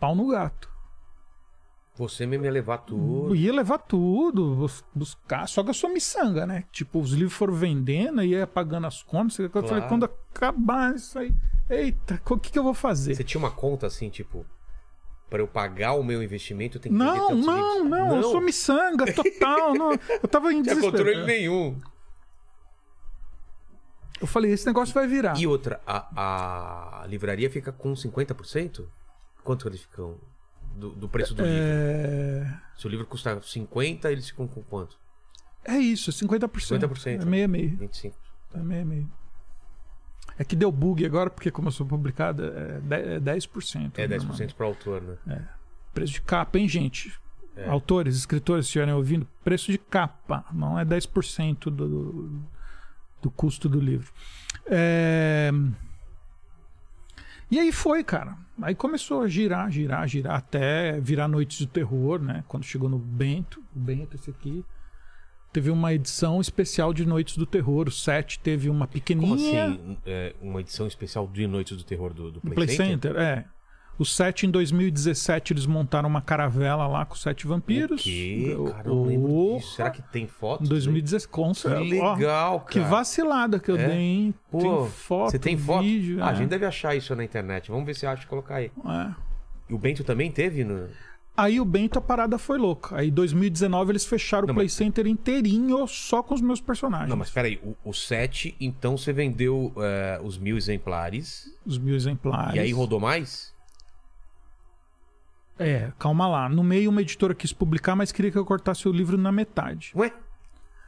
pau no gato. Você mesmo ia levar tudo. Ia levar tudo, bus- buscar. Só que eu sou miçanga, né? Tipo, os livros foram vendendo, ia pagando as contas. Eu falei, Claro. quando acabar isso aí. Eita, o que, que eu vou fazer? Você tinha uma conta assim, tipo, pra eu pagar o meu investimento, tenho que Não, não, livros. não, eu sou miçanga total. não. Eu tava em Não desespero. controle nenhum. Eu falei, esse negócio vai virar. E outra, a, a livraria fica com 50%? Quanto eles ficam do, do preço do livro? É... Se o livro custa 50, eles ficam com quanto? é isso, é 50%. 50%. É meio a meio. 25. É meio a meio. É que deu bug agora, porque como eu sou publicada, é de- é 10%. É né, 10% mano? pro autor, né? Preço de capa, hein, gente? É. Autores, escritores, se estiverem ouvindo, preço de capa, não é 10% do, do custo do livro. É... E aí foi, cara. Aí começou a girar, girar, girar, até virar Noites do Terror, né? Quando chegou no Bento, o Bento, esse aqui. Teve uma edição especial de Noites do Terror. O 7 teve uma Como pequenininha. assim? é, uma edição especial de Noites do Terror do, do Play, Play Center? Center, é. O 7 em 2017 eles montaram uma caravela lá com sete vampiros. O quê? Cara, eu não lembro Porra. disso. Será que tem foto? Em 2017, com Que certeza. legal, Ó, cara. Que vacilada que eu É? dei, hein? Pô, tem foto, Você tem foto? vídeo. Ah, a é. gente deve achar isso na internet. Vamos ver se acha e colocar aí. É. E o Bento também teve? No... Aí o Bento, a parada foi louca. Aí em 2019 eles fecharam Não, o Play mas- Center inteirinho só com os meus personagens. Não, mas peraí. O, o 7, então você vendeu é, os mil exemplares. Os mil exemplares. E aí rodou mais? É, calma lá. No meio uma editora quis publicar, mas queria que eu cortasse o livro na metade. Ué?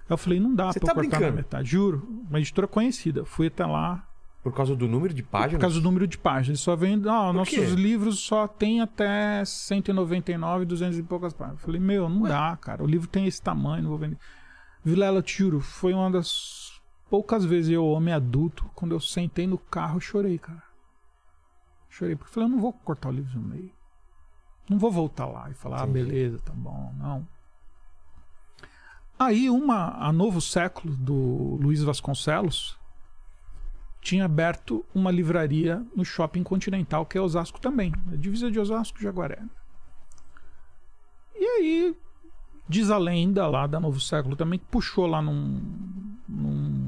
Eu falei, não dá Você pra tá eu cortar brincando? na metade. Juro. Uma editora conhecida. Fui até lá, Por causa do número de páginas? Por causa do número de páginas. Eles só vende. Ah, nossos quê? livros só tem até 199, 200 e poucas páginas. Eu falei, meu, não dá, cara. O livro tem esse tamanho, não vou vender. Vilela, te juro, foi uma das poucas vezes eu, homem adulto, quando eu sentei no carro, chorei, cara. Chorei, porque eu falei, eu não vou cortar o livro no meio. Não vou voltar lá e falar, ah, Entendi. beleza, tá bom, não. Aí uma, a Novo Século, do Luiz Vasconcelos, tinha aberto uma livraria no Shopping Continental, que é Osasco também. A divisa de Osasco, Jaguaré. E aí, diz a lenda lá da Novo Século também, que puxou lá num... num-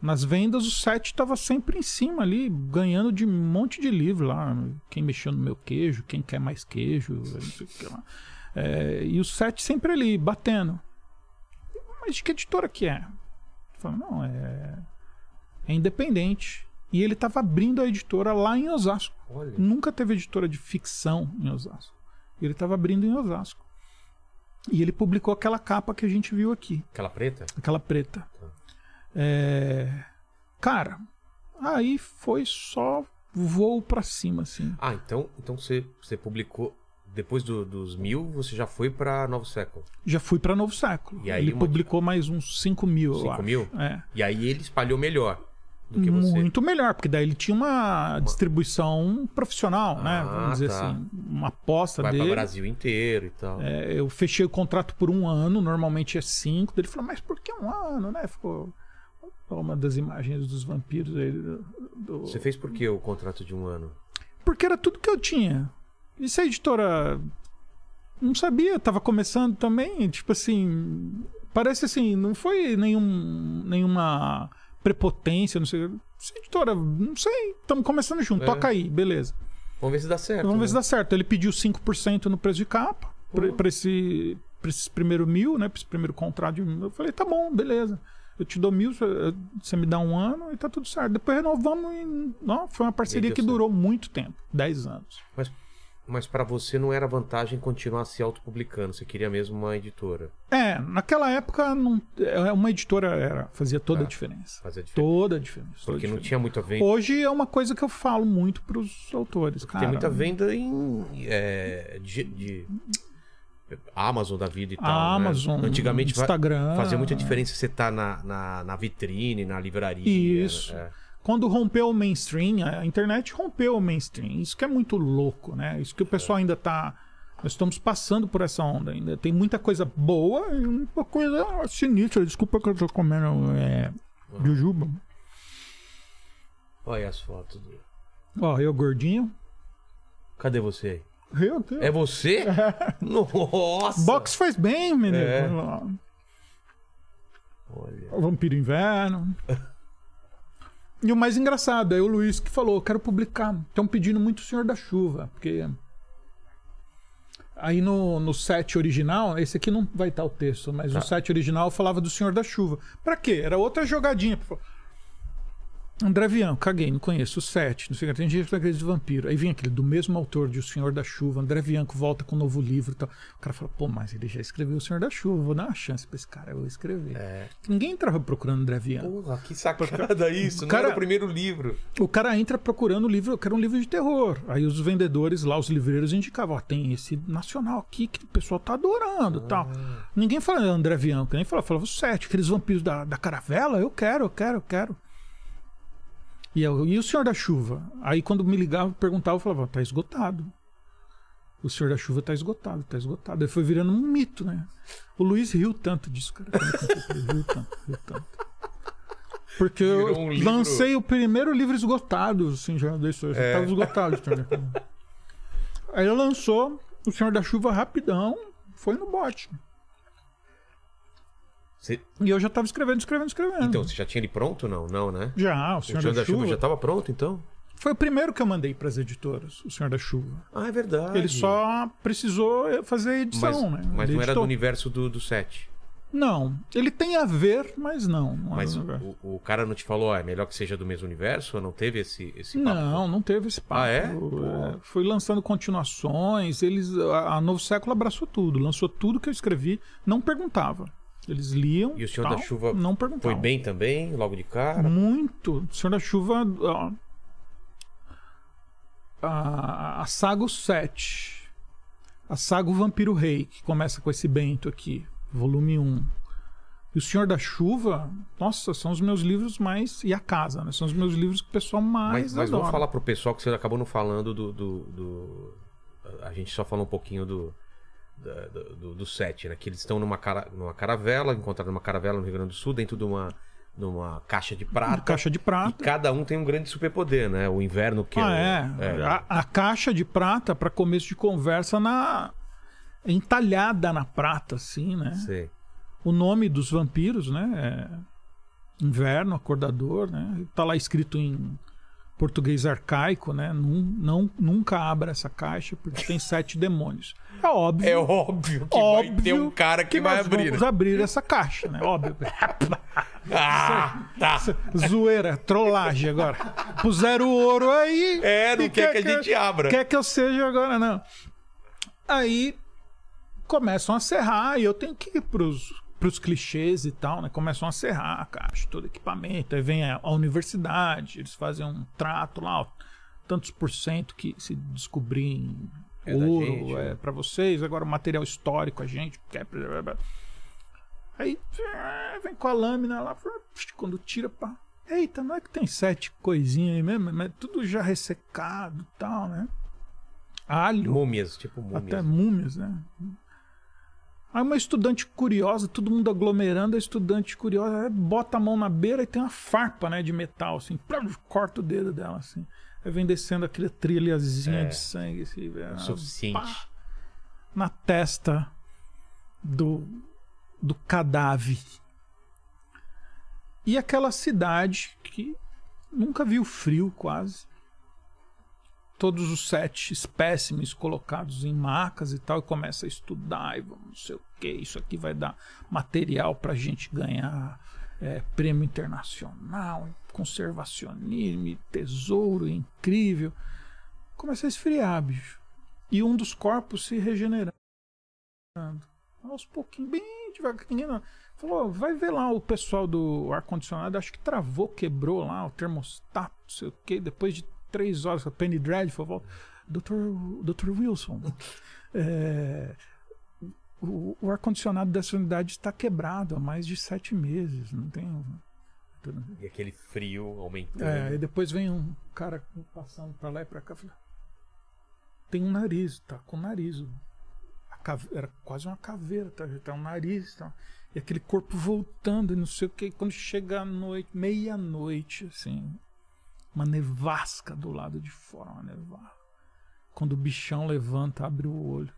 nas vendas, o 7 estava sempre em cima ali, ganhando de um monte de livro lá. Quem mexeu no meu queijo, quem quer mais queijo, não sei o que lá. É, e o 7 sempre ali, batendo. Mas de que editora que é? Falei, não, é é independente. E ele estava abrindo a editora lá em Osasco. Olha. Nunca teve editora de ficção em Osasco. Ele estava abrindo em Osasco. E ele publicou aquela capa que a gente viu aqui, Aquela preta? aquela preta. É... Cara, aí foi só voo pra cima, assim. Ah, então, então você, você publicou. Depois do- dos mil, você já foi pra Novo Século. Já fui pra Novo Século. E aí ele uma- publicou mais uns 5 mil, eu 5 acho. mil? É. E aí ele espalhou melhor do que você. Muito melhor, porque daí ele tinha uma distribuição profissional, né? Ah, Vamos dizer tá. assim, uma aposta Vai dele. pra Brasil inteiro e tal. É, eu fechei o contrato por um ano, normalmente é cinco. Ele falou, mas por que um ano, né? Ficou uma das imagens dos vampiros aí. do- Você fez por que o contrato de um ano? Porque era tudo que eu tinha. E se a editora não sabia, tava começando também, tipo assim, parece assim, não foi nenhum, nenhuma prepotência, não sei. Se a editora, não sei, estamos começando junto, É. toca aí, beleza. Vamos ver se dá certo. Vamos ver né? se dá certo. Ele pediu 5% no preço de capa pra esse, pra esses primeiro mil, né? Pra esse primeiro contrato de mil. Eu falei, tá bom, beleza. Eu te dou mil, você- você me dá um ano e tá tudo certo. Depois renovamos e. Não, foi uma parceria que certo. durou muito tempo 10 anos. Mas, mas para você não era vantagem continuar se autopublicando. Você queria mesmo uma editora. É, naquela época não, é, uma editora era, fazia toda Tá. a diferença. Fazer a diferença. Toda a diferença. Porque não diferença. tinha muita venda. Hoje é uma coisa que eu falo muito pros autores, cara. Tem muita venda em. é, de, de Amazon da vida e tal. A né? Amazon, Antigamente fa- Instagram. fazia muita diferença você estar na, na, na vitrine, na livraria. Isso. é. Quando rompeu o mainstream, a internet rompeu o mainstream. Isso que é muito louco, né? Isso que o pessoal ainda tá. Nós estamos passando por essa onda ainda. Tem muita coisa boa e muita coisa sinistra. Desculpa que eu tô comendo é, jujuba. Olha as fotos. do- Ó, eu gordinho. Cadê você aí? É você? Nossa! Box faz bem, menino. É. Olha. O Vampiro Inverno. e o mais engraçado é o Luiz que falou: quero publicar. Estão pedindo muito o Senhor da Chuva, porque. Aí no, no set original, esse aqui não vai estar o texto, mas Tá. no set original falava do Senhor da Chuva. Pra quê? Era outra jogadinha. André Vian, caguei, não conheço o set, não sei o que, tem gente que não acredita de vampiro. Aí vem aquele do mesmo autor de O Senhor da Chuva, André Bianco volta com um novo livro e tal. O cara fala, pô, mas ele já escreveu O Senhor da Chuva, vou dar uma chance pra esse cara, eu vou escrever. É. Ninguém entrava procurando André Bianco. Porra, que sacada isso. Não cara- era o primeiro livro. O cara entra procurando o livro, eu quero um livro de terror. Aí os vendedores lá, os livreiros indicavam, ó, tem esse nacional aqui que o pessoal tá adorando e tal. Ninguém fala André Bianco, nem falava, falava o sete, aqueles vampiros da, da caravela, eu quero, eu quero, eu quero. E, eu, e o Senhor da Chuva? Aí quando me ligava, perguntava, eu falava, tá esgotado. O Senhor da Chuva tá esgotado, tá esgotado. Aí foi virando um mito, né? O Luiz riu tanto disso, cara. eu pra ele, Riu tanto, riu tanto. Porque eu Virou um livro- lancei o primeiro livro esgotado, assim, já deixou, já É. tava esgotado. Aí ele lançou o Senhor da Chuva rapidão, foi no bote. Você- E eu já tava escrevendo, escrevendo, escrevendo. Então, você já tinha ele pronto? Não, não, né? já, o O Senhor, Senhor da, da Chuva Chuva, já estava pronto, então? foi o primeiro que eu mandei para as editoras, o Senhor da Chuva. Ah, é verdade. Ele só precisou fazer a Mas, edição, né? mas Ele não era do editou. universo do, do set. Não, ele tem a ver, mas não. não Mas o, o cara não te falou, ó, é melhor que seja do mesmo universo? Ou não teve esse, esse papo? Não, não teve esse papo. Ah, é? É. Foi lançando continuações, eles a, a Novo Século abraçou tudo, lançou tudo que eu escrevi, não perguntava. Eles liam, E o Senhor tal, da Chuva não perguntavam. Foi bem também, logo de cara? Muito. O Senhor da Chuva. ó, a, a saga o 7. A saga o Vampiro Rei, que começa com esse Bento aqui, volume 1. E o Senhor da Chuva, nossa, são os meus livros mais. E a casa, né? São os meus livros que o pessoal mais. Mas, mas vamos falar pro pessoal que você acabou não falando do. do, do- a gente só falou um pouquinho do. Da- do, do, set, né? Que eles estão numa, cara, numa caravela, encontraram uma caravela no Rio Grande do Sul, dentro de uma, numa caixa de prata. Caixa de E prata. cada um tem um grande superpoder, né? O inverno que ah, o- é. A, a caixa de prata, para começo de conversa, na entalhada na prata, assim, né? Sei. O nome dos vampiros, né? É Inverno, Acordador, né? Tá lá escrito em português arcaico, né? Nun- não, nunca abra essa caixa porque tem sete demônios. É óbvio. É óbvio que óbvio vai ter um cara que, vai nós abrir. Vamos né? abrir essa caixa, né? Óbvio. Ah, tá. Zoeira, trollagem agora. Puseram o ouro aí. É, não e quer que a gente abra. Quer que eu seja agora, não. Aí começam a serrar e eu tenho que ir pros, pros clichês e tal, né? Começam a serrar a caixa, todo equipamento. Aí vem a, a universidade, eles fazem um trato lá, ó, tantos por cento que se descobrir É ouro gente, é né? para vocês, agora o material histórico a gente quer. Aí eh, vem com a lâmina lá, quando tira, pá. Eita, não é que tem sete coisinhas aí mesmo, mas tudo já ressecado e tal, né? Alho, Múmias, tipo múmias. até múmias, né? Aí uma estudante curiosa, todo mundo aglomerando, a estudante curiosa bota a mão na beira e tem uma farpa, né, de metal, assim, plum, corta o dedo dela, assim. Aí vem descendo aquela trilhazinha É. de sangue, assim, O suficiente. pá, na testa do, do cadáver. E aquela cidade que nunca viu frio quase. Todos os sete espécimes colocados em macas e tal, e começa a estudar e vamos não sei o que, isso aqui vai dar material pra gente ganhar é, prêmio internacional, conservacionismo, tesouro incrível. Começa a esfriar, bicho. E um dos corpos se regenerando. Aos pouquinhos, bem devagarinho. não. Falou, vai ver lá o pessoal do ar-condicionado, acho que travou, quebrou lá o termostato, não sei o que, depois de três horas, a Penny Dreadful volta. Dr. Dr. Wilson, é, o, o ar-condicionado dessa unidade está quebrado há mais de sete meses, não tem... E aquele frio aumentando. É, e depois vem um cara passando pra lá e pra cá. fala, Tem um nariz, tá com o nariz. Cave- Era quase uma caveira, tá? Já tá um nariz. Tá? E aquele corpo voltando não sei o que. Quando chega a noite, meia-noite, assim, uma nevasca do lado de fora, uma nevasca. quando o bichão levanta, abre o olho.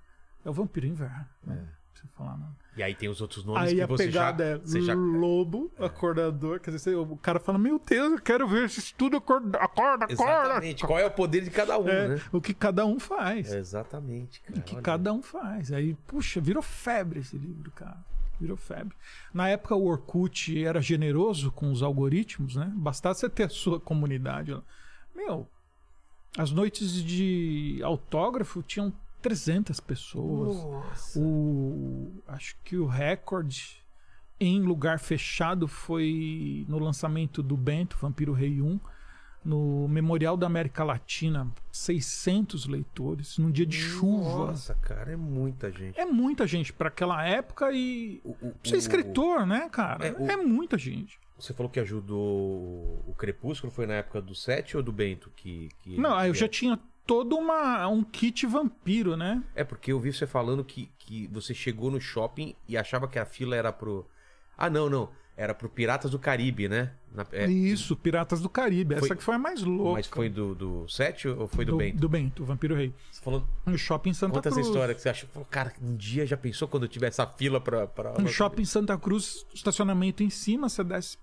É o vampiro inverno. Né? É. Não precisa falar nada. E aí tem os outros nomes Aí que a você pegada já, é você já... lobo, acordador. Quer dizer, o cara fala: Meu Deus, eu quero ver esse estudo. Acorda, acorda, acorda. Exatamente. Qual é o poder de cada um, É, né? O que cada um faz. Exatamente, cara. O que Olha. cada um faz. Aí, puxa, virou febre esse livro, cara. Virou febre. Na época, o Orkut era generoso com os algoritmos, né? Bastasse você ter a sua comunidade. Meu, as noites de autógrafo tinham 300 pessoas. Nossa. O, acho que o recorde em lugar fechado foi no lançamento do Bento, Vampiro Rei 1, no Memorial da América Latina. 600 leitores, num dia de chuva. Nossa, cara, é muita gente. É muita gente para aquela época e. O- o- Pra Você é o- escritor, né, cara? É, o- É muita gente. Você falou que ajudou o Crepúsculo, foi na época do 7 ou do Bento? Que, que Não, eu já é? tinha todo uma, um kit vampiro, né? É porque eu vi você falando que, que você chegou no shopping e achava que a fila era pro. Ah, não, não. Era pro Piratas do Caribe, né? Na- é, Isso, Piratas do Caribe. Essa Foi- que foi a mais louca. Mas foi do, do 7 ou foi do, Bento? Do Bento, Vampiro Rei. Você falou. No shopping Santa Conta Cruz. essa história que você achou. Pô, cara, um dia já pensou quando eu tiver essa fila pra. pra... No shopping Santa Cruz, estacionamento em cima, você desce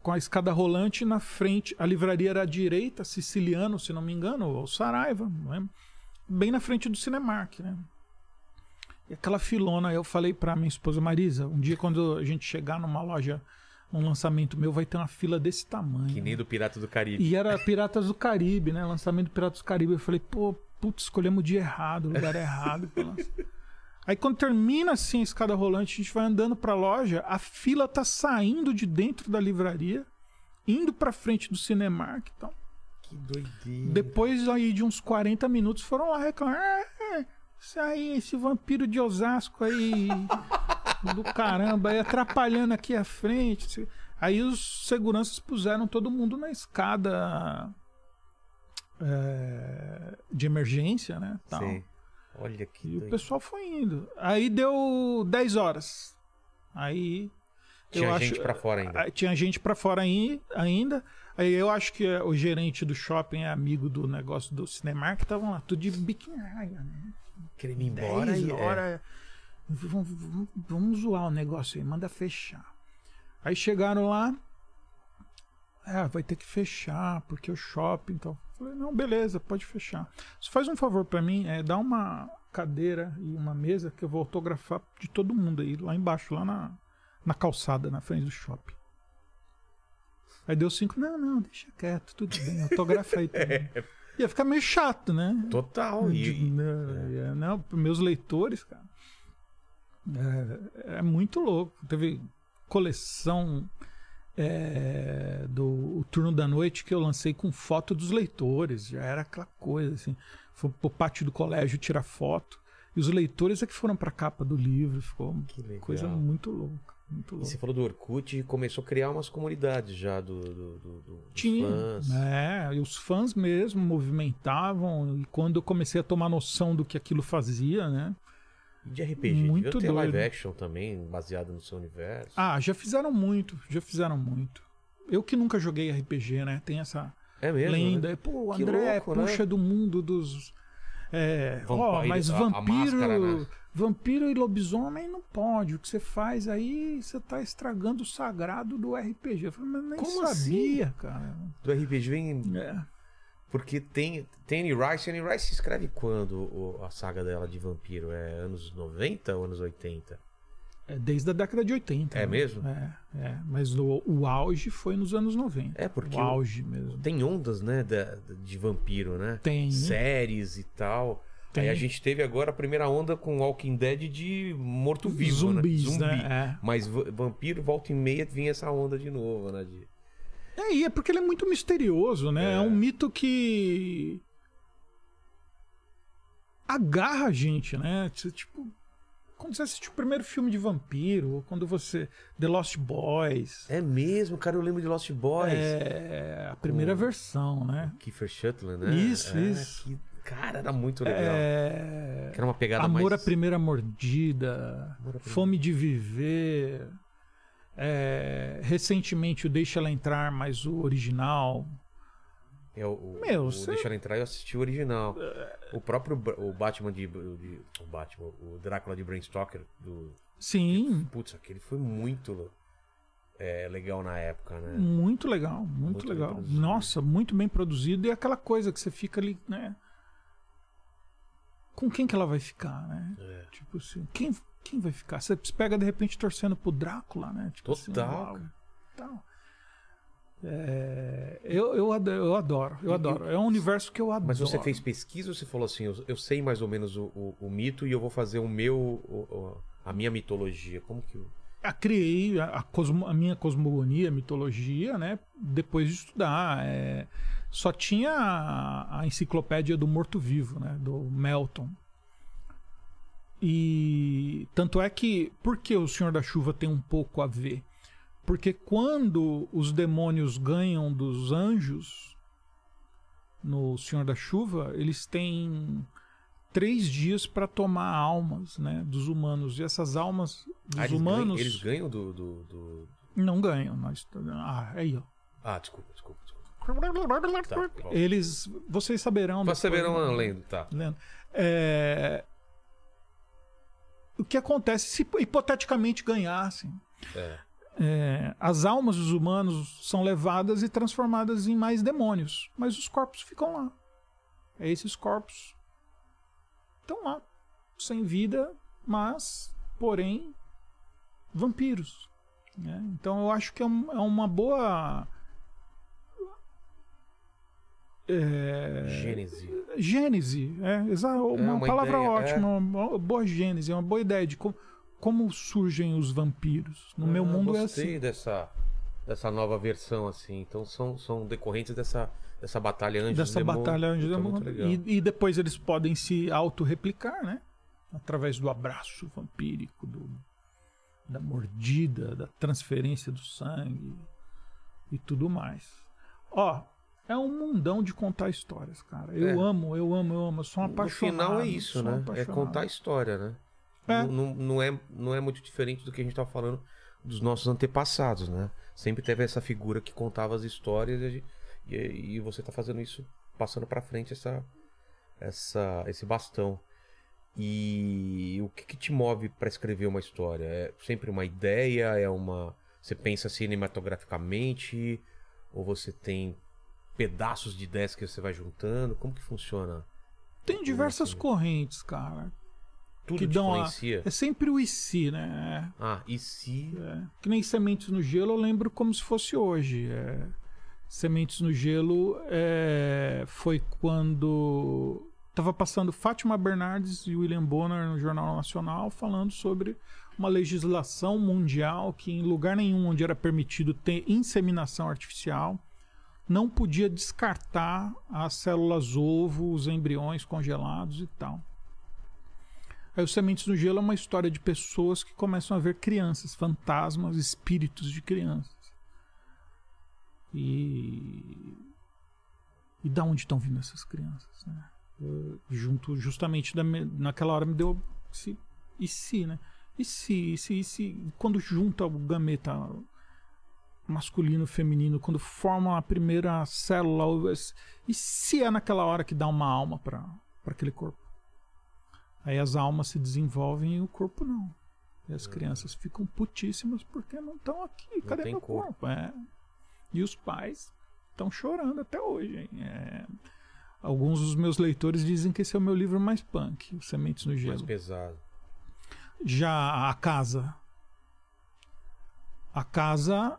com a escada rolante na frente. A livraria era à direita, Siciliano, se não me engano, ou Saraiva, não lembro. Bem na frente do Cinemark, né? E aquela filona, eu falei pra minha esposa Marisa, um dia quando a gente chegar numa loja, um lançamento meu, vai ter uma fila desse tamanho. Que nem do Pirata do Caribe. E era Piratas do Caribe, né? Lançamento do Piratas do Caribe. Eu falei, pô, putz, escolhemos o dia errado, o lugar errado. Aí quando termina assim a escada rolante, a gente vai andando pra loja, a fila tá saindo de dentro da livraria, indo pra frente do Cinemark e tal. Que doideira. Depois aí de uns 40 minutos foram lá reclamar. "Ah, isso aí, esse vampiro de Osasco aí, do caramba, aí atrapalhando aqui a frente. Aí os seguranças puseram todo mundo na escada é, de emergência, né? tal. Sim. Olha que E o doideira. pessoal foi indo. Aí deu 10 horas. Aí. Tinha gente acho- pra fora ainda. Tinha gente pra fora ainda. Aí eu acho que o gerente do shopping é amigo do negócio do Cinemark. Estavam lá, tudo de biquinho. né? Querendo ir embora 10 e. é. horas. Vamos, vamos- vamos zoar o negócio aí, manda fechar. Aí chegaram lá. É, vai ter que fechar, porque o shopping e tal. Falei, não, beleza, pode fechar. Você faz um favor pra mim, é, dá uma cadeira e uma mesa que eu vou autografar de todo mundo aí, lá embaixo, lá na, na calçada, na frente do shopping. Aí deu cinco, não, não, deixa quieto, tudo bem, autografa aí também. Ia ficar meio chato, né? Total. De- E, não, é, não, meus leitores, cara. É, é muito louco. Teve coleção é, do Turno da Noite que eu lancei com foto dos leitores. Já era aquela coisa assim. Foi pro pátio do colégio tirar foto. E os leitores é que foram pra capa do livro. Ficou legal. coisa muito louca. Muito E louca. você falou do Orkut e começou a criar umas comunidades já do, do, do- do- dos Tinha, fãs. é, e os fãs mesmo movimentavam, e quando eu comecei a tomar noção do que aquilo fazia, né? E de RPG. Muito Devia ter live doido. action também, baseado no seu universo. Ah, já fizeram muito, já fizeram muito. Eu que nunca joguei RPG, né? Tem essa é mesmo? lenda. Né? Pô, André louco, né? puxa do mundo dos. É, ó, Vampire- mas a- a vampiro. máscara, né? Vampiro e lobisomem não pode. O que você faz aí, você tá estragando o sagrado do RPG. Eu falei, mas nem Como assim? sabia, cara. Do RPG vem. É. Porque tem, tem Anne Rice. Anne Rice escreve quando o- a saga dela de vampiro? É anos 90 ou anos 80? É desde a década de 80. É né? mesmo? É, é. Mas o, o auge foi nos anos 90. É, porque O auge mesmo. tem ondas, né, da- de vampiro, né? Tem. Séries e tal. Tem. Aí a gente teve agora a primeira onda com Walking Dead de morto-vivo, né? Zumbis, Zumbi. né? Mas va- vampiro, volta e meia, vinha essa onda de novo, né? De... É. é, e é porque ele é muito misterioso, né? É, É. um mito que agarra a gente, né? Tipo, quando você assiste o primeiro filme de vampiro, ou quando você. The Lost Boys. É mesmo, cara, eu lembro de Lost Boys. É a primeira Com- versão, né? Kiefer Sutherland, né? Isso, É, isso. que- cara, era muito legal. É... Era uma pegada Amor mais... à primeira mordida, Amor primeira- Fome de viver. é, recentemente o Deixa Ela Entrar, mas o original. É, o, Meu, o Deixa ela entrar, eu assisti o original. O próprio o Batman de, de- O Batman, o Drácula de Bram Stoker, do. Sim, Putz, aquele foi muito é, legal na época, né? muito legal, muito, Muito legal. Nossa, muito bem produzido. E aquela coisa que você fica ali, né? Com quem que ela vai ficar, né? É. Tipo assim, quem, quem vai ficar? Você se pega de repente torcendo pro Drácula, né? Tipo assim, Total, cara. tal. É, eu, eu, ado- eu adoro, eu adoro. É um universo que eu adoro. Mas você fez pesquisa ou você falou assim, eu, eu sei mais ou menos o, o- o mito e eu vou fazer o meu. o- a minha mitologia? Como que. eu- a criei a, a cosmo- a minha cosmogonia, mitologia, né? Depois de estudar. é, só tinha a, a enciclopédia do morto-vivo, né? Do Melton. E tanto é que por que o Senhor da Chuva tem um pouco a ver? Porque quando os demônios ganham dos anjos no Senhor da Chuva, eles têm três dias para tomar almas, né, dos humanos. E essas almas dos Ah, eles humanos Ganham, eles ganham do. do, do- não ganham. Nós, ah, aí, ó. Ah, desculpa, desculpa, desculpa. Tá. Eles, vocês saberão. Vocês saberão lendo, tá. Lendo. É, O que acontece se hipoteticamente ganhassem? É. É, as almas dos humanos são levadas e transformadas em mais demônios, mas os corpos ficam lá. É esses corpos estão lá, sem vida, mas, porém, vampiros. né? Então eu acho que é, um- é uma boa. É, Gênese. Gênese, é, exa- uma, uma palavra ideia, ótima, uma boa gênese, é uma boa ideia de como, como surgem os vampiros. No meu Ah, mundo é gostei assim. dessa, dessa nova versão, assim. Então são, são decorrentes dessa, dessa batalha anjos Dessa demônios. batalha anjo Puta, demônio. E, e depois eles podem se auto-replicar, né? Através do abraço vampírico, do, da mordida, da transferência do sangue e tudo mais. Ó, é um mundão de contar histórias, cara. Eu É. amo, eu amo, eu amo. Eu sou um No apaixonado. final é isso, né? É contar história, né? É. Não, não, é, não é muito diferente do que a gente tava falando dos nossos antepassados, né? Sempre teve essa figura que contava as histórias e, e- e você tá fazendo isso, passando pra frente essa, essa, esse bastão. E o que, que te move pra escrever uma história? É sempre uma ideia? É uma. Você pensa cinematograficamente? Ou você tem pedaços de ideias que você vai juntando? Como que funciona? Tem diversas assim. correntes, cara. Tudo que dão a-? É sempre o e se, né? Ah, e se. É, que nem Sementes no Gelo eu lembro como se fosse hoje. É, Sementes no Gelo é, foi quando estava passando Fátima Bernardes e William Bonner no Jornal Nacional falando sobre uma legislação mundial que em lugar nenhum onde era permitido ter inseminação artificial não podia descartar as células ovo, os embriões congelados e tal. Aí o Sementes no Gelo é uma história de pessoas que começam a ver crianças, fantasmas, espíritos de crianças. E. E da onde estão vindo essas crianças, né? Eu, junto, justamente da naquela hora me deu esse, e se, né? E se, e se, e se, quando junta o gameta masculino e feminino, quando formam a primeira célula, e se é naquela hora que dá uma alma para aquele corpo? Aí as almas se desenvolvem e o corpo não. E as crianças ficam putíssimas porque não estão aqui. Cadê meu corpo. corpo? É. E os pais estão chorando até hoje. É. Alguns dos meus leitores dizem que esse é o meu livro mais punk, Sementes no Mais Gelo. pesado. Já a casa. A casa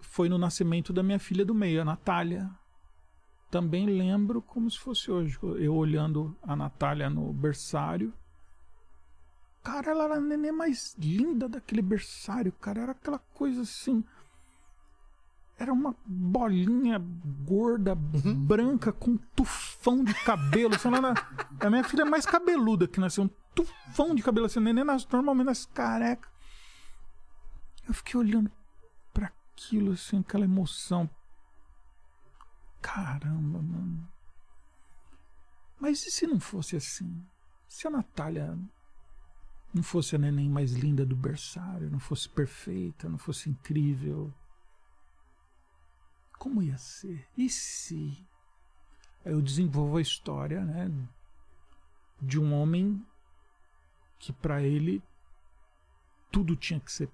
foi no nascimento da minha filha do meio, a Natália. Também lembro como se fosse hoje. Eu olhando a Natália no berçário. Cara, ela era a neném mais linda daquele berçário, cara. Era aquela coisa assim. Era uma bolinha gorda, branca, com um tufão de cabelo. Assim, ela era- a minha filha é mais cabeluda que nasceu. Um tufão de cabelo assim. Neném nas, normalmente nas carecas. Eu fiquei olhando aquilo, assim, aquela emoção. Caramba, mano. Mas e se não fosse assim? Se a Natália não fosse a neném mais linda do berçário, não fosse perfeita, não fosse incrível? como ia ser? E se? Aí eu desenvolvo a história, né? De um homem que para ele tudo tinha que ser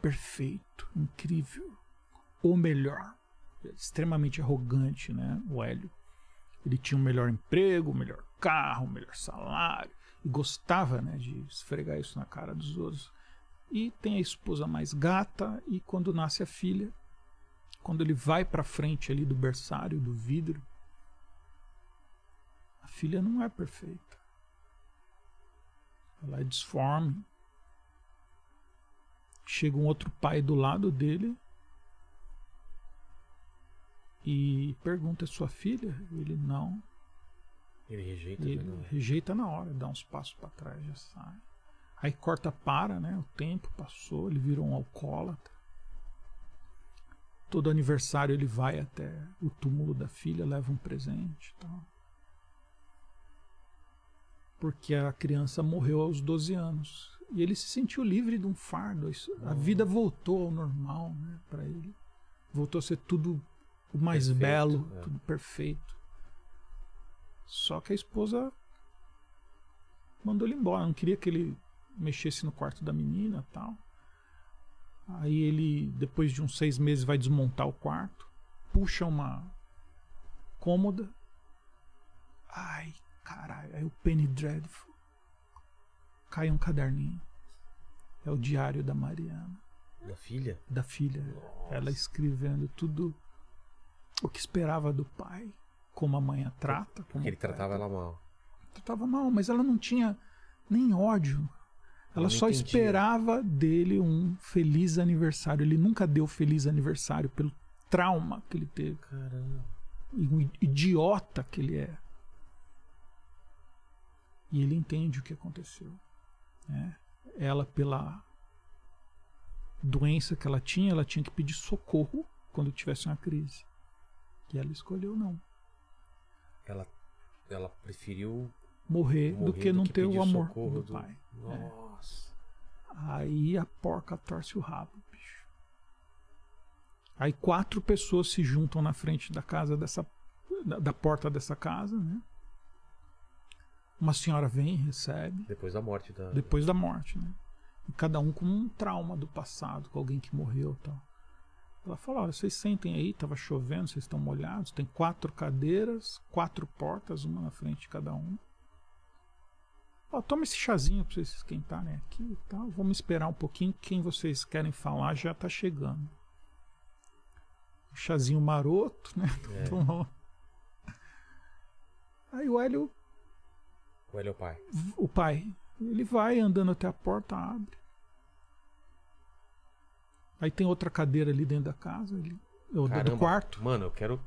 perfeito, incrível, ou melhor. Extremamente arrogante, né? O Hélio. Ele tinha o melhor emprego, o melhor carro, o melhor salário. E gostava né, de esfregar isso na cara dos outros. E tem a esposa mais gata. E quando nasce a filha, quando ele vai para frente ali do berçário, do vidro, a filha não é perfeita. Ela é disforme. Chega um outro pai do lado dele e pergunta: é sua filha? Ele não. Ele rejeita. Ele né? rejeita na hora, dá uns passos para trás, já sai. Aí corta para, né? O tempo passou, ele virou um alcoólatra. Todo aniversário ele vai até o túmulo da filha, leva um presente e tal. Porque a criança morreu aos 12 anos. E ele se sentiu livre de um fardo. A vida voltou ao normal né, para ele. Voltou a ser tudo mais Perfeito, belo, é. tudo perfeito. Só que a esposa mandou ele embora. Não queria que ele mexesse no quarto da menina tal. Aí ele, depois de uns seis meses, vai desmontar o quarto, puxa uma cômoda. Ai, caralho, aí o Penny Dreadful. Cai um caderninho. É o diário da Mariana, Da filha? da filha. Ela escrevendo tudo o que esperava do pai, como a mãe a trata. Porque ele tratava ela mal. tratava mal, mas ela não tinha nem ódio. Ela só entendia. esperava dele um feliz aniversário. Ele nunca deu feliz aniversário pelo trauma que ele teve Caramba. e um idiota que ele é. E ele entende o que aconteceu. né? Ela, pela doença que ela tinha, ela tinha que pedir socorro quando tivesse uma crise. E ela escolheu não. Ela, ela preferiu Morrer, morrer do que não ter pedir o amor socorro do pai. É. Nossa. Aí a porca torce o rabo, bicho. Aí quatro pessoas se juntam na frente da casa dessa. da, da porta dessa casa, né? Uma senhora vem e recebe, Depois da morte da. depois da morte, né? E cada um com um trauma do passado, com alguém que morreu e tal. Ela fala, olha, vocês sentem aí, tava chovendo, vocês estão molhados, tem quatro cadeiras, quatro portas, uma na frente de cada um. Ó, toma esse chazinho pra vocês esquentarem aqui e tal. Vamos esperar um pouquinho. Quem vocês querem falar já tá chegando. Chazinho maroto, né? É. Tomou. Aí o Hélio, O Hélio é o pai. o pai, ele vai andando até a porta, abre. Aí tem outra cadeira ali dentro da casa, ele, ou do quarto. Mano, eu quero.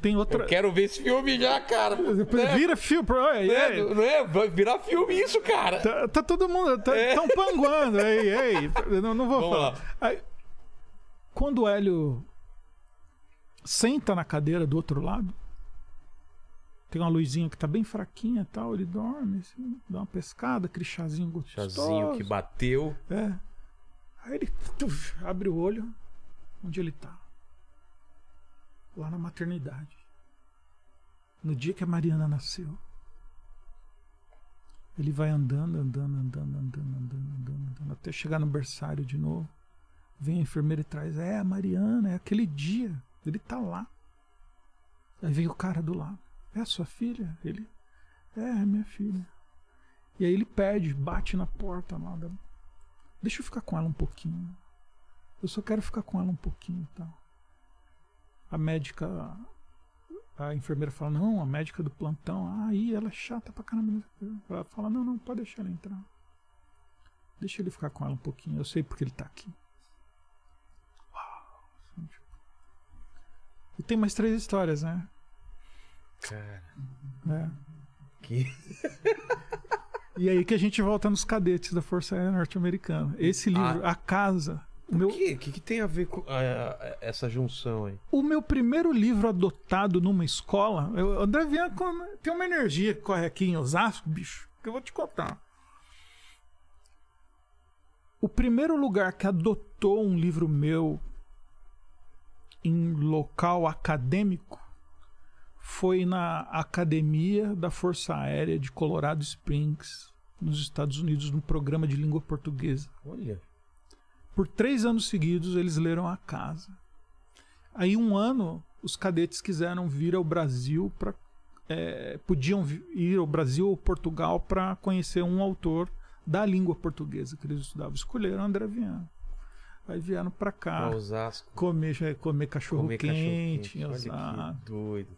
Tem outra. Eu quero ver esse filme já, cara. Né? Vira filme, ei, Né? ei, Não é? Vai virar filme isso, cara. Tá, tá todo mundo. Tá, É. Tão panguando. Ei, ei. Não, não vou Vamos falar. Aí, quando o Hélio senta na cadeira do outro lado, tem uma luzinha que tá bem fraquinha e tal, ele dorme, assim, dá uma pescada, aquele chazinho gostoso. Chazinho que bateu. É. Aí ele tuf, abre o olho. Onde ele tá? Lá na maternidade. No dia que a Mariana nasceu. Ele vai andando, andando, andando, andando, andando, andando, andando, até chegar no berçário de novo. Vem a enfermeira e traz. É a Mariana, é aquele dia. Ele tá lá. Aí vem o cara do lado. É a sua filha? Ele. É, é minha filha. E aí ele pede, bate na porta lá da, Deixa eu ficar com ela um pouquinho. Eu só quero ficar com ela um pouquinho e tal. A médica. A enfermeira fala, não, a médica do plantão, ah, aí ela é chata pra caramba. Ela fala, não, não, pode deixar ela entrar. Deixa ele ficar com ela um pouquinho, eu sei porque ele tá aqui. Uau. E tem mais três histórias, né? Cara, É. que. E aí que a gente volta nos cadetes da Força Aérea Norte-Americana. Esse livro, A Casa. O meu, que, que, que tem a ver com ah, essa junção aí? O meu primeiro livro adotado numa escola. Eu, André Bianco tem uma energia que corre aqui em Osasco, bicho, que eu vou te contar. O primeiro lugar que adotou um livro meu em local acadêmico foi na Academia da Força Aérea de Colorado Springs, nos Estados Unidos, no programa de língua portuguesa. Olha. Por três anos seguidos, eles leram a casa. Aí, um ano, os cadetes quiseram vir ao Brasil para. podiam vi- ir ao Brasil ou Portugal para conhecer um autor da língua portuguesa que eles estudavam. Escolheram André Viana. Aí vieram para cá Osasco. comer, já- comer cachorro Comer cachorro quente. quente. Olha que doido.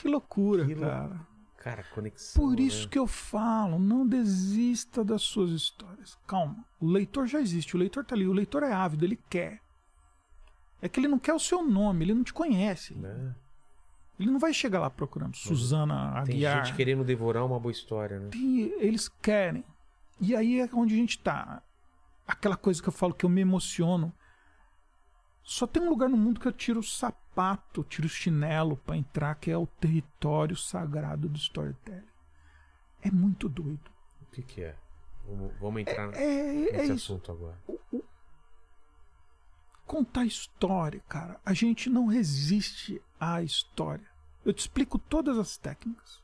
Que loucura, Que lou- cara. Cara, conexão. Por isso né? que eu falo, não desista das suas histórias. Calma, o leitor já existe, o leitor tá ali, o leitor é ávido, ele quer. É que ele não quer o seu nome, ele não te conhece. Né? Ele não vai chegar lá procurando Suzana Tem Aguiar. gente querendo devorar uma boa história, né? Tem- eles querem. E aí é onde a gente tá. Aquela coisa que eu falo que eu me emociono. Só tem um lugar no mundo que eu tiro o sapato, tiro o chinelo pra entrar, que é o território sagrado do storytelling. É muito doido. O que que é? Vamos, vamos entrar É, é nesse isso. assunto agora. Contar história, cara. A gente não resiste à história. Eu te explico todas as técnicas.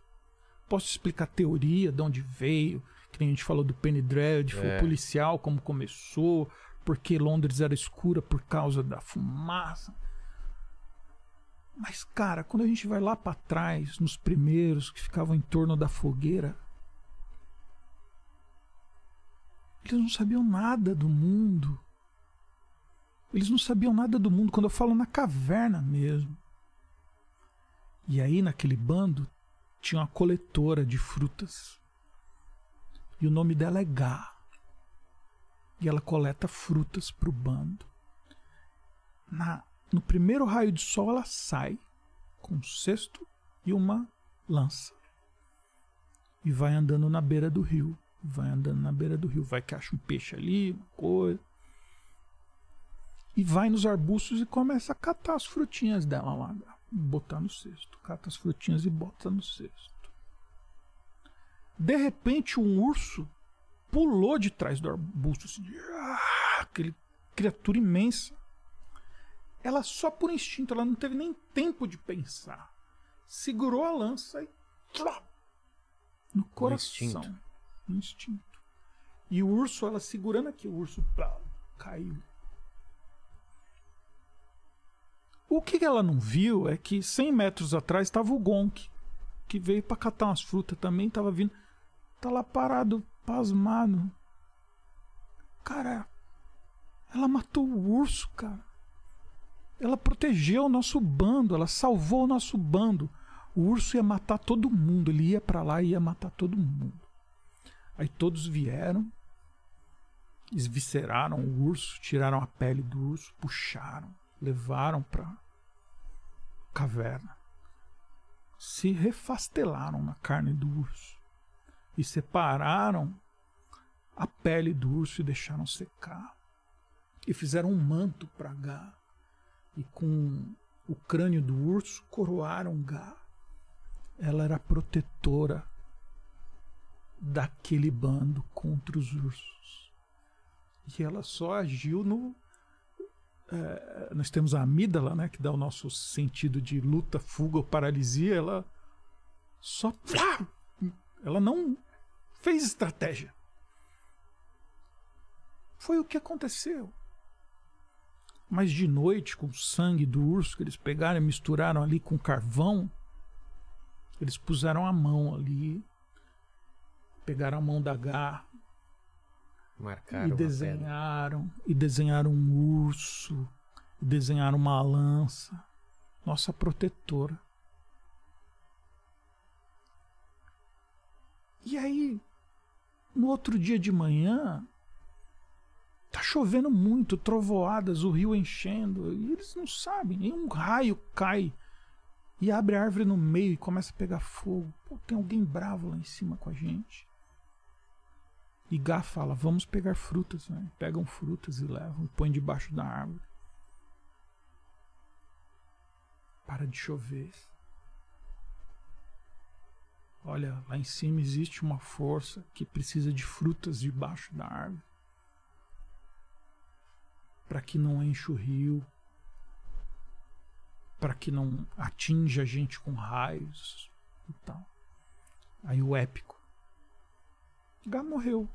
Posso explicar a teoria, de onde veio, que nem a gente falou do Penny Dread, É. policial, como começou, porque Londres era escura por causa da fumaça. Mas, cara, quando a gente vai lá pra trás, nos primeiros que ficavam em torno da fogueira, eles não sabiam nada do mundo. Eles não sabiam nada do mundo, quando eu falo na caverna mesmo. E aí, naquele bando, tinha uma coletora de frutas. E o nome dela é Gá. E ela coleta frutas pro bando. Na, no primeiro raio de sol, ela sai com um cesto e uma lança. E vai andando na beira do rio. Vai andando na beira do rio. Vai que acha um peixe ali, uma coisa e vai nos arbustos e começa a catar as frutinhas dela lá, botar no cesto. Cata as frutinhas e bota no cesto. De repente, um urso pulou de trás do arbusto, assim, ah, aquele criatura imensa. Ela só por instinto, ela não teve nem tempo de pensar. Segurou a lança e no coração. instinto. No instinto. E o urso, ela segurando aqui, o urso caiu. O que ela não viu é que 100 metros atrás estava o Gonk, que veio para catar umas frutas também, estava vindo. Tá lá parado, pasmado. Cara, ela matou o urso, cara. Ela protegeu o nosso bando, ela salvou o nosso bando. O urso ia matar todo mundo, ele ia para lá e ia matar todo mundo. Aí todos vieram, esvisceraram o urso, tiraram a pele do urso, puxaram, levaram para caverna. Se refastelaram na carne do urso e separaram a pele do urso e deixaram secar. E fizeram um manto para Gá. E com o crânio do urso coroaram Gá. Ela era protetora daquele bando contra os ursos. E ela só agiu no. é, nós temos a amígdala, né, que dá o nosso sentido de luta, fuga ou paralisia. Ela só. Ela não fez estratégia. Foi o que aconteceu. Mas de noite, com o sangue do urso que eles pegaram e misturaram ali com carvão, eles puseram a mão ali, pegaram a mão da Gá Marcaram e desenharam, e desenharam um urso, e desenharam uma lança, nossa protetora. E aí, no outro dia de manhã, tá chovendo muito, trovoadas, o rio enchendo, e eles não sabem, nem um raio cai e abre a árvore no meio e começa a pegar fogo. Pô, tem alguém bravo lá em cima com a gente. E Gá fala: Vamos pegar frutas. Né? Pegam frutas e levam e põem debaixo da árvore. Para de chover. Olha, lá em cima existe uma força que precisa de frutas debaixo da árvore. Para que não enche o rio. para que não atinja a gente com raios e tal. Aí o épico. Gá morreu.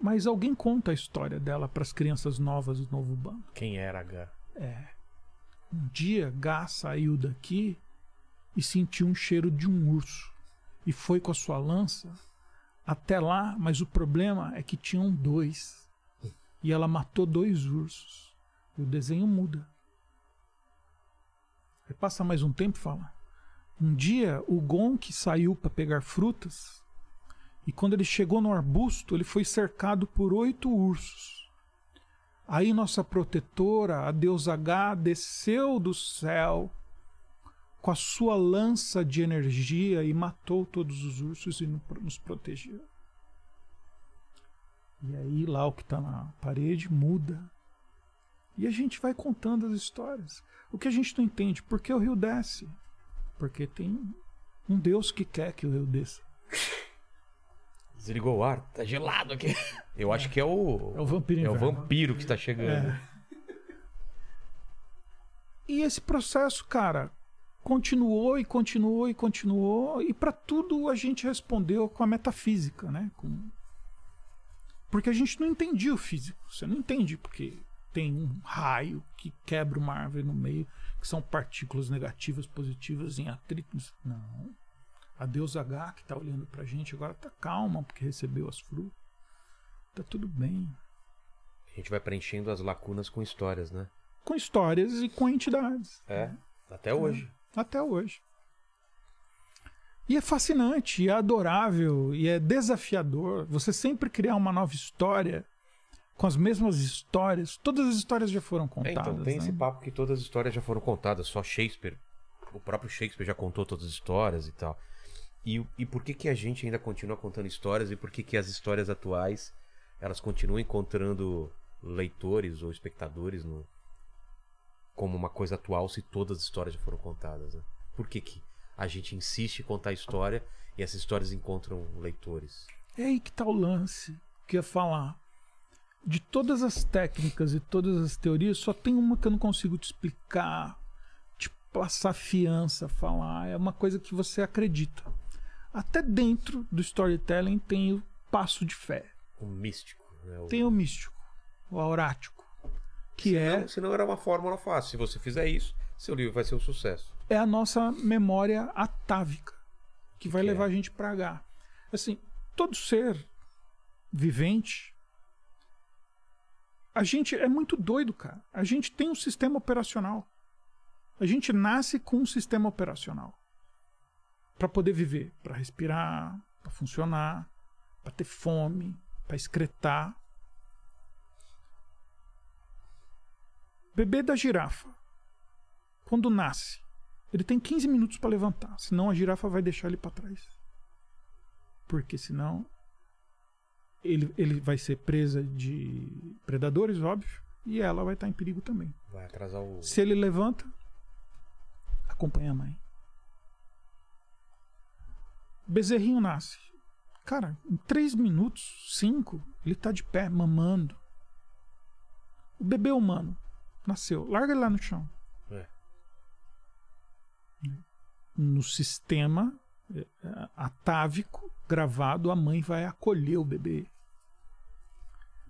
Mas alguém conta a história dela para as crianças novas do novo bando. Quem era H? É. Um dia Gá saiu daqui e sentiu um cheiro de um urso e foi com a sua lança até lá, mas o problema é que tinham dois. E ela matou dois ursos. E o desenho muda. Aí passa mais um tempo e fala: Um dia o Gonk saiu para pegar frutas e quando ele chegou no arbusto, ele foi cercado por oito ursos. Aí nossa protetora, a deusa H, desceu do céu com a sua lança de energia e matou todos os ursos e nos protegeu. E aí lá o que está na parede muda. E a gente vai contando as histórias. O que a gente não entende, por que o rio desce? Porque tem um Deus que quer que o rio desça. Desligou o ar, tá gelado aqui. Eu acho que é o. É o vampiro É o vampiro que está chegando. É. E esse processo, cara, continuou e continuou e continuou, e para tudo a gente respondeu com a metafísica, né? Com... Porque a gente não entendia o físico. Você não entende porque tem um raio que quebra uma árvore no meio, que são partículas negativas, positivas em atritos. Não. A deusa H que tá olhando pra gente agora tá calma porque recebeu as frutas. Tá tudo bem. A gente vai preenchendo as lacunas com histórias, né? Com histórias e com entidades. É. Até hoje. Até hoje. E é fascinante, e é adorável, e é desafiador. Você sempre criar uma nova história com as mesmas histórias. Todas as histórias já foram É, contadas. então tem né? esse papo que todas as histórias já foram contadas, só Shakespeare. O próprio Shakespeare já contou todas as histórias e tal. E, e por que que a gente ainda continua contando histórias e por que que as histórias atuais elas continuam encontrando leitores ou espectadores no como uma coisa atual se todas as histórias já foram contadas, né? Por que que a gente insiste em contar a história e essas histórias encontram leitores? É aí que tá o lance que ia falar. De todas as técnicas e todas as teorias, só tem uma que eu não consigo te explicar, te passar fiança, falar. É uma coisa que você acredita. Até dentro do storytelling tem o passo de fé. O místico, né? O... Tem o místico, o aurático, que é, Senão, senão era uma fórmula fácil. Se você fizer isso, seu livro vai ser um sucesso. É a nossa memória atávica, que vai que levar é? a gente para H. Assim, todo ser vivente, a gente é muito doido, cara. A gente tem um sistema operacional. A gente nasce com um sistema operacional para poder viver, para respirar, para funcionar, para ter fome, para excretar. Bebê da girafa, quando nasce, ele tem 15 minutos para levantar, senão a girafa vai deixar ele para trás. Porque senão ele, ele vai ser presa de predadores, óbvio, e ela vai estar em perigo também. Vai atrasar o. Se ele levanta, acompanha a mãe. Bezerrinho nasce. Cara, em 3 minutos, 5, ele tá de pé, mamando. O bebê humano nasceu. Larga ele lá no chão. No sistema eh, atávico gravado, a mãe vai acolher o bebê.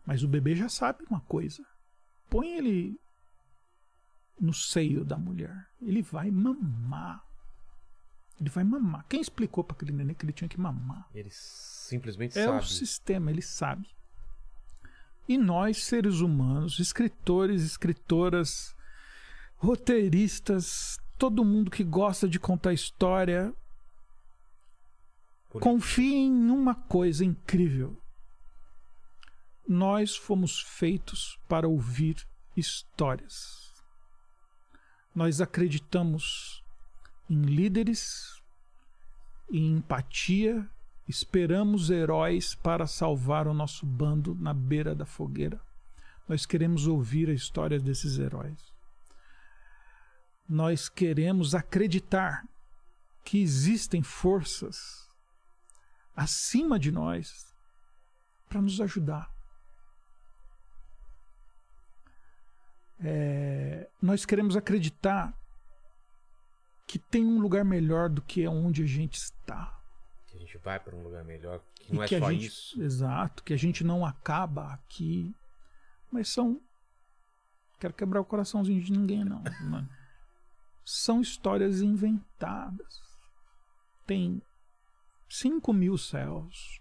Mas o bebê já sabe uma coisa. Põe ele no seio da mulher. Ele vai mamar. Ele vai mamar. Quem explicou para aquele neném que ele tinha que mamar? Ele simplesmente É o sabe. sistema, ele sabe. E nós, seres humanos, escritores, escritoras, roteiristas, todo mundo que gosta de contar história, confie em uma coisa incrível. Nós fomos feitos para ouvir histórias. Nós acreditamos em líderes, em empatia, esperamos heróis para salvar o nosso bando na beira da fogueira. Nós queremos ouvir a história desses heróis. Nós queremos acreditar que existem forças acima de nós para nos ajudar. É, nós queremos acreditar que tem um lugar melhor do que onde a gente está. Que a gente vai para um lugar melhor, que não E é que só gente- isso. Exato, que a gente não acaba aqui. Mas são. Quero quebrar o coraçãozinho de ninguém, não. São histórias inventadas. Tem 5 mil céus.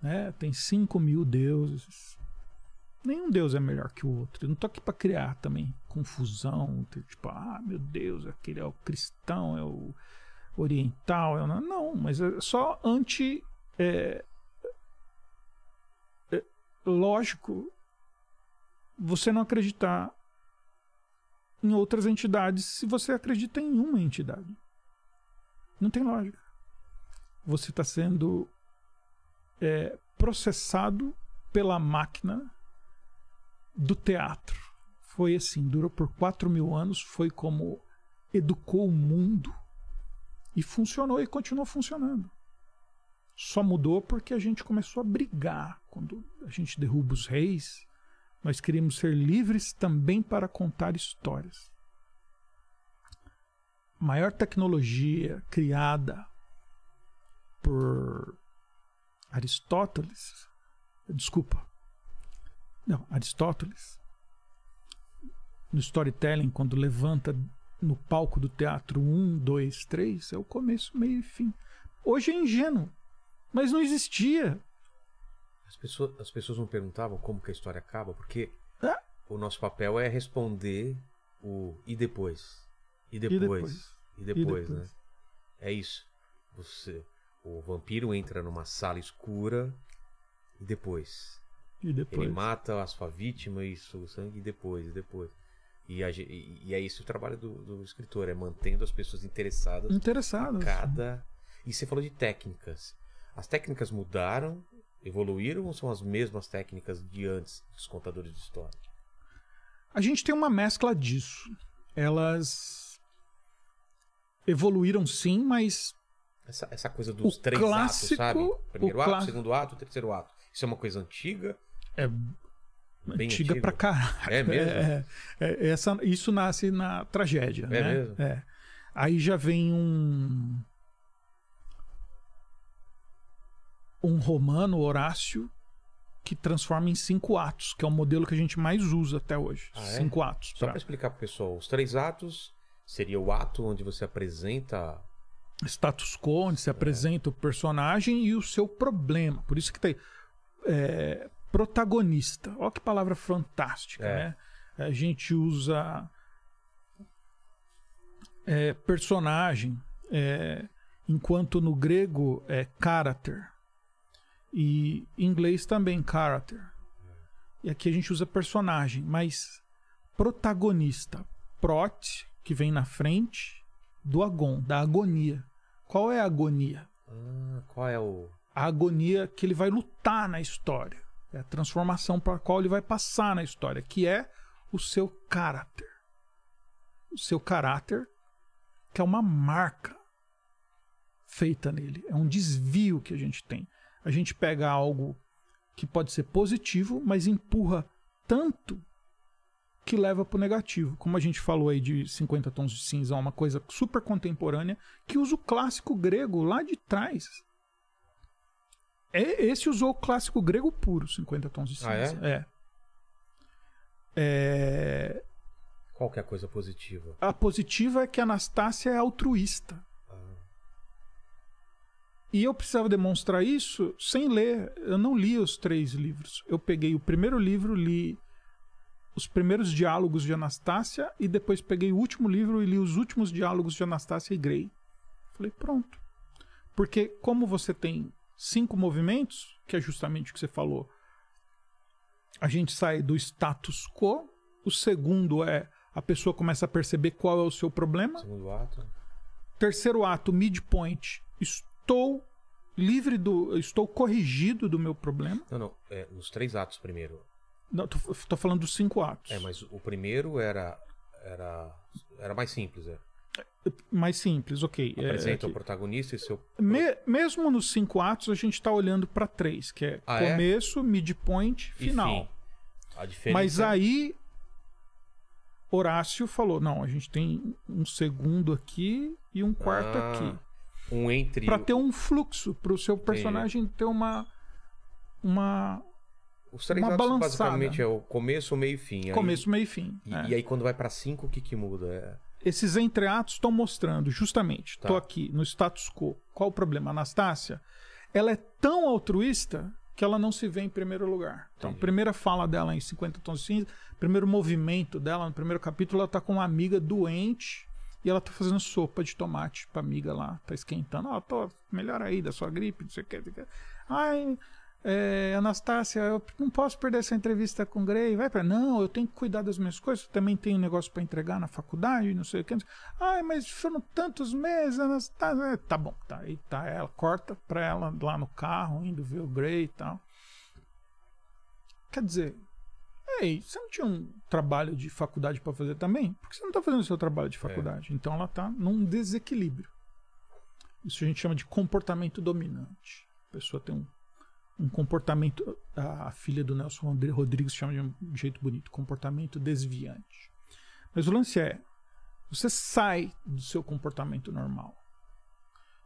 né? Tem 5 mil deuses. Nenhum deus é melhor que o outro. Eu não tô aqui para criar também confusão. Tipo, ah, meu Deus, aquele é o cristão, é o oriental. É o... Não, mas é só anti. é, é, lógico, você não acreditar em outras entidades se você acredita em uma entidade. Não tem lógica. Você está sendo é, processado pela máquina do teatro. Foi assim, durou por 4 mil anos, foi como educou o mundo e funcionou e continuou funcionando. Só mudou porque a gente começou a brigar. Quando a gente derruba os reis, nós queríamos ser livres também para contar histórias. A maior tecnologia criada por Aristóteles. Desculpa. Não, Aristóteles. No storytelling, quando levanta no palco do teatro um, dois, três, é o começo, meio e fim. Hoje é ingênuo, mas não existia. As pessoas, as pessoas não perguntavam como que a história acaba, porque Ah. o nosso papel é responder o e depois. E depois. depois? E depois, E né? depois? É isso. Você, o vampiro entra numa sala escura e depois. E depois. Ele mata a sua vítima e o sangue e depois, e depois. E, a e- e é isso o trabalho do, do escritor, é mantendo as pessoas interessadas Interessados. cada. E você falou de técnicas. As técnicas mudaram, evoluíram ou são as mesmas técnicas de antes dos contadores de história? A gente tem uma mescla disso. Elas evoluíram sim, mas Essa, essa coisa dos O três clássico- atos, sabe? Primeiro ato, clá- segundo ato, terceiro ato. Isso é uma coisa antiga? é Bem antiga pra caralho. É mesmo? É, é, essa, isso nasce na tragédia. É né? mesmo? É. Aí já vem um. Um romano, Horácio, que transforma em cinco atos, que é o modelo que a gente mais usa até hoje. Ah, é? Cinco atos. Só para explicar pro pessoal, os três atos seria o ato onde você apresenta status quo, onde se apresenta o personagem e o seu problema. Por isso que tem é, protagonista. Olha que palavra fantástica, É. né? A gente usa é, personagem, é, enquanto no grego é character. E em inglês também character. E aqui a gente usa personagem, mas protagonista. Prot, que vem na frente, do agon, da agonia. Qual é a agonia? Ah, qual é o. A agonia que ele vai lutar na história. É a transformação para a qual ele vai passar na história, que é o seu caráter. O seu caráter, que é uma marca feita nele. É um desvio que a gente tem. A gente pega algo que pode ser positivo, mas empurra tanto que leva para o negativo. Como a gente falou aí de 50 tons de cinza, uma coisa super contemporânea, que usa o clássico grego lá de trás. É, esse usou o clássico grego puro, 50 tons de cinza. Ah, é? é. É, Qual é a coisa positiva? A positiva é que a Anastácia é altruísta. E eu precisava demonstrar isso sem ler. Eu não li os três livros. Eu peguei o primeiro livro, li os primeiros diálogos de Anastácia e depois peguei o último livro e li os últimos diálogos de Anastácia e Grey. Falei, pronto. Porque como você tem cinco movimentos, que é justamente o que você falou, a gente sai do status quo. O segundo é a pessoa começa a perceber qual é o seu problema. Segundo ato. Terceiro ato, midpoint. Estou livre do. Estou corrigido do meu problema. Não, não. É, os três atos primeiro. Não, tô, tô falando dos cinco atos. É, mas o primeiro era. Era. Era mais simples, é. Mais simples, ok. É, Apresenta que- o protagonista e seu. Me- mesmo nos cinco atos, a gente está olhando para três, que é Ah, é? começo, midpoint, E final. diferença Mas é- aí Horácio falou: não, a gente tem um segundo aqui e um quarto Ah, aqui. Um entre. Pra ter um fluxo, pro seu personagem ter uma. Uma. Os três uma atos balançada. basicamente é o começo, o meio e fim. Aí- Começo, meio e fim. E, é. e aí quando vai pra cinco, o que que muda? É... Esses entreatos estão mostrando, justamente, Tá. tô aqui no status quo. Qual o problema? Anastácia, ela é tão altruísta que ela não se vê em primeiro lugar. Então, a Entendi. primeira fala dela em 50 Tons de Cinza, primeiro movimento dela, no primeiro capítulo, ela tá com uma amiga doente e ela tá fazendo sopa de tomate pra amiga lá, tá esquentando. Ó, tô melhor aí da sua gripe, não sei o que. Ai, é, Anastácia, eu não posso perder essa entrevista com o Grey. Vai pra. Não, eu tenho que cuidar das minhas coisas. Também tenho um negócio pra entregar na faculdade, não sei o que. Ai, mas foram tantos meses, Anastácia. É, Tá bom, tá. Aí tá ela, corta pra ela lá no carro, indo ver o Grey e tal. Quer dizer, ei, você não tinha um trabalho de faculdade pra fazer também? Por que você não tá fazendo o seu trabalho de faculdade? Então ela tá num desequilíbrio. Isso a gente chama de comportamento dominante. A pessoa tem um, um comportamento. A, a filha do Nelson Rodri- Rodrigues chama de um jeito bonito: comportamento desviante. Mas o lance é: você sai do seu comportamento normal.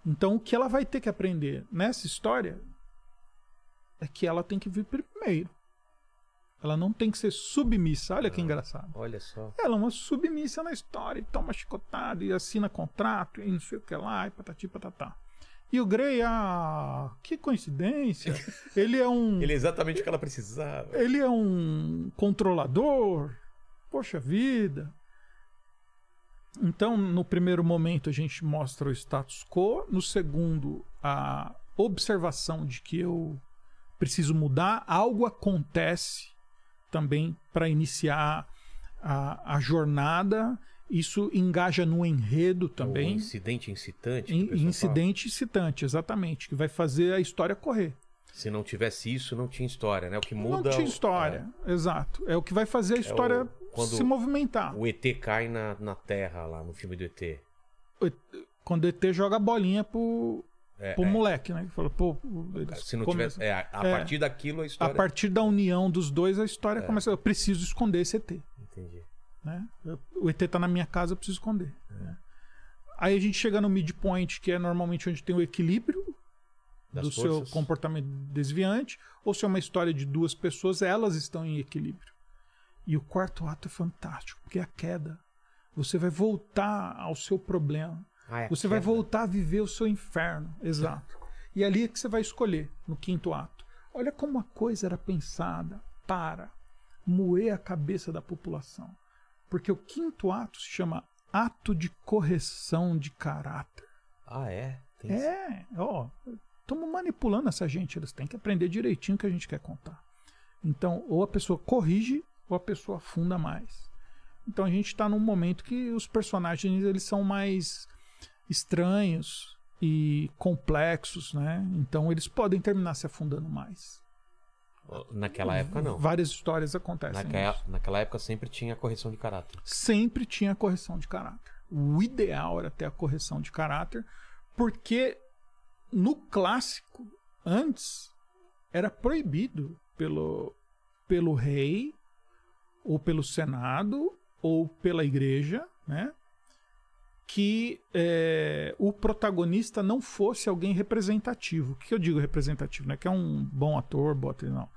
Então o que ela vai ter que aprender nessa história é que ela tem que vir primeiro. Ela não tem que ser submissa. Olha que engraçado. Olha só. Ela é uma submissa na história, e toma chicotada, e assina contrato, e não sei o que lá, e patati patatá. E o Grey, ah, que coincidência. Ele é um. Ele é exatamente o que ela precisava. Ele é um controlador. Poxa vida. Então, no primeiro momento, a gente mostra o status quo. No segundo, a observação de que eu preciso mudar. Algo acontece também para iniciar a, a jornada. Isso engaja no enredo O também. incidente incitante. o In- incidente excitante, exatamente. Que vai fazer a história correr. fala. Se não tivesse isso, não tinha história, né? O que muda. Não tinha o- história, exato. É o que vai fazer a história quando- se movimentar. é, o ET cai na, na Terra lá no filme do ET. Quando o ET joga a bolinha pro, É, pro é. moleque, né? Que fala, pô, Se não começam- tivesse. É, a, a É. partir daquilo a A história. partir da união dos dois, a É. história começa. Eu preciso esconder esse ET. Entendi. Né? O ET tá na minha casa, eu preciso esconder. É. né? Aí a gente chega no midpoint, que é normalmente onde tem o equilíbrio Das do seu forças. comportamento desviante, ou se é uma história de duas pessoas, elas estão em equilíbrio. E o quarto ato é fantástico, porque é a queda. Você vai voltar ao seu problema. Ah, é Você vai voltar a viver o seu inferno. Exato. E ali é que você vai escolher, no quinto ato. Olha como a coisa era pensada para moer a cabeça da população. Porque o quinto ato se chama ato de correção de caráter. Ah, é? Tem. É, ó, estamos manipulando essa gente, eles têm que aprender direitinho o que a gente quer contar. Então, ou a pessoa corrige, ou a pessoa afunda mais. Então a gente está num momento que os personagens eles são mais estranhos e complexos, né? Então eles podem terminar se afundando mais. Naquela época, não. Várias histórias acontecem. Naquela, naquela época sempre tinha correção de caráter. sempre tinha correção de caráter. O ideal era ter a correção de caráter, porque no clássico, antes, era proibido pelo, pelo rei, ou pelo senado, ou pela igreja, né? Que é, o protagonista não fosse alguém representativo. O que eu digo representativo? Não é que é um bom ator, atriz, não.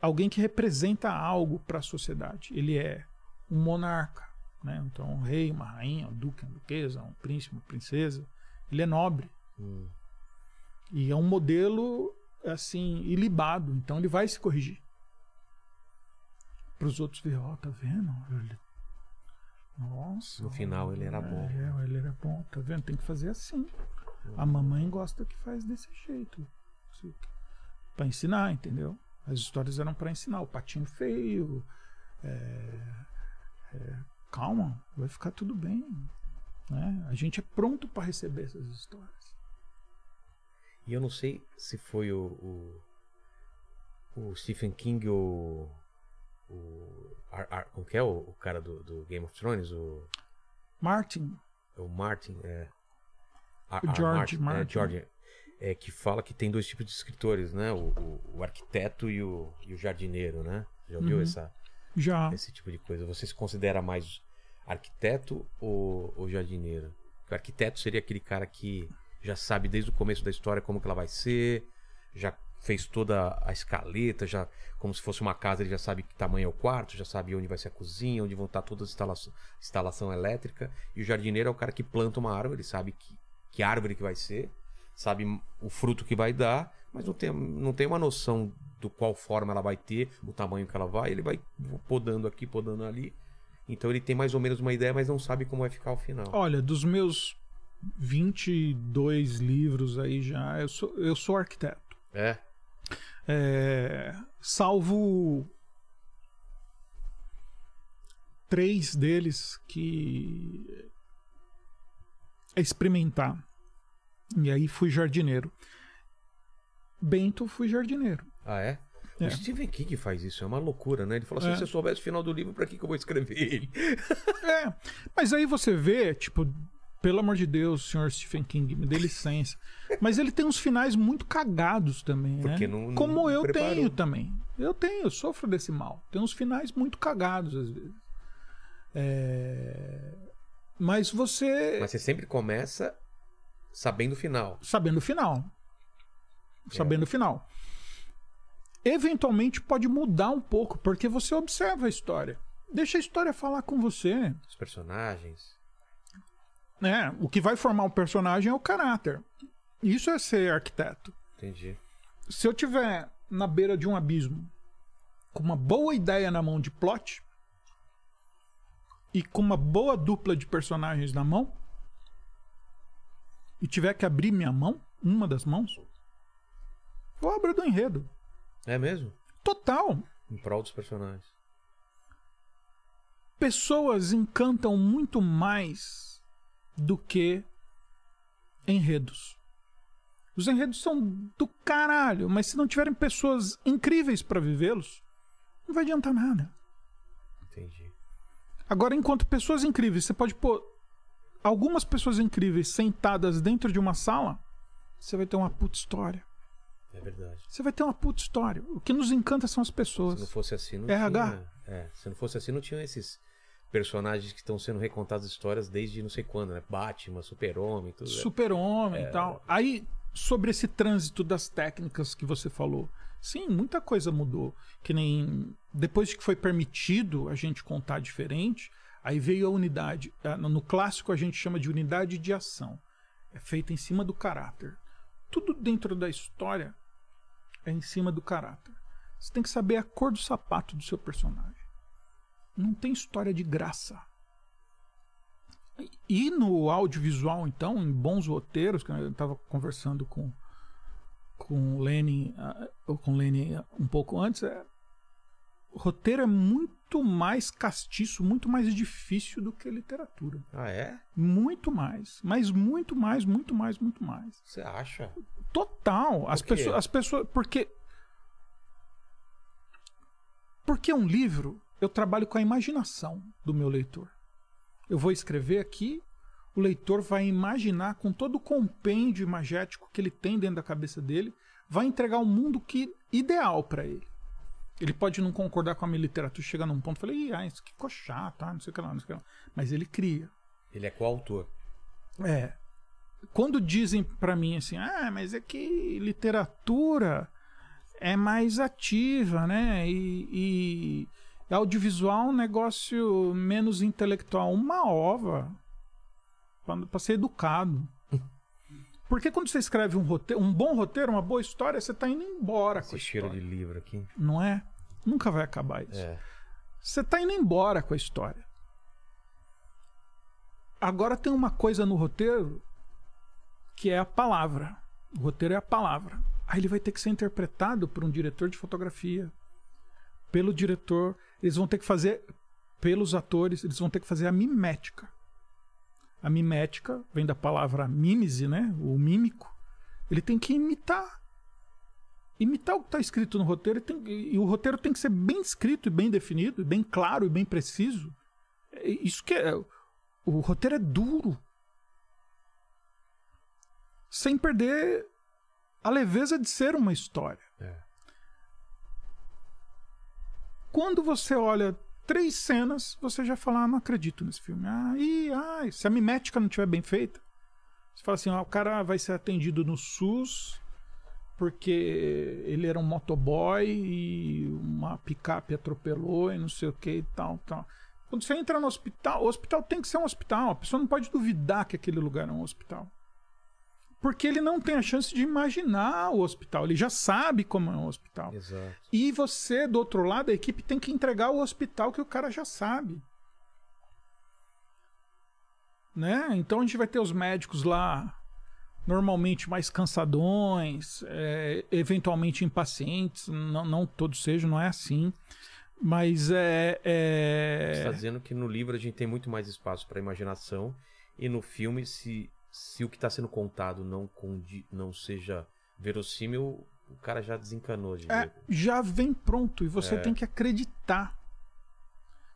Alguém que representa algo para a sociedade. Ele é um monarca, né? Então, um rei, uma rainha, um duque, uma duquesa, um príncipe, uma princesa. Ele é nobre. Hum. E é um modelo, assim, ilibado. Então, ele vai se corrigir. Para os outros ver, ó, tá vendo? Ele... Nossa. No final, ele era bom. É, ele era bom. Tá vendo? Tem que fazer assim. A mamãe gosta que faz desse jeito. Para ensinar, entendeu? As histórias eram para ensinar. O patinho feio. é, é, calma, vai ficar tudo bem. Né? A gente é pronto para receber essas histórias. E eu não sei se foi o, o, o Stephen King ou o. Ar, Ar- como que é o, o cara do, do Game of Thrones? O, Martin, o Martin. É, Ar- O George Martin. É, George, é, que fala que tem dois tipos de escritores, né? O, o, o arquiteto e o, e o jardineiro, né? Já ouviu Uhum. essa, Já. esse tipo de coisa? Você se considera mais arquiteto ou, ou jardineiro? O arquiteto seria aquele cara que já sabe desde o começo da história como que ela vai ser, já fez toda a escaleta, já como se fosse uma casa, ele já sabe que tamanho é o quarto, já sabe onde vai ser a cozinha, onde vão estar todas as instalações, instalação elétrica. E o jardineiro é o cara que planta uma árvore, ele sabe que, que árvore que vai ser, sabe o fruto que vai dar, mas não tem, não tem uma noção do qual forma ela vai ter, o tamanho que ela vai, ele vai podando aqui, podando ali. Então ele tem mais ou menos uma ideia, mas não sabe como vai ficar o final. Olha, dos meus 22 livros aí já, eu sou, eu sou arquiteto. É? É, salvo três deles que é experimentar. E aí fui jardineiro. Bento fui jardineiro. Ah, é? É. O Stephen King faz isso, é uma loucura, né? Ele fala assim: É. se eu soubesse o final do livro, pra que, que eu vou escrever ele? É, mas aí você vê, tipo, pelo amor de Deus, senhor Stephen King, me dê licença. Mas ele tem uns finais muito cagados também, Porque né? não- não Como eu preparou. tenho também. Eu tenho, eu sofro desse mal. Tem uns finais muito cagados às vezes. É, Mas você Mas você sempre começa sabendo o final. sabendo o final. Sabendo o final. Eventualmente pode mudar um pouco, porque você observa a história. Deixa a história falar com você. Os personagens. Né? O que vai formar o personagem é o caráter. Isso é ser arquiteto. Entendi. Se eu tiver na beira de um abismo com uma boa ideia na mão de plot e com uma boa dupla de personagens na mão e tiver que abrir minha mão, uma das mãos, eu abro do enredo. É mesmo? Total. Em prol dos personagens. Pessoas encantam muito mais do que enredos. Os enredos são do caralho, mas se não tiverem pessoas incríveis pra vivê-los, não vai adiantar nada. Entendi. Agora, enquanto pessoas incríveis, você pode pôr algumas pessoas incríveis sentadas dentro de uma sala, você vai ter uma puta história. É verdade. Você vai ter uma puta história. O que nos encanta são as Se não pessoas. fosse assim, não RH. tinha. É, se não fosse assim, não tinha esses personagens que estão sendo recontadas histórias desde não sei quando, né? Batman, Super-Homem, tudo. né? Super-homem e tal. Aí, sobre esse trânsito das técnicas que você falou. Sim, muita coisa mudou. Que nem depois que foi permitido a gente contar diferente, aí veio a unidade. No clássico a gente chama de unidade de ação. É feita em cima do caráter. Tudo dentro da história é em cima do caráter. Você tem que saber a cor do sapato do seu personagem. Não tem história de graça. E no audiovisual, então, em bons roteiros, que eu estava conversando com, com o Lenny, ah, ou com o Lenny um pouco antes, é, o roteiro é muito mais castiço, muito mais difícil do que literatura. Ah, é? Muito mais. Mas muito mais, muito mais, muito mais. Você acha? Total. As pessoas, as pessoas. Porque. Porque um livro, eu trabalho com a imaginação do meu leitor. Eu vou escrever aqui, o leitor vai imaginar com todo o compêndio imagético que ele tem dentro da cabeça dele, vai entregar um mundo que ideal para ele. Ele pode não concordar com a minha literatura, chegar num ponto e falar, Ih, ah, isso aqui ficou chato, ah, não sei o que lá, não sei o que lá. Mas ele cria. Ele é coautor. É. Quando dizem pra mim assim, ah, mas é que literatura é mais ativa, né? E, e audiovisual é um negócio menos intelectual. Uma ova. Pra ser educado. Porque quando você escreve um roteiro, um bom roteiro, uma boa história, você tá indo embora com a Esse cheiro história. de livro aqui. Não é? Nunca vai acabar isso. É. Você tá indo embora com a história. Agora tem uma coisa no roteiro que é a palavra. O roteiro é a palavra. Aí ele vai ter que ser interpretado por um diretor de fotografia, pelo diretor. Eles vão ter que fazer, pelos atores, eles vão ter que fazer a mimética. A mimética vem da palavra mímese, né? O mímico. Ele tem que imitar. Imitar o que está escrito no roteiro. e tem- e o roteiro tem que ser bem escrito e bem definido, e bem claro e bem preciso. É Isso que é. O roteiro é duro. Sem perder a leveza de ser uma história. Quando você olha três cenas, você já fala, ah, não acredito nesse filme. Ah, e, ah, se a mimética não estiver bem feita, você fala assim, ah, o cara vai ser atendido no SUS porque ele era um motoboy e uma picape atropelou e não sei o que e tal, tal. Quando você entra no hospital, o hospital tem que ser um hospital. A pessoa não pode duvidar que aquele lugar é um hospital. Porque ele não tem a chance de imaginar o hospital. Ele já sabe como é um hospital. Exato. E você, do outro lado, a equipe tem que entregar o hospital que o cara já sabe. Né? Então a gente vai ter os médicos lá, normalmente mais cansadões, é, eventualmente impacientes. Não, não todos sejam, não é assim. Mas é. é... Você está dizendo que no livro a gente tem muito mais espaço para imaginação e no filme, se, se o que está sendo contado não, não seja verossímil, o cara já desencanou de É, ver. já vem pronto e você É. tem que acreditar.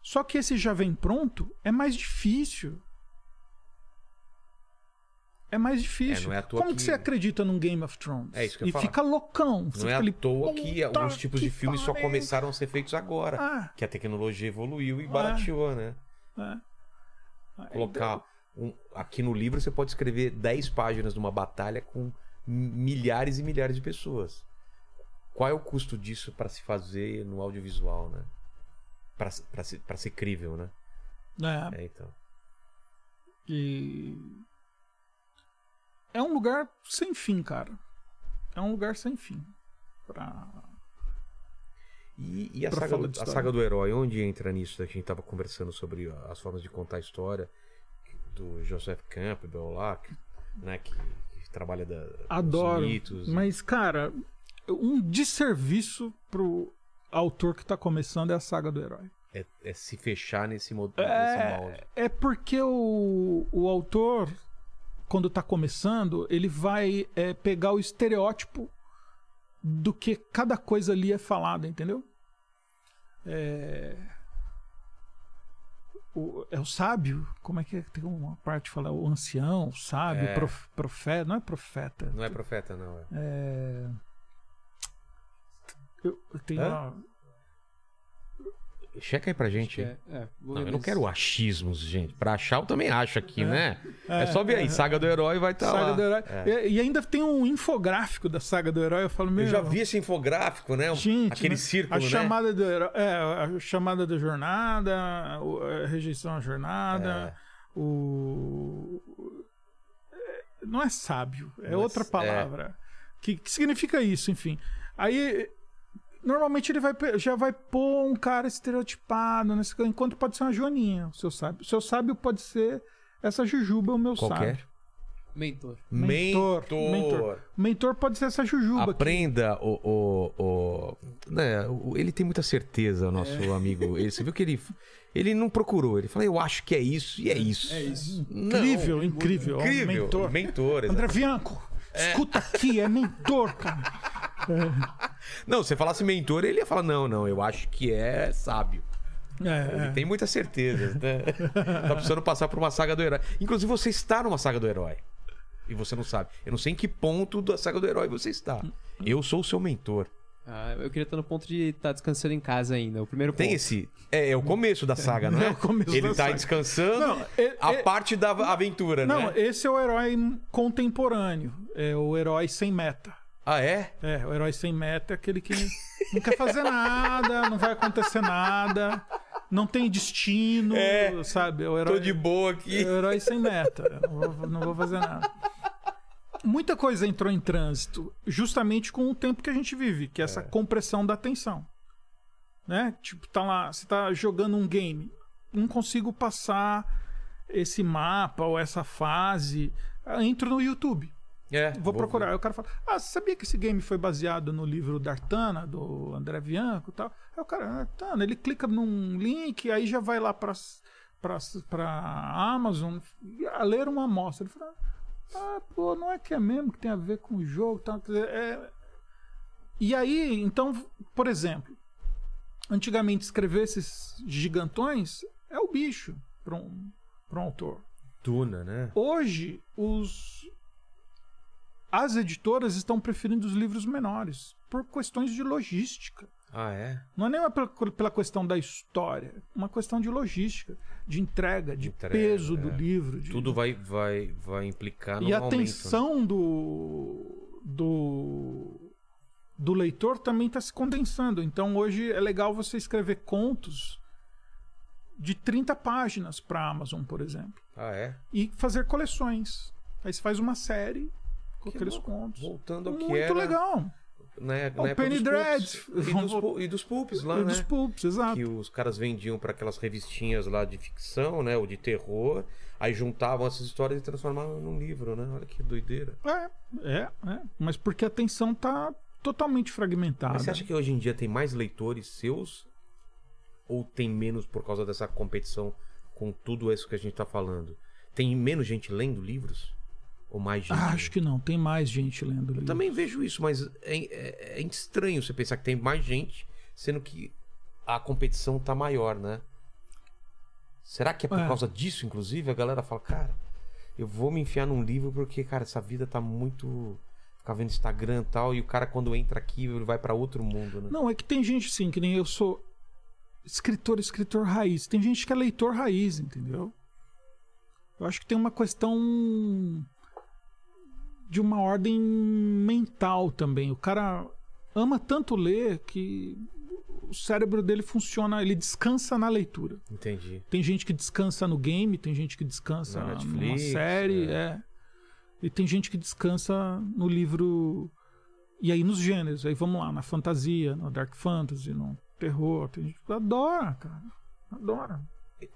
Só que esse já vem pronto é mais difícil. É mais difícil. É, é Como que... que- você acredita num Game of Thrones? É isso que eu E falar. fica loucão. Você Não é à ali, toa que "Puta alguns tipos de que filmes só pariu." começaram a ser feitos agora. Ah, Que a tecnologia evoluiu e barateou, né? é. Colocar. Um- aqui no livro você pode escrever 10 páginas de uma batalha com milhares e milhares de pessoas. Qual é o custo disso para se fazer no audiovisual, né? Para ser, pra ser crível, né? É, É, então. e... é um lugar sem fim, cara. É um lugar sem fim. Pra... E, e a, Pra saga a saga do herói, onde entra nisso? que A gente tava conversando sobre as formas de contar a história do Joseph Campbell lá, que, né, que, que trabalha da, Adoro. mitos. Mas, cara, um desserviço pro autor que tá começando é a saga do herói. É, é se fechar nesse, mo- nesse molde. É, é porque o, o autor, quando tá começando, ele vai é, pegar o estereótipo do que cada coisa ali é falada, entendeu? É. O, é o sábio, como é que é? Tem uma parte que fala o ancião, o sábio, É. prof- profeta, não é profeta. Não é profeta, não. É. É... Eu, eu tenho uma... Checa aí pra gente. É- é, Não, eu não quero achismos, gente. Pra achar, eu também acho aqui, né? É, só ver aí. Saga do Herói vai estar Saga lá. do Herói. É. E, e ainda tem um infográfico da Saga do Herói. Eu falo, meu. Eu já vi esse infográfico, né? Gente, Aquele né? círculo, a né? chamada do herói, é, a chamada da jornada, a rejeição à jornada, É. o é, não é sábio, é é outra palavra. Que, que significa isso, enfim. Aí normalmente ele vai já vai pôr um cara estereotipado nesse enquanto pode ser uma joaninha, o seu sábio. O seu sábio pode ser essa jujuba, o meu Qual que é? sábio. Mentor. Mentor, Mentor. mentor. Mentor pode ser essa jujuba. aqui. Aprenda o. o, o- né, o- ele tem muita certeza, o nosso É. amigo. Ele, você viu que ele. Ele não procurou. Ele falou, eu acho que é isso e é isso. É isso. Não, Incrível, incrível. ó, Incrível. mentor. Mentor. André. Bianco, escuta aqui, é mentor, cara. Não, se você falasse mentor, ele ia falar, não, não, eu acho que é sábio. É, Ele é. tem muitas certezas, né? tá precisando passar por uma saga do herói. Inclusive, você está numa saga do herói. E você não sabe. Eu não sei em que ponto da saga do herói você está. Eu sou o seu mentor. Ah, eu queria estar no ponto de estar descansando em casa ainda. O primeiro Tem ponto. esse. É, é o começo da saga, não é? É o começo Ele da tá saga. descansando Não, é- a é- parte da aventura, Não, né? esse é o herói contemporâneo. É o herói sem meta. Ah, é? É, o herói sem meta é aquele que não quer fazer nada, não vai acontecer nada, não tem destino, É. sabe? É o herói, Tô de boa é aqui. o herói sem meta. Não vou, não vou fazer nada. Muita coisa entrou em trânsito justamente com o tempo que a gente vive, que é essa compressão da atenção. Né? Tipo, tá lá, você tá jogando um game, não consigo passar esse mapa ou essa fase, entro no YouTube. É, Vou procurar. Aí o cara fala: Ah, você sabia que esse game foi baseado no livro D'Artana, do André Bianco e tal? Aí o cara, Artana, ele clica num link, aí já vai lá pra, pra, pra Amazon a ler uma amostra. Ele fala: Ah, pô, não é que é mesmo que tem a ver com o jogo e tal. É... E aí, então, por exemplo, antigamente escrever esses gigantões é o bicho para um, pra um autor. Tuna, né? Hoje, os as editoras estão preferindo os livros menores por questões de logística. Ah, é? Não é nem pela, pela questão da história, uma questão de logística, de entrega, de Entrega, peso do é. livro. de- Tudo vai, vai, vai implicar no E a aumento. né? atenção do, do, do leitor também está se condensando. Então hoje é legal você escrever contos de 30 páginas para a Amazon, por exemplo. Ah, é? E fazer coleções. Aí você faz uma série com Que aqueles contos. Voltando ao que Muito era... legal. Né, O Penny Dread. E dos, e dos pulps lá, E né? dos pulps, exato. Que os caras vendiam para aquelas revistinhas lá de ficção, né? Ou de terror. Aí juntavam essas histórias e transformavam num livro, né? Olha que doideira. É, é, é. Mas porque a atenção tá totalmente fragmentada. Mas você acha que hoje em dia tem mais leitores seus? Ou tem menos por causa dessa competição com tudo isso que a gente tá falando? Tem menos gente lendo livros? Ou mais gente? Ah, Acho que não, tem mais gente lendo livro. Também vejo isso, mas é, é- é estranho você pensar que tem mais gente, sendo que a competição tá maior, né? Será que é por É. causa disso, inclusive? A galera fala, cara, eu vou me enfiar num livro porque, cara, essa vida tá muito. Ficar vendo Instagram e tal, e o cara, quando entra aqui, ele vai pra outro mundo, né? Não, é que tem gente sim, que nem eu sou escritor, escritor raiz. Tem gente que é leitor raiz, entendeu? Eu acho que tem uma questão de uma ordem mental também. O cara ama tanto ler que o cérebro dele funciona, ele descansa na leitura. Entendi. Tem gente que descansa no game, tem gente que descansa Na numa Netflix, série, é. é. E tem gente que descansa no livro. E aí nos gêneros, aí vamos lá, na fantasia, no dark fantasy, no terror. Tem gente que adora, cara. Adora.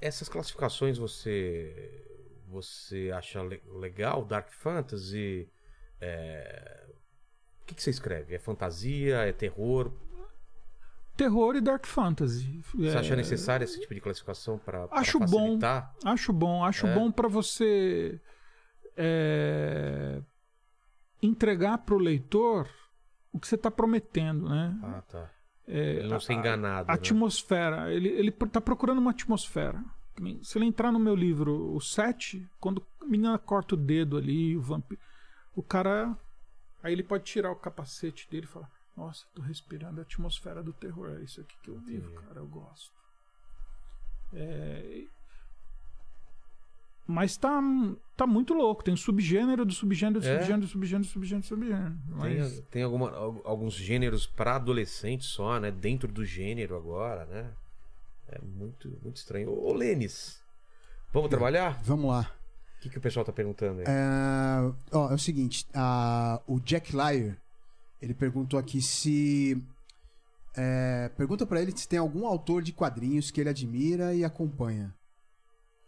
Essas classificações você você acha le- legal? Dark Fantasy? É... O que, que você escreve? É fantasia? É terror? Terror e dark fantasy. Você É, acha necessário esse tipo de classificação para Acho bom. Acho bom, acho É. bom pra você é, entregar pro leitor o que você tá prometendo, né? Ah, tá. É, Ele não a- ser enganado. A né? atmosfera. Ele, ele tá procurando uma atmosfera. Se ele entrar no meu livro, o 7, quando a menina corta o dedo ali, o vampiro. O cara. Aí ele pode tirar o capacete dele e falar: Nossa, tô respirando a atmosfera do terror. É isso aqui que eu vivo, cara. Eu gosto. É, Mas tá, tá muito louco. Tem subgênero do subgênero do É? subgênero do subgênero do subgênero do subgênero. Tem, Mas- tem alguma, al- alguns gêneros para adolescentes só, né? Dentro do gênero agora, né? É muito, muito estranho. Ô, Lênis, vamos trabalhar? Vamos lá. O que, que o pessoal tá perguntando aí? É, ó, é o seguinte, a- o Jack Lyer, ele perguntou aqui se é, pergunta pra ele se tem algum autor de quadrinhos que ele admira e acompanha.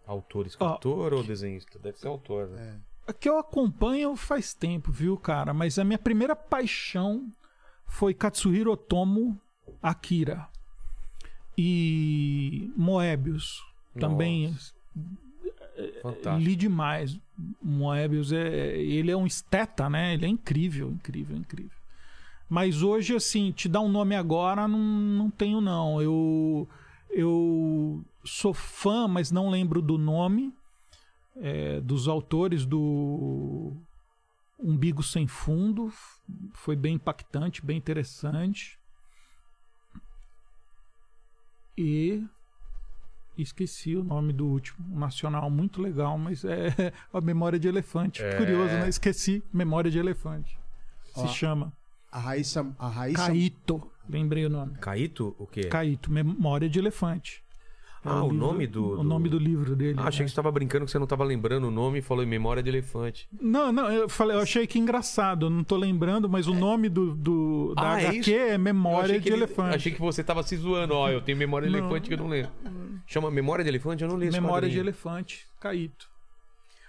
Autor, escritor ou desenhista? Deve ser autor, né? É. Que eu acompanho faz tempo, viu, cara? Mas a minha primeira paixão foi Katsuhiro Otomo Akira. E Moebius. Também Fantástico. li demais. Moebius é. Ele é um esteta, né? Ele é incrível, incrível, incrível. Mas hoje, assim, te dar um nome agora, não, não tenho, não. Eu, eu sou fã, mas não lembro do nome é, dos autores do Umbigo Sem Fundo. Foi bem impactante, bem interessante. E esqueci o nome do último, um nacional muito legal, mas é a Memória de Elefante. É. Curioso, né? Esqueci Memória de Elefante. Se Ó, chama A Raíssa, a Raíssa Caíto. Lembrei o nome. Caíto, o quê? Caíto, Memória de Elefante. É Ah, o livro- nome do- O do- nome do livro dele. Ah, achei né? que você tava brincando que você não tava lembrando o nome e falou em memória de elefante. Não, não, eu falei, eu achei que engraçado, eu não tô lembrando, mas o nome do, do- da Ah, é HQ é, Eu Memória de ele- Elefante. Achei que você tava se zoando. Ó, eu tenho memória de Não. elefante que eu não lembro. Chama Memória de Elefante? Eu não li Memória de. Elefante, Caíto.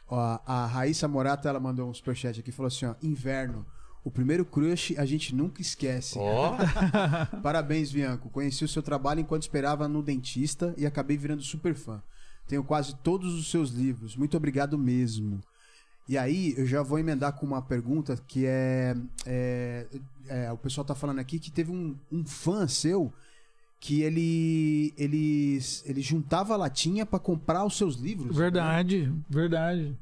Ó, a Raíssa Morata, ela mandou um superchat aqui e falou assim, ó, inverno, o primeiro crush a gente nunca esquece. Ó, Parabéns, Bianco. Conheci o seu trabalho enquanto esperava no dentista e acabei virando super fã. Tenho quase todos os seus livros. Muito obrigado mesmo. E aí, eu já vou emendar com uma pergunta que é. é- é, o pessoal tá falando aqui que teve um, um fã seu que ele, ele, ele juntava latinha pra comprar os seus livros. Verdade, verdade.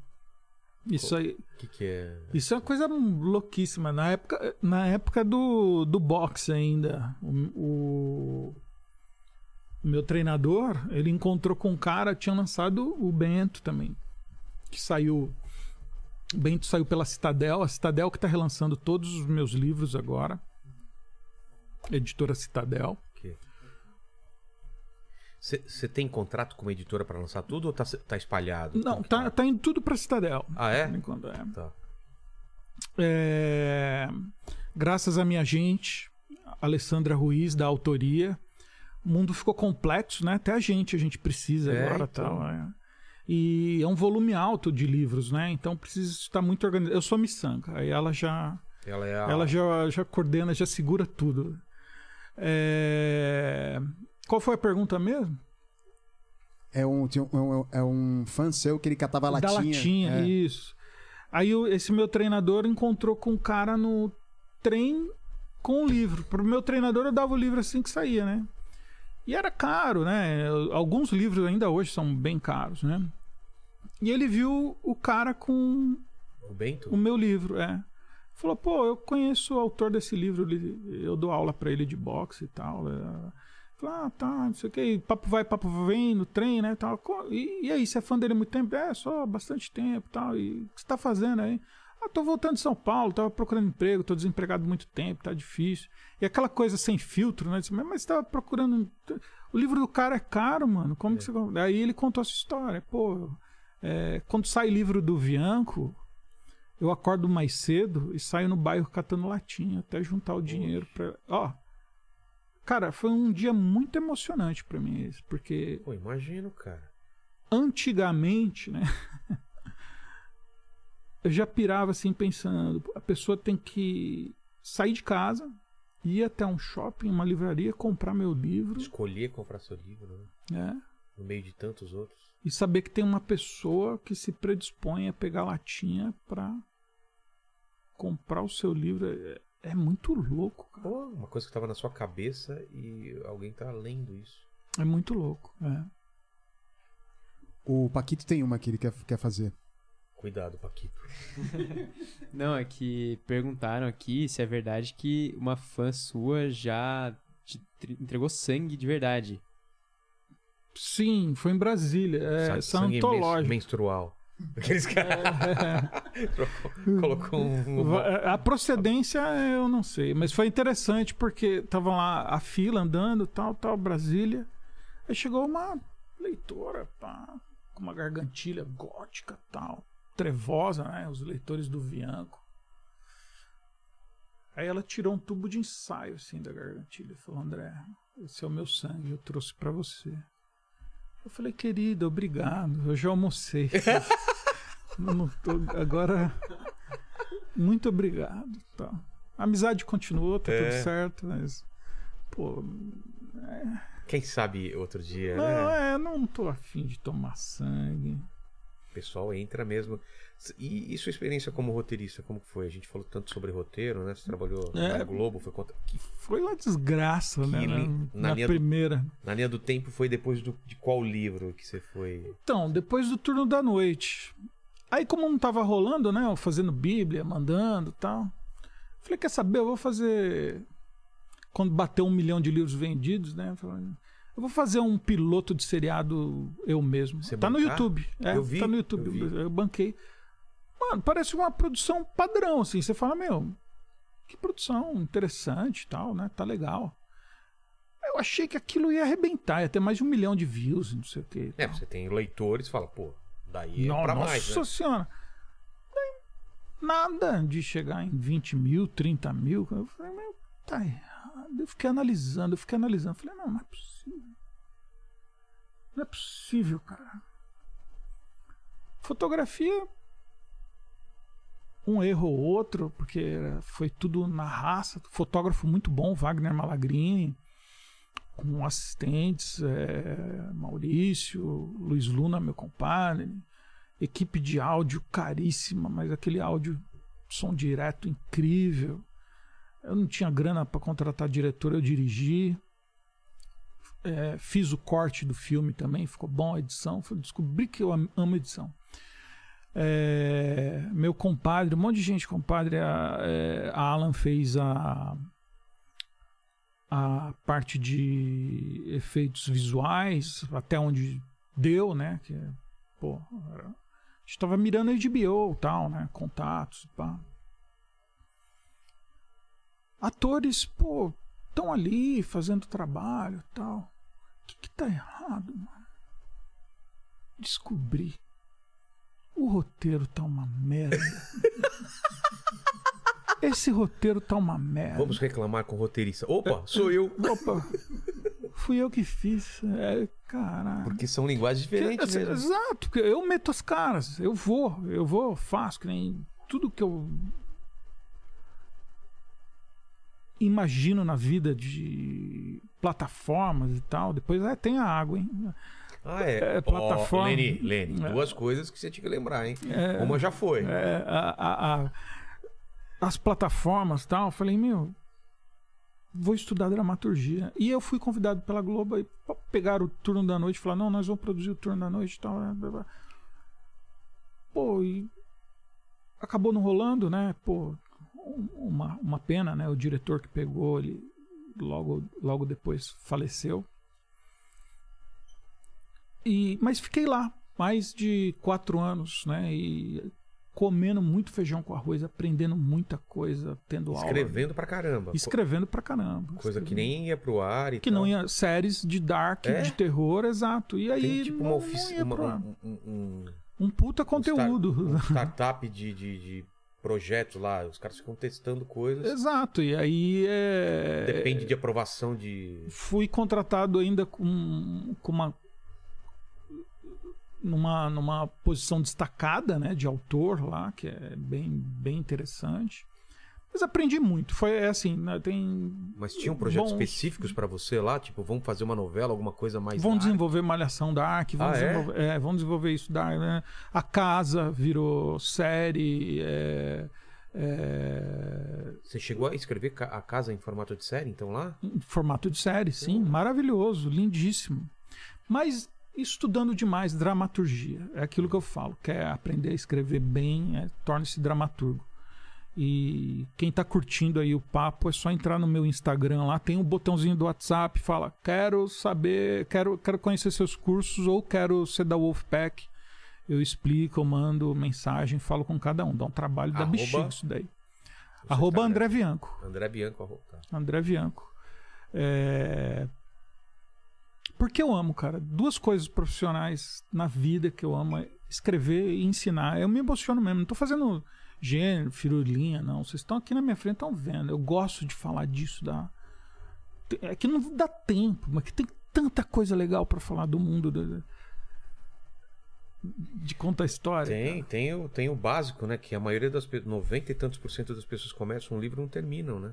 Isso aí. O que, que é? Isso é uma coisa louquíssima. Na época, na época do, do boxe ainda, o, o- meu treinador, ele encontrou com um cara, tinha lançado o Bento também, que saiu... O Bento saiu pela Citadel, a Citadel que tá relançando todos os meus livros agora. Editora Citadel. Você tem contrato com uma editora pra lançar tudo ou tá, tá espalhado? Não, Como que tá, tá indo tudo pra Citadel. Ah, é? Enquanto, é. Tá. É, graças à minha gente, Alessandra Ruiz, da autoria, o mundo ficou complexo, né? Até a gente, a gente precisa É, agora. então. Tal, é. E é um volume alto de livros, né? Então precisa estar muito organizado. Eu sou a miçanca, aí ela já, Ela é a... ela já, já coordena, já segura tudo. É, Qual foi a pergunta mesmo? É um, tinha um- é um fã seu que ele catava latinha. Da latinha, É. isso. Aí o- esse meu treinador encontrou com um cara no trem com o livro. Pro meu treinador eu dava o livro assim que saía, né? E era caro, né? Alguns livros ainda hoje são bem caros, né? E ele viu o cara com O Bento? o meu livro, é. Falou, pô, eu conheço o autor desse livro, eu dou aula pra ele de boxe e tal. é. Falei, ah, tá, não sei o que, papo vai, papo vem no trem, né, tal. E, e aí, você é fã dele há muito tempo? É, só há bastante tempo tal. E o que você tá fazendo aí? Ah, tô voltando de São Paulo, tava procurando emprego, tô desempregado há muito tempo, tá difícil. E aquela coisa sem filtro, né? Disse, Mas mas você tava procurando... O livro do cara é caro, mano, como que você... Aí ele contou essa história, pô... é, quando sai livro do Vianco, eu acordo mais cedo e saio no bairro catando latinha até juntar o dinheiro pra. Ó. Cara, foi um dia muito emocionante pra mim esse, porque Pô, imagino, cara. antigamente, né? eu já pirava assim pensando, a pessoa tem que sair de casa, ir até um shopping, uma livraria, comprar meu livro, Escolher comprar seu livro, né? né? No meio de tantos outros. E saber que tem uma pessoa que se predispõe a pegar latinha pra comprar o seu livro é, é muito louco, cara. Pô, uma coisa que tava na sua cabeça e alguém tá lendo isso. É muito louco. É. O Paquito tem uma que ele quer, quer fazer. Cuidado, Paquito. Não, é que perguntaram aqui se é verdade que uma fã sua já te entregou sangue de verdade. Sim, foi em Brasília. É, Sa- são sangue antológicos. menstrual. Aqueles caras. Colocou um. Va- A procedência eu não sei, mas foi interessante porque tava lá a fila andando, tal, tal, Brasília. Aí chegou uma leitora, pá, com uma gargantilha gótica, tal, trevosa, né? Os leitores do Vianco. Aí ela tirou um tubo de ensaio assim da gargantilha e falou: André, esse é o meu sangue, eu trouxe pra você. Eu falei, querida, obrigado, eu já almocei. Não- tô- agora muito obrigado. Tá. A amizade continuou, tá É. tudo certo, mas. Pô. Quem sabe outro dia, Não, né? é, não tô afim de tomar sangue. O pessoal entra mesmo. E, e sua experiência como roteirista, como que foi? A gente falou tanto sobre roteiro, né? Você trabalhou É. na Globo, foi contra... que- Foi uma desgraça, né? lin- Na, na na linha do- primeira. Na linha do tempo foi depois do- de qual livro que você foi? Então, depois do turno da noite. Aí, como não tava rolando, né? eu Fazendo Bíblia, mandando e tal. Falei, quer saber? Eu vou fazer. Quando bater um milhão de livros vendidos, né? eu falei, Eu vou fazer um piloto de seriado eu mesmo. Você tá no bancar? YouTube. É, Eu vi, tá no YouTube. eu. Eu banquei. Mano, parece uma produção padrão, assim. Você fala, meu, que produção interessante e tal, né? Tá legal. Eu achei que aquilo ia arrebentar, ia ter mais de um milhão de views, não sei o quê. É, você tem leitores e fala, pô, daí é No- pra Nossa mais, né? senhora. Nada de chegar em 20 mil, 30 mil. Eu falei, meu, tá errado. Eu fiquei analisando, eu fiquei analisando. Eu falei, não, não é possível. Não é possível, cara. Fotografia. Um erro ou outro, porque foi tudo na raça. Fotógrafo muito bom, Wagner Malagrini, com assistentes, é, Maurício, Luiz Luna, meu compadre equipe de áudio caríssima, mas aquele áudio som direto incrível. Eu não tinha grana para contratar diretor, eu dirigi. É, fiz o corte do filme também, ficou bom a edição. Descobri que eu am- amo edição. É, meu compadre, um monte de gente, compadre. A, é, a Alan fez a, a parte de efeitos visuais, até onde deu, né? Que, pô, a gente tava mirando HBO tal, né? Contatos, pá. Atores, pô, estão ali fazendo trabalho tal. O que, que tá errado, mano? Descobri. O roteiro tá uma merda. Esse roteiro tá uma merda. Vamos reclamar com o roteirista. Opa, sou eu. Opa, fui eu que fiz. É, caralho. Porque são linguagens diferentes Que- mesmo. Exato, eu meto as caras, eu vou, eu vou, faço, que nem tudo que eu imagino na vida de plataformas e tal. Depois é, tem a água, hein? Ah, é. É, plataforma. Ó, Leni, Leni, É. duas coisas que você tinha que lembrar, hein? É. Uma já foi. É, a- a- a- as plataformas e tal. Eu falei, meu, vou estudar dramaturgia. E eu fui convidado pela Globo pra pegar o turno da noite e falar, não, nós vamos produzir o turno da noite e tal. né, blá, blá. Pô, e acabou não rolando, né? Pô, um- uma, uma pena, né? O diretor que pegou, ele logo, logo depois faleceu. E, mas fiquei lá mais de quatro anos, né? E comendo muito feijão com arroz, aprendendo muita coisa, tendo aula. Escrevendo pra caramba. Escrevendo pra caramba. Coisa que Escrevendo. nem ia pro ar e Que tal. não ia. Séries de dark, É? de terror, exato. E aí. Tem tipo uma oficina. um, um- um- Um puta conteúdo. um startup de, de, de projetos lá. Os caras ficam testando coisas. Exato. E aí. É... Depende de aprovação de. Fui contratado ainda com, com uma. Numa, numa posição destacada, né, de autor lá, que é bem, bem interessante. Mas aprendi muito. Foi é assim, né, tem. Mas tinham projetos Bons- específicos pra você lá? Tipo, vamos fazer uma novela, alguma coisa mais. Vão desenvolver Malhação Dark, vão, Ah, é? desenvolver, é, vão desenvolver isso Dark, né? A Casa virou série. é, é, Você chegou a escrever a casa em formato de série, então lá? em formato de série, sim, maravilhoso, lindíssimo. Mas estudando demais dramaturgia, é aquilo que eu falo, quer aprender a escrever bem, é, torne-se dramaturgo. E quem tá curtindo aí o papo é só entrar no meu Instagram lá, tem um botãozinho do WhatsApp, fala: "Quero saber, quero quero conhecer seus cursos ou quero ser da Wolfpack". Eu explico, eu mando mensagem, falo com cada um, dá um trabalho da Arroba- bexiga isso daí. Arroba tá- André Bianco. André Bianco, arroba. tá. André Bianco. É... Porque eu amo, cara. Duas coisas profissionais na vida que eu amo é escrever e ensinar. Eu me emociono mesmo. Não tô fazendo gênero, firulinha, não. Vocês estão aqui na minha frente, estão vendo. Eu gosto de falar disso. Da... É que não dá tempo, mas que tem tanta coisa legal pra falar do mundo. da- De contar história. Tem, tem o, tem o básico, né? Que a maioria das pessoas, 90 e tantos por cento das pessoas começam um livro e não terminam, né?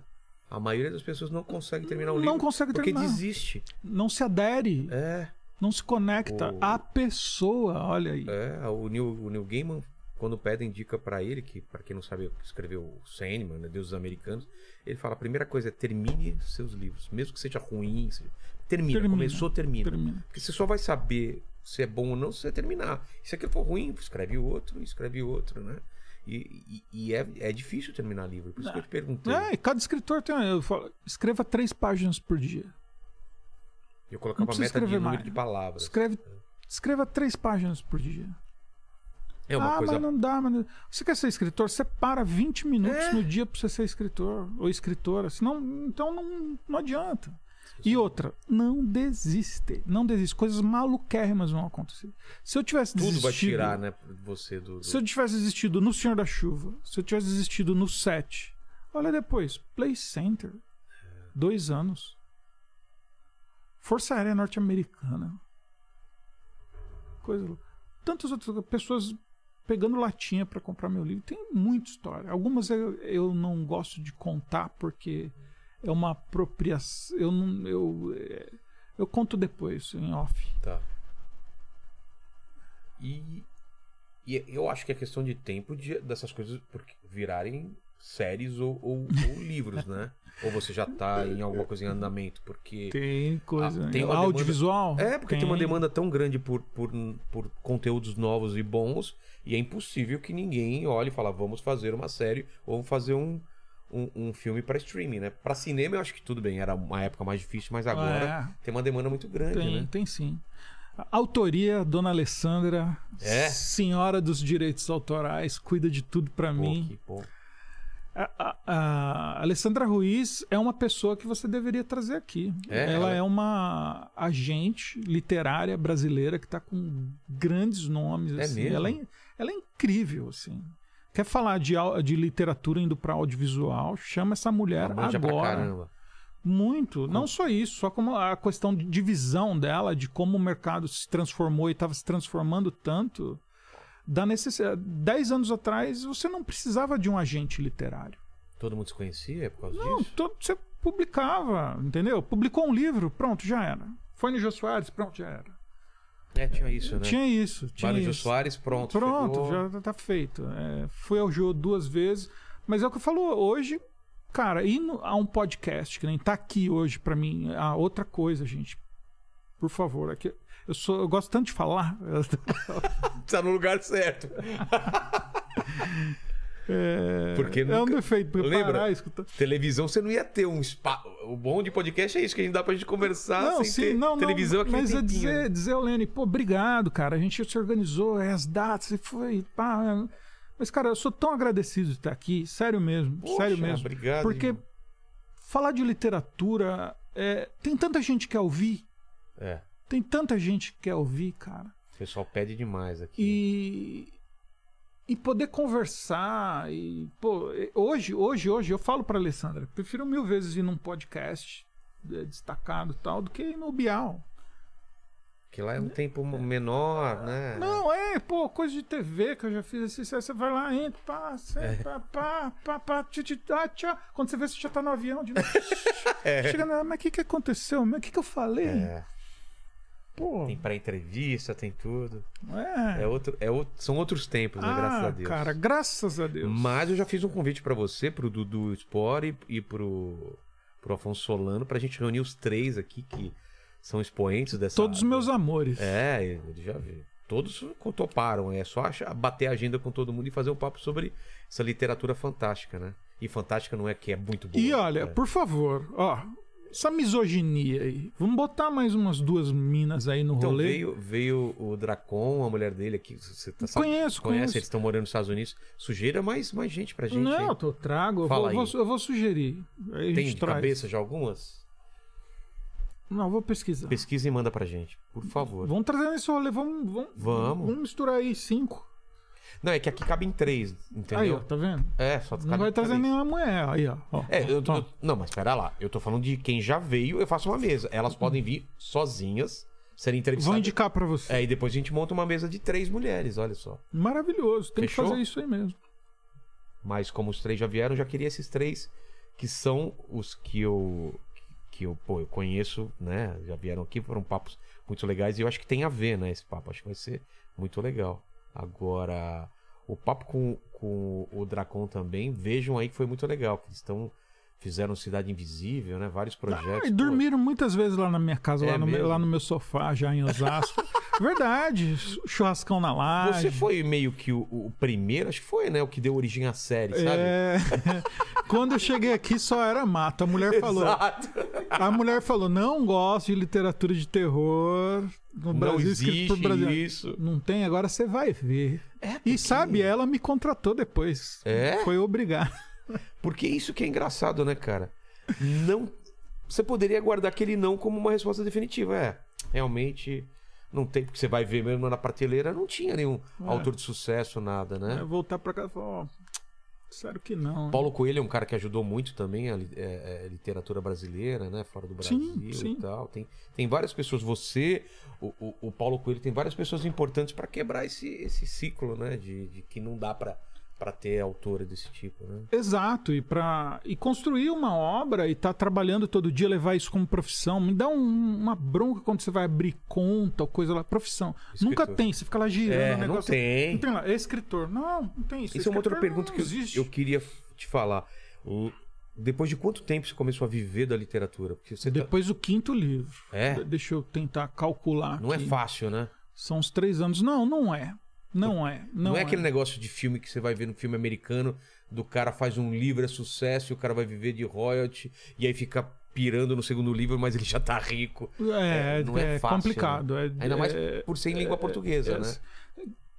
A maioria das pessoas não consegue terminar o livro. Não consegue porque terminar. desiste. Não se adere, É, não se conecta O- à pessoa. Olha aí. é. O Neil, o Neil Gaiman, quando pedem dica pra ele, que para quem não sabe, escreveu o Sandman, né, Deuses Americanos, ele fala: a primeira coisa é termine seus livros, mesmo que seja ruim, seja- termina. Termina. Começou, termina. Termina. Porque você só vai saber se é bom ou não se você terminar. Se aquilo for ruim, escreve outro, escreve outro, né? E, e- e é, é difícil terminar livro. Por isso que eu te perguntei. É, cada escritor tem. Eu falo, escreva três páginas por dia. Eu colocava a meta de número mais. de palavras. Escreve, escreva três páginas por dia. É uma ah, coisa. mas não dá, mas. Você quer ser escritor? Separa 20 minutos É. no dia pra você ser escritor ou escritora. Senão, então não, não adianta. E outra, não desiste. Não desiste. Coisas maluquérrimas vão acontecer. Se eu tivesse Tudo desistido. vai tirar, né, você do. do- Se eu tivesse desistido no Senhor da Chuva, se eu tivesse desistido no 7, olha depois, Play Center, dois anos. Força Aérea Norte-Americana. Coisa louca. Tantas outras pessoas pegando latinha pra comprar meu livro. Tem muita história. Algumas eu, eu não gosto de contar porque é uma apropriação. Eu não. Eu, é, eu conto depois, em off. Tá. E, e eu acho que é questão de tempo de, dessas coisas virarem séries ou, ou- ou livros, né? Ou você já tá em alguma coisa em andamento? Porque. Tem coisa. Ah, tem Audiovisual? É, porque tem. uma demanda tão grande por, por, por conteúdos novos e bons, e é impossível que ninguém olhe e fale, vamos fazer uma série ou vamos fazer um, um, um filme pra streaming, né? Pra cinema eu acho que tudo bem, era uma época mais difícil, mas agora É. tem uma demanda muito grande, Tem, né? tem sim. Autoria, Dona Alessandra, É? senhora dos direitos autorais, cuida de tudo Pô, mim. que bom. A, a- a Alessandra Ruiz é uma pessoa que você deveria trazer aqui. É, ela, ela- é uma agente literária brasileira que está com grandes nomes. É assim. mesmo? Ela, é, ela é incrível, assim. Quer falar de, de literatura indo para audiovisual? Chama essa mulher agora. Muito. Não só isso, só como a questão de divisão dela, de como o mercado se transformou e estava se transformando tanto. Da necessidade. Dez anos atrás, você não precisava de um agente literário. Todo mundo se conhecia por causa Não, disso? todo, você publicava, entendeu? Publicou um livro, pronto, já era. Foi no Jô Soares, pronto, já era. É, tinha isso, né? Tinha isso, tinha Jô isso. Soares, pronto. Pronto, chegou. já tá feito. É, fui ao Jô duas vezes, mas é o que eu falo hoje, cara, ir no- a um podcast que nem tá aqui hoje pra mim, a outra coisa, gente. Por favor, aqui eu sou, eu gosto tanto de falar. Tá no lugar certo. É, Porque é um nunca- defeito, porque Lembra? parar, escutar. Televisão você não ia ter um espaço. O bom de podcast é isso, que a gente dá pra gente conversar sem ter televisão aqui mas é dizer, dizer ao Lene, pô, obrigado, cara, a gente se organizou, é, as datas, e foi, pá. Mas, cara, eu sou tão agradecido de estar aqui, sério mesmo, sério mesmo. Obrigado. Porque irmão. falar de literatura, é, tem tanta gente que quer ouvir, É, tem tanta gente que quer ouvir, cara. o pessoal pede demais aqui. E e poder conversar e pô, hoje, hoje, hoje eu falo para Alessandra, prefiro mil vezes ir num podcast é, destacado e tal do que ir no Bial. Que lá é um tempo menor, né? Não, é, pô, coisa de TV que eu já fiz assim, você vai lá, entra, pá, senta, pá, pá, pá, pá, tchau, tchau, tchau. Quando você vê, você já tá no avião de novo. Chega na, mas o que que aconteceu? Mas o que que eu falei? É, Pô, tem pré-entrevista, tem tudo. é. É outro, é outro, são outros tempos, né? Graças Ah, a Deus. cara, graças a Deus. Mas eu já fiz um convite pra você, pro Dudu Sport e, e pro, pro Afonso Solano, pra gente reunir os três aqui que são expoentes dessa. Todos os meus amores. É, ele já viu. Todos toparam, é só achar, bater a agenda com todo mundo e fazer um papo sobre essa literatura fantástica, né? E fantástica não é que é muito boa. E olha, é. por favor, ó, essa misoginia aí. Vamos botar mais umas duas minas aí no Então rolê. veio, veio o Dracon, a mulher dele aqui. Você tá, sabe- Conheço, conhece, conheço. eles estão morando nos Estados Unidos. Sujeira mais, mais gente pra gente. Não, hein? eu tô, trago. Eu Fala vou, aí. vou- eu vou sugerir. Aí Tem de traz. cabeça já algumas? Não, eu vou pesquisar. Pesquisa e manda pra gente, por favor. Vamos trazer nesse rolê, vamos, vamos, Vamos. vamos misturar aí cinco. Não, é que aqui cabem três, Aí, entendeu? ó, tá vendo? É, só Não vai trazer nenhuma mulher. Aí, ó. ó. É, eu, eu- não, mas pera lá. Eu tô falando de quem já veio, eu faço uma mesa. Elas podem vir sozinhas, serem entrevistadas. Vou indicar pra você. É, e depois a gente monta uma mesa de três mulheres, olha só. Maravilhoso. Tem Fechou? que fazer isso aí mesmo. Mas como os três já vieram, eu já queria esses três que são os que eu que eu, pô, eu conheço, né? Já vieram aqui, foram papos muito legais e eu acho que tem a ver, né, esse papo, acho que vai ser muito legal. Agora, o papo com, com o Dracon também, vejam aí que foi muito legal, eles estão fizeram Cidade Invisível, né? Vários projetos. Ah, e pô. dormiram muitas vezes lá na minha casa, É lá, no meu, lá no meu sofá, já em Osasco. Verdade. Churrascão na laje. Você foi meio que o, o primeiro, acho que foi, né? O que deu origem à série, sabe? É... Quando eu cheguei aqui só era mato. A mulher falou. Exato. A mulher falou: não gosto de literatura de terror no Não Brasil escrito por existe brasileiro. isso. Não tem, agora você vai ver. É, E sabe, ela me contratou depois. É? Foi obrigado. Porque isso que é engraçado, né, cara? Não. Você poderia guardar aquele não como uma resposta definitiva. É, realmente não tem, porque você vai ver mesmo na prateleira, não tinha nenhum É. autor de sucesso, nada, né? Aí voltar pra casa e falar: ó, sério que não. Paulo Coelho é um cara que ajudou muito também a li- é, é, literatura brasileira, né? Fora do Brasil Sim, sim. e tal. Tem, tem várias pessoas, você, o, o, o Paulo Coelho, tem várias pessoas importantes para quebrar esse, esse ciclo, né? De, de que não dá para para ter autora desse tipo, né? Exato, e para e construir uma obra e estar trabalhando todo dia, levar isso como profissão, me dá um- uma bronca quando você vai abrir conta ou coisa lá, profissão. Escritor. Nunca tem, você fica lá girando É, o não negócio. tem. Não tem lá, escritor. Não, não tem isso. Isso é uma outra pergunta não que eu, eu queria te falar. o- Depois de quanto tempo você começou a viver da literatura? Porque você tá- Depois do quinto livro. É? De- Deixa eu tentar calcular. Não é fácil, né? São uns três anos. Não, não é. Não é. Não, Não, é aquele negócio de filme que você vai ver no filme americano, do cara faz um livro, é sucesso, e o cara vai viver de royalty, e aí fica pirando no segundo livro, mas ele já tá rico. É, É, não é é fácil, complicado. É, Ainda mais é- por ser em língua portuguesa, é- né?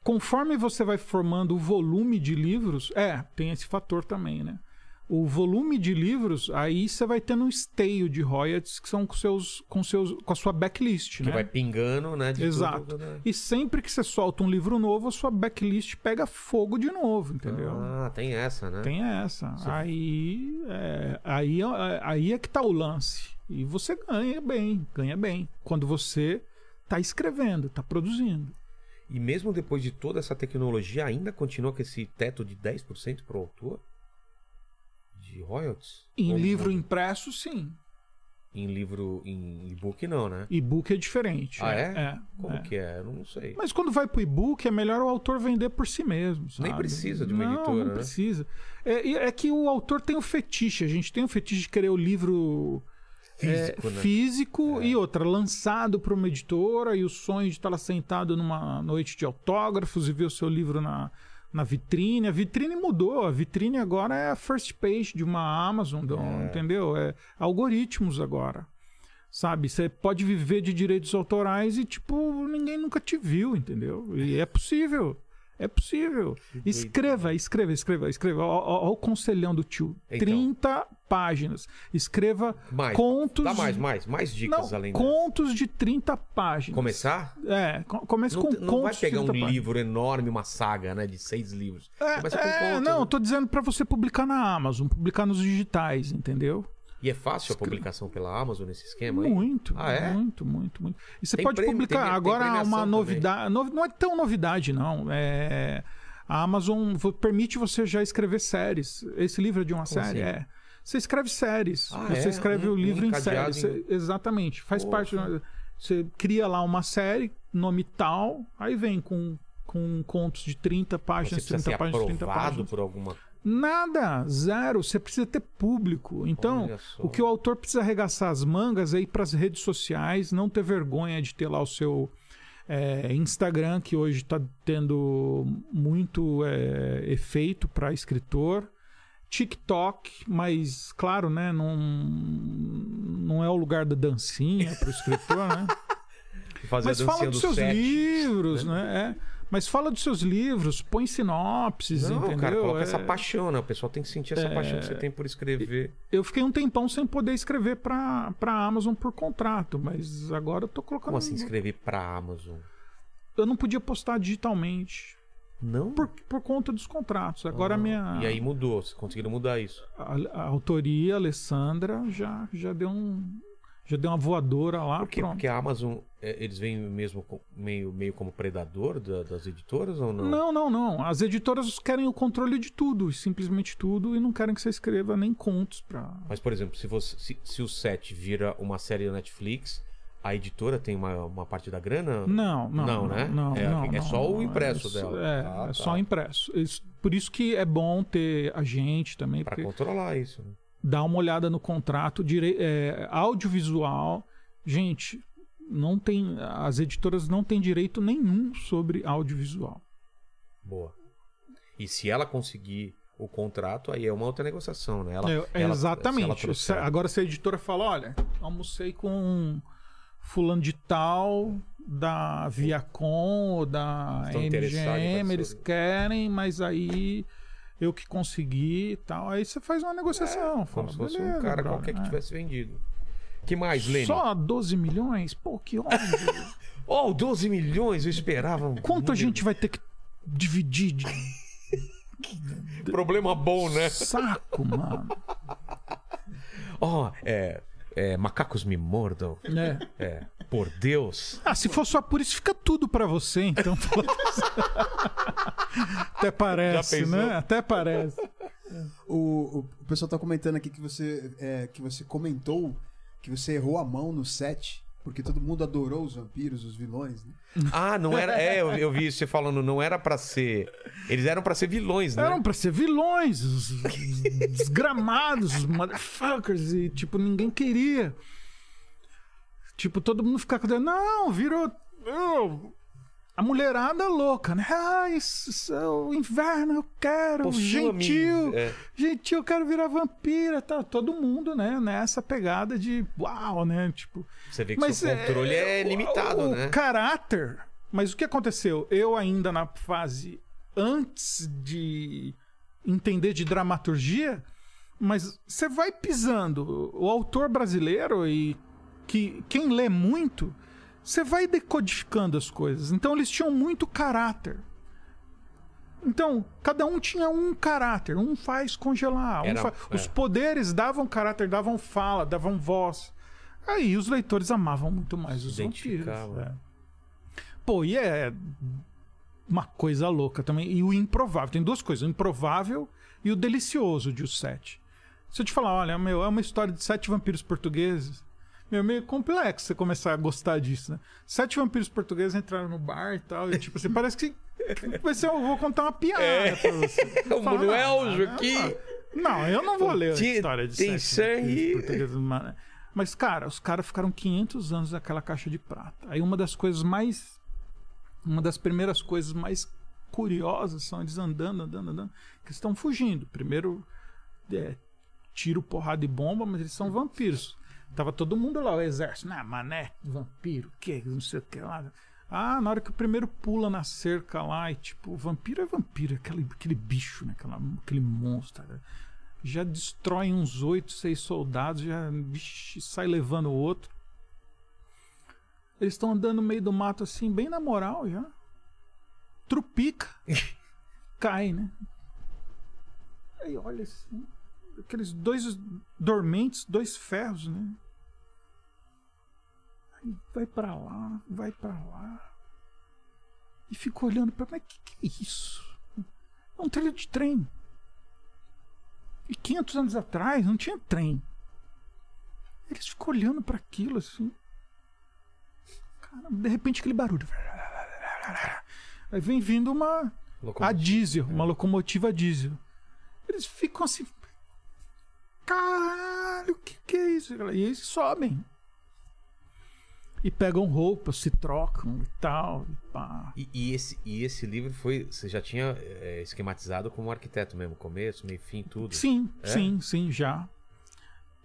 Conforme você vai formando o volume de livros, é, tem esse fator também, né? O volume de livros, aí você vai tendo um esteio de royalties que são com, seus, com, seus, com a sua backlist, Que né? vai pingando, né? de Exato. tudo, né? E sempre que você solta um livro novo, a sua backlist pega fogo de novo, entendeu? Ah, tem essa, né? Tem essa. Aí é, aí, é- aí é que tá o lance. E você ganha bem, ganha bem. Quando você tá escrevendo, tá produzindo. E mesmo depois de toda essa tecnologia, ainda continua com esse teto de 10% pro autor? De royalties? Em Ou livro muda? impresso, sim. Em livro, em e-book não, né? E-book é diferente. Ah, é? Como é. que é? Eu não sei. Mas quando vai pro e-book, é melhor o autor vender por si mesmo. Nem sabe? precisa de uma não, editora, Não né? precisa. É, é que o autor tem o fetiche. A gente tem o fetiche de querer o livro Físico, é, né? físico É. e outra, lançado para uma editora e o sonho de estar lá sentado numa noite de autógrafos e ver o seu livro na, na vitrine. A vitrine mudou. A vitrine agora é a first page de uma Amazon, do- É. entendeu? É algoritmos agora. Sabe, você pode viver de direitos autorais e, tipo, ninguém nunca te viu, entendeu? E é possível. É possível. Escreva, escreva, escreva, escreva. Olha o conselhão do tio. Então. 30 páginas. Escreva Mais. contos. Dá mais, mais, mais dicas Não, além dessa. contos de 30 páginas. Começar? É, co- comece Não, com te- contos não vai pegar 30 um páginas. livro enorme, uma saga, né? De seis livros. É, Começa com é, contos. não, né? eu tô dizendo pra você publicar na Amazon, publicar nos digitais, entendeu? E é fácil a publicação pela Amazon nesse esquema? Muito, Ah, é? muito, muito, muito. E você Tem pode prêmio, publicar tem- tem agora premiação uma novidade. no- Não é tão novidade, não. É, a Amazon permite você já escrever séries. Esse livro é de uma Como série? assim? É. Você escreve séries. Ah, você é? escreve Um- o livro um em séries. Você- exatamente. Faz Poxa. parte. de Você cria lá uma série, nome tal, aí vem com, com contos de 30 Você páginas, precisa 30 ser páginas, 30 aprovado páginas. por alguma... Nada, zero. Você precisa ter público. Então, o que o autor precisa arregaçar as mangas é ir para as redes sociais, não ter vergonha de ter lá o seu é, Instagram, que hoje está tendo muito é, efeito para escritor. TikTok, mas claro, né? Não, não é o lugar da dancinha para o escritor, né? Fazer Mas fala dos do seus set. livros, né? É. Mas fala dos seus livros, põe sinopses, Não, entendeu? cara, coloca É- essa paixão, né? O pessoal tem que sentir essa paixão que você tem por escrever. Eu fiquei um tempão sem poder escrever pra, pra Amazon por contrato, mas agora eu tô colocando. Como assim escrever pra Amazon? Eu não podia postar digitalmente Não? por, por conta dos contratos. Agora a minha. E aí mudou, vocês conseguiram mudar isso. A, a autoria, a Alessandra, já, já deu um. Já deu uma voadora lá. Por quê? pronto. Porque a Amazon, é, eles vêm mesmo meio, meio como predador da- das editoras ou não? Não, não, não. As editoras querem o controle de tudo, simplesmente tudo, e não querem que você escreva nem contos pra. Mas, por exemplo, se, você, se, se o set vira uma série da Netflix, a editora tem uma, uma parte da grana? Não, não. Não, né? Não, É, não, é não, só o não. impresso é, dela. É, Ah, é tá. só o impresso. Isso- por isso que é bom ter agente também, Pra porque controlar isso. né? dá uma olhada no contrato, direi- é, audiovisual. Gente, não tem, as editoras não têm direito nenhum sobre audiovisual. Boa. E se ela conseguir o contrato, aí é uma outra negociação, né? Ela, É, ela- se exatamente. trouxer- Se- Agora, se a editora fala: olha, almocei com fulano de tal, da Viacom ou da Estão MGM, eles querem, mas aí eu que consegui e tal. Aí você faz uma negociação. É, Como fala, se fosse um "Beleza, cara brother, qualquer que é. tivesse vendido. Que mais, Lênin? Só 12 milhões? Pô, que óbvio. Oh, 12 milhões, eu esperava. um Quanto a gente vai ter que dividir de Problema bom, né? saco, mano? Ó, é, é, Macacos me mordam. É. É, por Deus. Ah, se for só por isso, fica tudo pra você, então. Até parece, né? Até parece. O, o, o pessoal tá comentando aqui que você, é, que você comentou que você errou a mão no set. Porque todo mundo adorou os vampiros, os vilões, né? Ah, não era. É, eu, eu vi você falando, não era pra ser. Eles eram pra ser vilões, né? Eram pra ser vilões, os desgramados, os motherfuckers, e tipo, ninguém queria. Tipo, todo mundo ficava dizendo, não, virou. oh, a mulherada louca, né? Ah, isso, isso é o inverno, eu quero. Possua-me. gentil. É. Gentil, eu quero virar vampira. Tá, todo mundo, né? Nessa pegada de uau, né? Tipo. Você vê que Mas seu controle é, o- limitado, o, né? caráter. Mas o que aconteceu? Eu ainda na fase antes de entender de dramaturgia, mas você vai pisando. O autor brasileiro e que quem lê muito, você vai decodificando as coisas. Então eles tinham muito caráter. Então, cada um tinha um caráter. Um faz congelar. um Era- é. Os poderes davam caráter, davam fala, davam voz. Aí os leitores amavam muito mais os vampiros. É. Pô, e é uma coisa louca também. E o improvável. Tem duas coisas: o improvável e o delicioso de Os Sete. Se eu te falar, olha, meu, é uma história de sete vampiros portugueses. Meu, é meio complexo você começar a gostar disso, né? Sete vampiros portugueses entraram no bar e tal. E tipo assim, parece que vai ser, eu vou contar uma piada pra você. O Fala, Manuel Joaquim. não, eu não vou ler a história de tem sangue. portugueses, mas- Mas, cara, os caras ficaram 500 anos naquela caixa de prata. Aí uma das coisas mais. Uma das primeiras coisas mais curiosas são eles andando, andando, andando. Que eles estão fugindo. Primeiro, é, tiro, porrada e bomba, mas eles são vampiros. Tava todo mundo lá, o exército. Nah, mané, vampiro, que? Não sei o que lá. Ah, na hora que o primeiro pula na cerca lá e tipo, o vampiro é vampiro, aquele, aquele bicho, né? Aquela, aquele monstro. né? Já destrói uns oito, seis soldados, já sai levando o outro. Eles estão andando no meio do mato assim, bem na moral já. Trupica. Cai, né? Aí olha assim. Aqueles dois dormentes, dois ferros, né? Vai pra lá, vai pra lá. E fica olhando pra. Mas que que é isso? É um trilho de trem. E 500 anos atrás não tinha trem. Eles ficam olhando pra aquilo assim. Caramba, de repente aquele barulho. Aí vem vindo uma. A Locomotiva. diesel, uma locomotiva a diesel. Eles ficam assim. Caralho, o que, que é isso? E eles sobem. E pegam roupa, se trocam e tal. E pá. E, e esse, e esse livro foi. Você já tinha é, esquematizado como arquiteto mesmo? Começo, meio fim, tudo? Sim, É? sim, sim, já.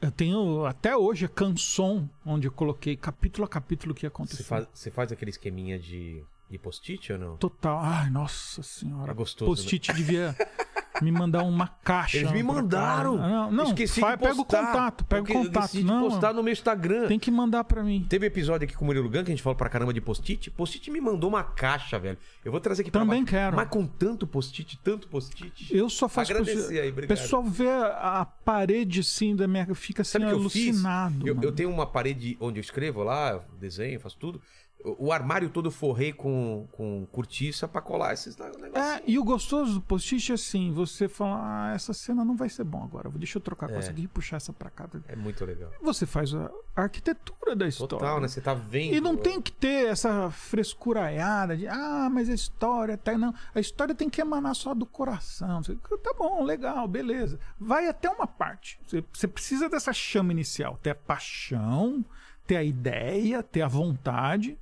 Eu tenho até hoje a canção onde eu coloquei capítulo a capítulo o que Você aconteceu. faz, você faz aquele esqueminha de, de post-it ou não? Total. Ai, nossa senhora. É gostoso, Post-it devia me mandar uma caixa. Eles me pra mandaram! cá. Não, não Esqueci fa- de pega o contato, pega o eu contato. decidi Não, postar no meu Instagram. tem que mandar pra mim. Teve episódio aqui com o Murilo Gun que a gente falou pra caramba de post-it. Post-it me mandou uma caixa, velho. Eu vou trazer aqui pra Também baixo. quero. Mas com tanto post-it, tanto post-it. Eu só faço Agradecer aí, O obrigado. pessoal vê a, parede assim da minha. Fica assim Sabe o eu alucinado. Eu, mano. eu tenho uma parede onde eu escrevo lá, eu desenho, faço tudo. O, armário todo forrei com, com cortiça pra colar esses negócios. É, e o gostoso do post-it é assim: você fala, ah, essa cena não vai ser bom agora. Deixa eu trocar com É. essa aqui e puxar essa pra cá. É muito legal. Você faz a arquitetura da história. Total, né? Você tá vendo. E não tem que ter essa frescuraiada de, ah, mas a história tá. Não, a história tem que emanar só do coração. Você, tá bom, legal, beleza. Vai até uma parte. Você, você precisa dessa chama inicial: ter a paixão, ter a ideia, ter a vontade.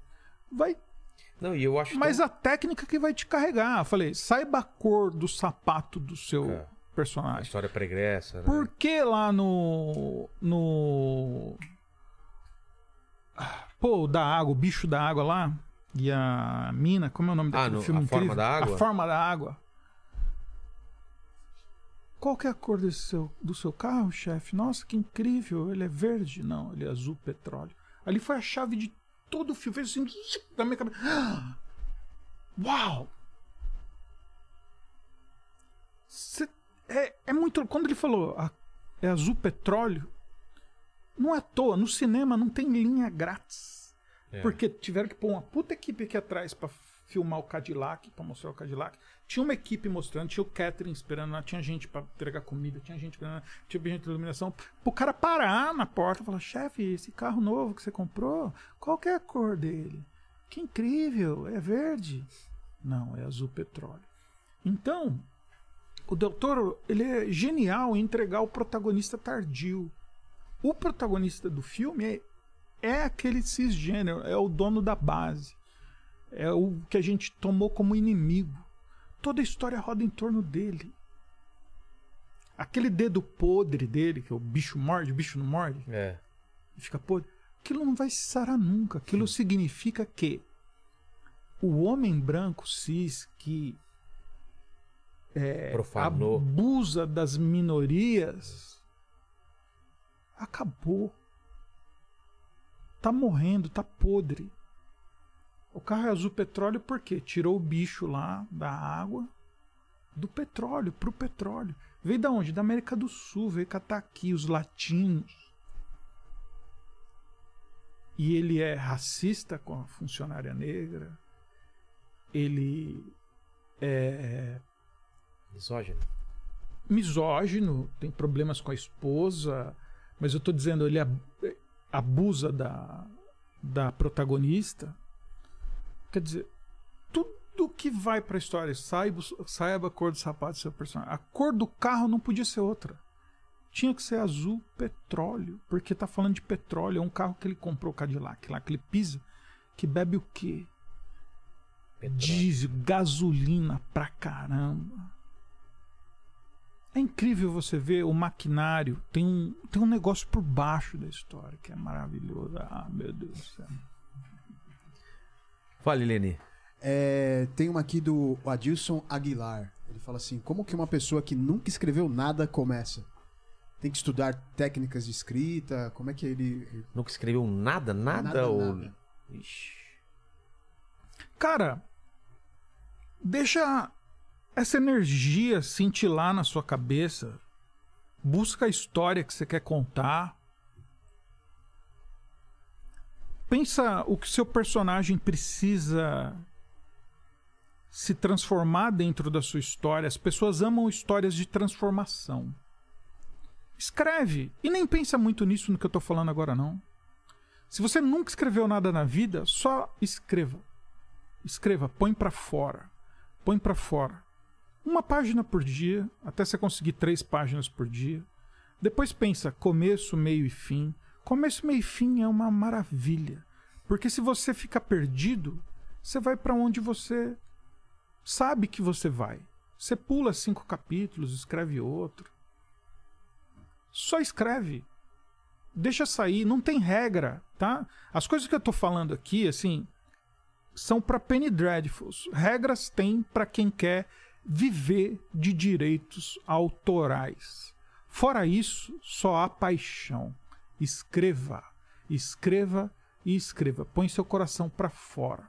Vai. Não, e eu acho Mas tão- a técnica que vai te carregar. Eu falei, saiba a cor do sapato do seu É. a personagem. história pregressa, né? Por que lá no. No. Ah, Pô, da água, o bicho da água lá. E a mina, como é o nome Ah, daquele no- filme A Forma incrível? da Água? A forma da água. Qual que é a cor desse seu, do seu carro, chefe? Nossa, que incrível. Ele é verde? Não, ele é azul petróleo. Ali foi a chave de todo o filme. Fez assim, na minha cabeça. Uau! Cê- é, é muito. Quando ele falou "Ah, é azul petróleo, não é à toa. No cinema não tem linha grátis. É. Porque tiveram que pôr uma puta equipe aqui atrás pra filmar o Cadillac, pra mostrar o Cadillac. Tinha uma equipe mostrando, tinha o Catherine esperando lá, tinha gente pra entregar comida, tinha gente esperando, tinha gente de iluminação. Pro cara parar na porta e falar: chefe, esse carro novo que você comprou, qual é a cor dele? Que incrível, é verde. Não, é azul petróleo. Então, o doutor ele é genial em entregar o protagonista tardio. O protagonista do filme é, é aquele cisgênero, é o dono da base. É o que a gente tomou como inimigo. Toda a história roda em torno dele. Aquele dedo podre dele, que é o bicho morde, o bicho não morde, É. e fica podre. Aquilo não vai se sarar nunca. Aquilo significa que o homem branco cis que é, Profanou. abusa das minorias acabou. Tá morrendo, tá podre. O carro é azul petróleo porque tirou o bicho lá da água do petróleo pro petróleo. Veio da onde? Da América do Sul, veio catar aqui os latinos. E ele é racista com a funcionária negra. Ele é Misógino. misógino, tem problemas com a esposa, mas eu tô dizendo, ele ab- abusa da, da protagonista. Quer dizer, tudo que vai pra história, saiba, saiba a cor do sapato do seu personagem. A cor do carro não podia ser outra. Tinha que ser azul petróleo, porque tá falando de petróleo, é um carro que ele comprou Cadillac, lá que ele pisa, que bebe o quê? Petróleo. Diesel, gasolina pra caramba. É incrível você ver o maquinário. Tem um, tem um negócio por baixo da história que é maravilhoso. Ah, meu Deus do céu. Fale, Leni. É, tem uma aqui do Adilson Aguilar. Ele fala assim: como que uma pessoa que nunca escreveu nada começa? Tem que estudar técnicas de escrita? Como é que ele. ele- Nunca escreveu nada, nada, Nada, ou. nada. Ixi. Cara, deixa essa energia cintilar na sua cabeça. Busca a história que você quer contar. Pensa o que seu personagem precisa se transformar dentro da sua história. As pessoas amam histórias de transformação. Escreve. E nem pensa muito nisso no que eu tô falando agora, não. Se você nunca escreveu nada na vida, só escreva. Escreva, põe pra fora. Põe pra fora. Uma página por dia, até você conseguir três páginas por dia. Depois pensa começo, meio e fim. Começo, meio e fim é uma maravilha. Porque se você fica perdido, você vai pra onde você sabe que você vai. Você pula cinco capítulos, escreve outro. Só escreve. Deixa sair, não tem regra, tá? As coisas que eu tô falando aqui, assim, são para Penny Dreadfuls. Regras tem para quem quer viver de direitos autorais. Fora isso, só há paixão. Escreva, escreva e escreva. Põe seu coração para fora.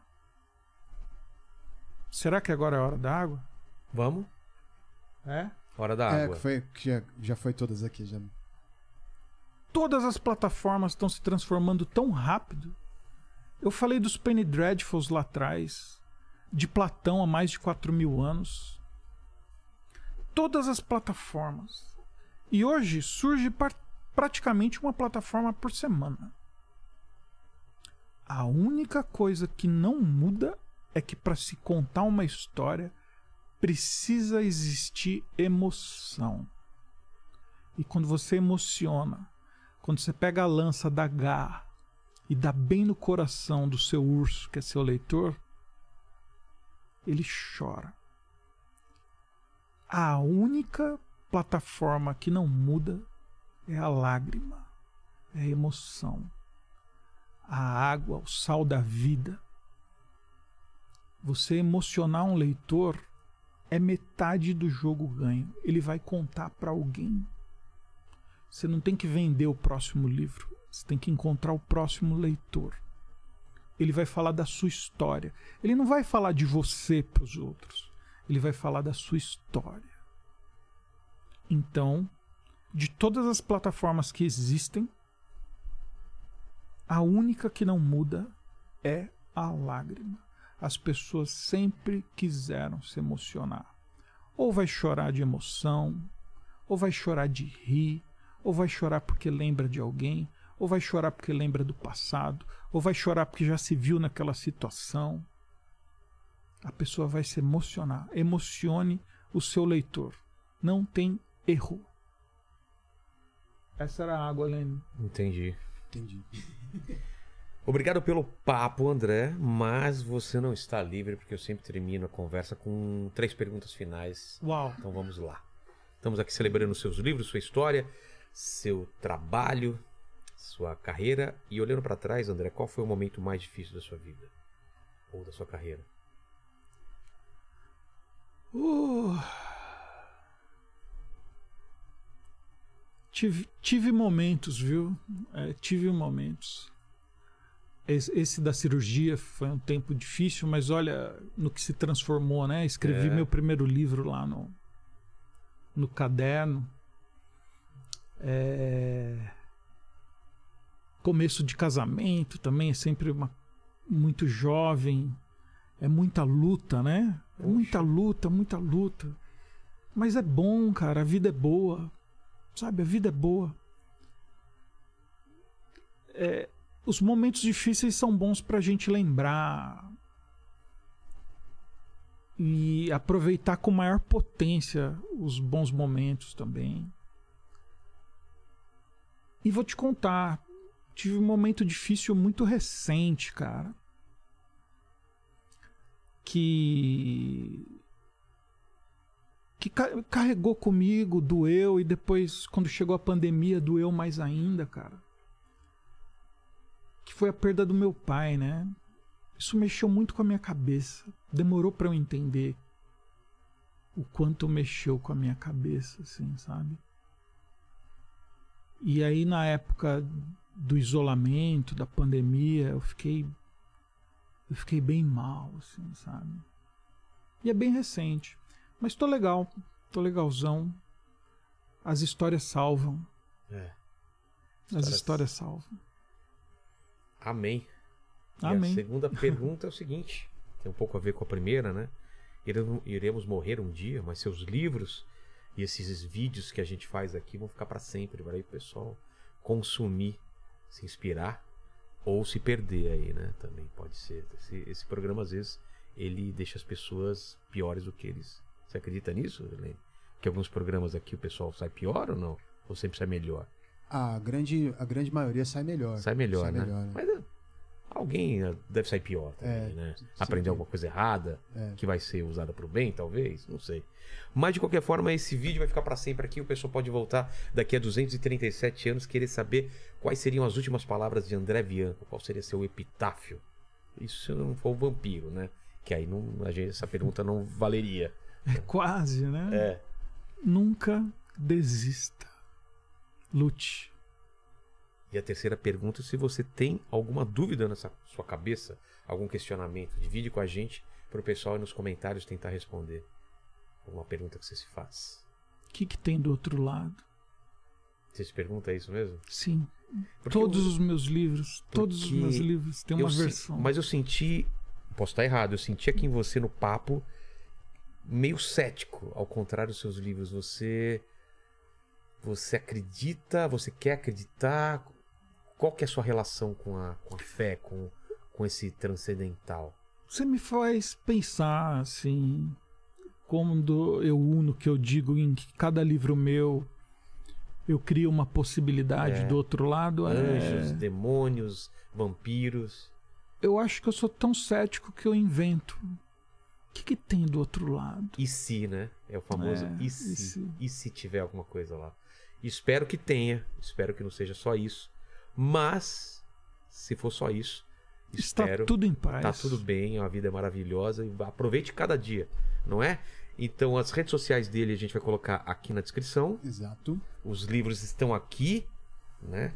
Será que agora é a hora da água? Vamos? É? Hora da É, água. que foi, que já, já foi todas aqui. Já. Todas as plataformas estão se transformando tão rápido. Eu falei dos Penny Dreadfuls lá atrás, de Platão há mais de 4 mil anos. Todas as plataformas. E hoje surge praticamente uma plataforma por semana. A única coisa que não muda é que para se contar uma história precisa existir emoção. E quando você emociona, quando você pega a lança da garra e dá bem no coração do seu urso, que é seu leitor, ele chora. A única plataforma que não muda é a lágrima, é a emoção, a água, o sal da vida. Você emocionar um leitor é metade do jogo ganho. Ele vai contar para alguém. Você não tem que vender o próximo livro. Você tem que encontrar o próximo leitor. Ele vai falar da sua história. Ele não vai falar de você para os outros. Ele vai falar da sua história. Então, de todas as plataformas que existem, a única que não muda é a lágrima. as pessoas sempre quiseram se emocionar. Ou vai chorar de emoção, ou vai chorar de rir, ou vai chorar porque lembra de alguém, ou vai chorar porque lembra do passado, ou vai chorar porque já se viu naquela situação. A pessoa vai se emocionar. Emocione o seu leitor. Não tem erro. Essa era a água, Lene. Entendi. Entendi. Obrigado pelo papo, André, mas você não está livre porque eu sempre termino a conversa com três perguntas finais. Uau. Então vamos lá. Estamos aqui celebrando seus livros, sua história, seu trabalho, sua carreira e olhando para trás, André, qual foi o momento mais difícil da sua vida ou da sua carreira? Uh. Tive, tive momentos, viu? É, tive momentos. Esse, esse da cirurgia foi um tempo difícil, mas olha no que se transformou, né? Escrevi É. meu primeiro livro lá no, no caderno. É, Começo de casamento também é sempre uma, muito jovem. É muita luta, né? É muita luta, muita luta. Mas é bom, cara. A vida é boa. Sabe? A vida é boa. É, os momentos difíceis são bons pra gente lembrar. E aproveitar com maior potência os bons momentos também. E vou te contar. Tive um momento difícil muito recente, cara que que ca- carregou comigo, doeu e depois quando chegou a pandemia doeu mais ainda, cara. Que foi a perda do meu pai, né? Isso mexeu muito com a minha cabeça. Demorou pra eu entender o quanto mexeu com a minha cabeça, assim, sabe? E aí na época do isolamento, da pandemia, eu fiquei eu fiquei bem mal, assim, sabe? E é bem recente. Mas tô legal, tô legalzão. As histórias salvam. É. As Histórias- histórias salvam. Amém. E Amém. a segunda pergunta é o seguinte: tem um pouco a ver com a primeira, né? Iremos, iremos morrer um dia, mas seus livros e esses vídeos que a gente faz aqui vão ficar para sempre, para aí o pessoal consumir, se inspirar ou se perder aí, né? Também pode ser. Esse, esse programa às vezes ele deixa as pessoas piores do que eles. Você acredita nisso, Helene? Que alguns programas aqui o pessoal sai pior ou não? Ou sempre sai melhor? A grande, a grande maioria sai melhor. Sai melhor, Sai né? melhor, né? Mas é, alguém é, deve sair pior também, É, né? Aprender alguma coisa errada É. que vai ser usada pro bem, talvez, não sei. Mas de qualquer forma, esse vídeo vai ficar para sempre aqui. O pessoal pode voltar daqui a 237 anos querer saber quais seriam as últimas palavras de André Bianco, qual seria seu epitáfio. Isso se não for o vampiro, né? Que aí não, a gente, essa pergunta não valeria. É quase, né? É. Nunca desista. Lute. E a terceira pergunta, se você tem alguma dúvida nessa sua cabeça, algum questionamento, divide com a gente para o pessoal nos comentários tentar responder. Alguma pergunta que você se faz. O que, que tem do outro lado? Você se pergunta isso mesmo? Sim. Porque todos eu- os meus livros, todos os porque meus livros têm uma eu se- versão. Mas eu senti, posso estar errado, eu senti aqui em você no papo meio cético, ao contrário dos seus livros. Você você acredita, você quer acreditar? Qual que é a sua relação com a, com a fé, com, com esse transcendental? Você me faz pensar, assim, quando eu uno que eu digo em que cada livro meu eu crio uma possibilidade É. do outro lado. é- Anjos, demônios, vampiros. Eu acho que eu sou tão cético que eu invento. O que, que tem do outro lado? E se, né? É o famoso É, e, e se, se? e se tiver alguma coisa lá. Espero que tenha, espero que não seja só isso. Mas, se for só isso, Está espero. tudo em paz. Tá tudo bem, a vida é maravilhosa e aproveite cada dia, não é? Então, as redes sociais dele a gente vai colocar aqui na descrição. Exato. Os livros estão aqui, né?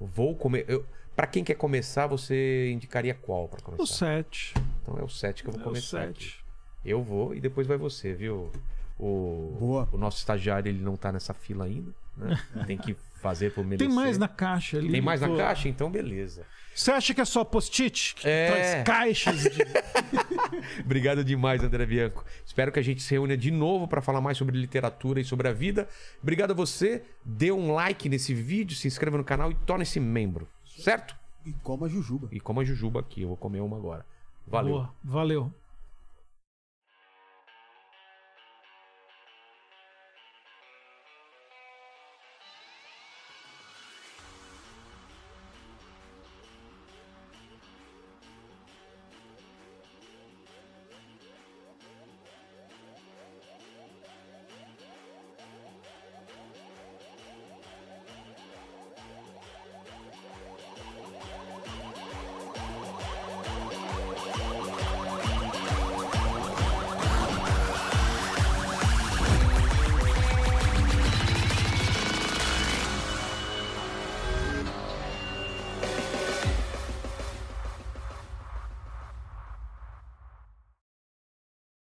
Vou comer. Eu... Para quem quer começar, você indicaria qual para começar? O 7. Então é o 7 que eu vou É o começar. aqui. 7. Eu vou e depois vai você, viu? O, Boa. o nosso estagiário ele não tá nessa fila ainda, né? Tem que fazer por merecer. Tem mais na caixa ali. Tem mais na Pô. caixa? Então, beleza. Você acha que é só post-it? Que É. traz caixas de... Obrigado demais, André Bianco. Espero que a gente se reúna de novo para falar mais sobre literatura e sobre a vida. Obrigado a você. Dê um like nesse vídeo, se inscreva no canal e torne-se membro. Certo? E coma jujuba. E coma jujuba aqui. Eu vou comer uma agora. Valeu. Boa, valeu.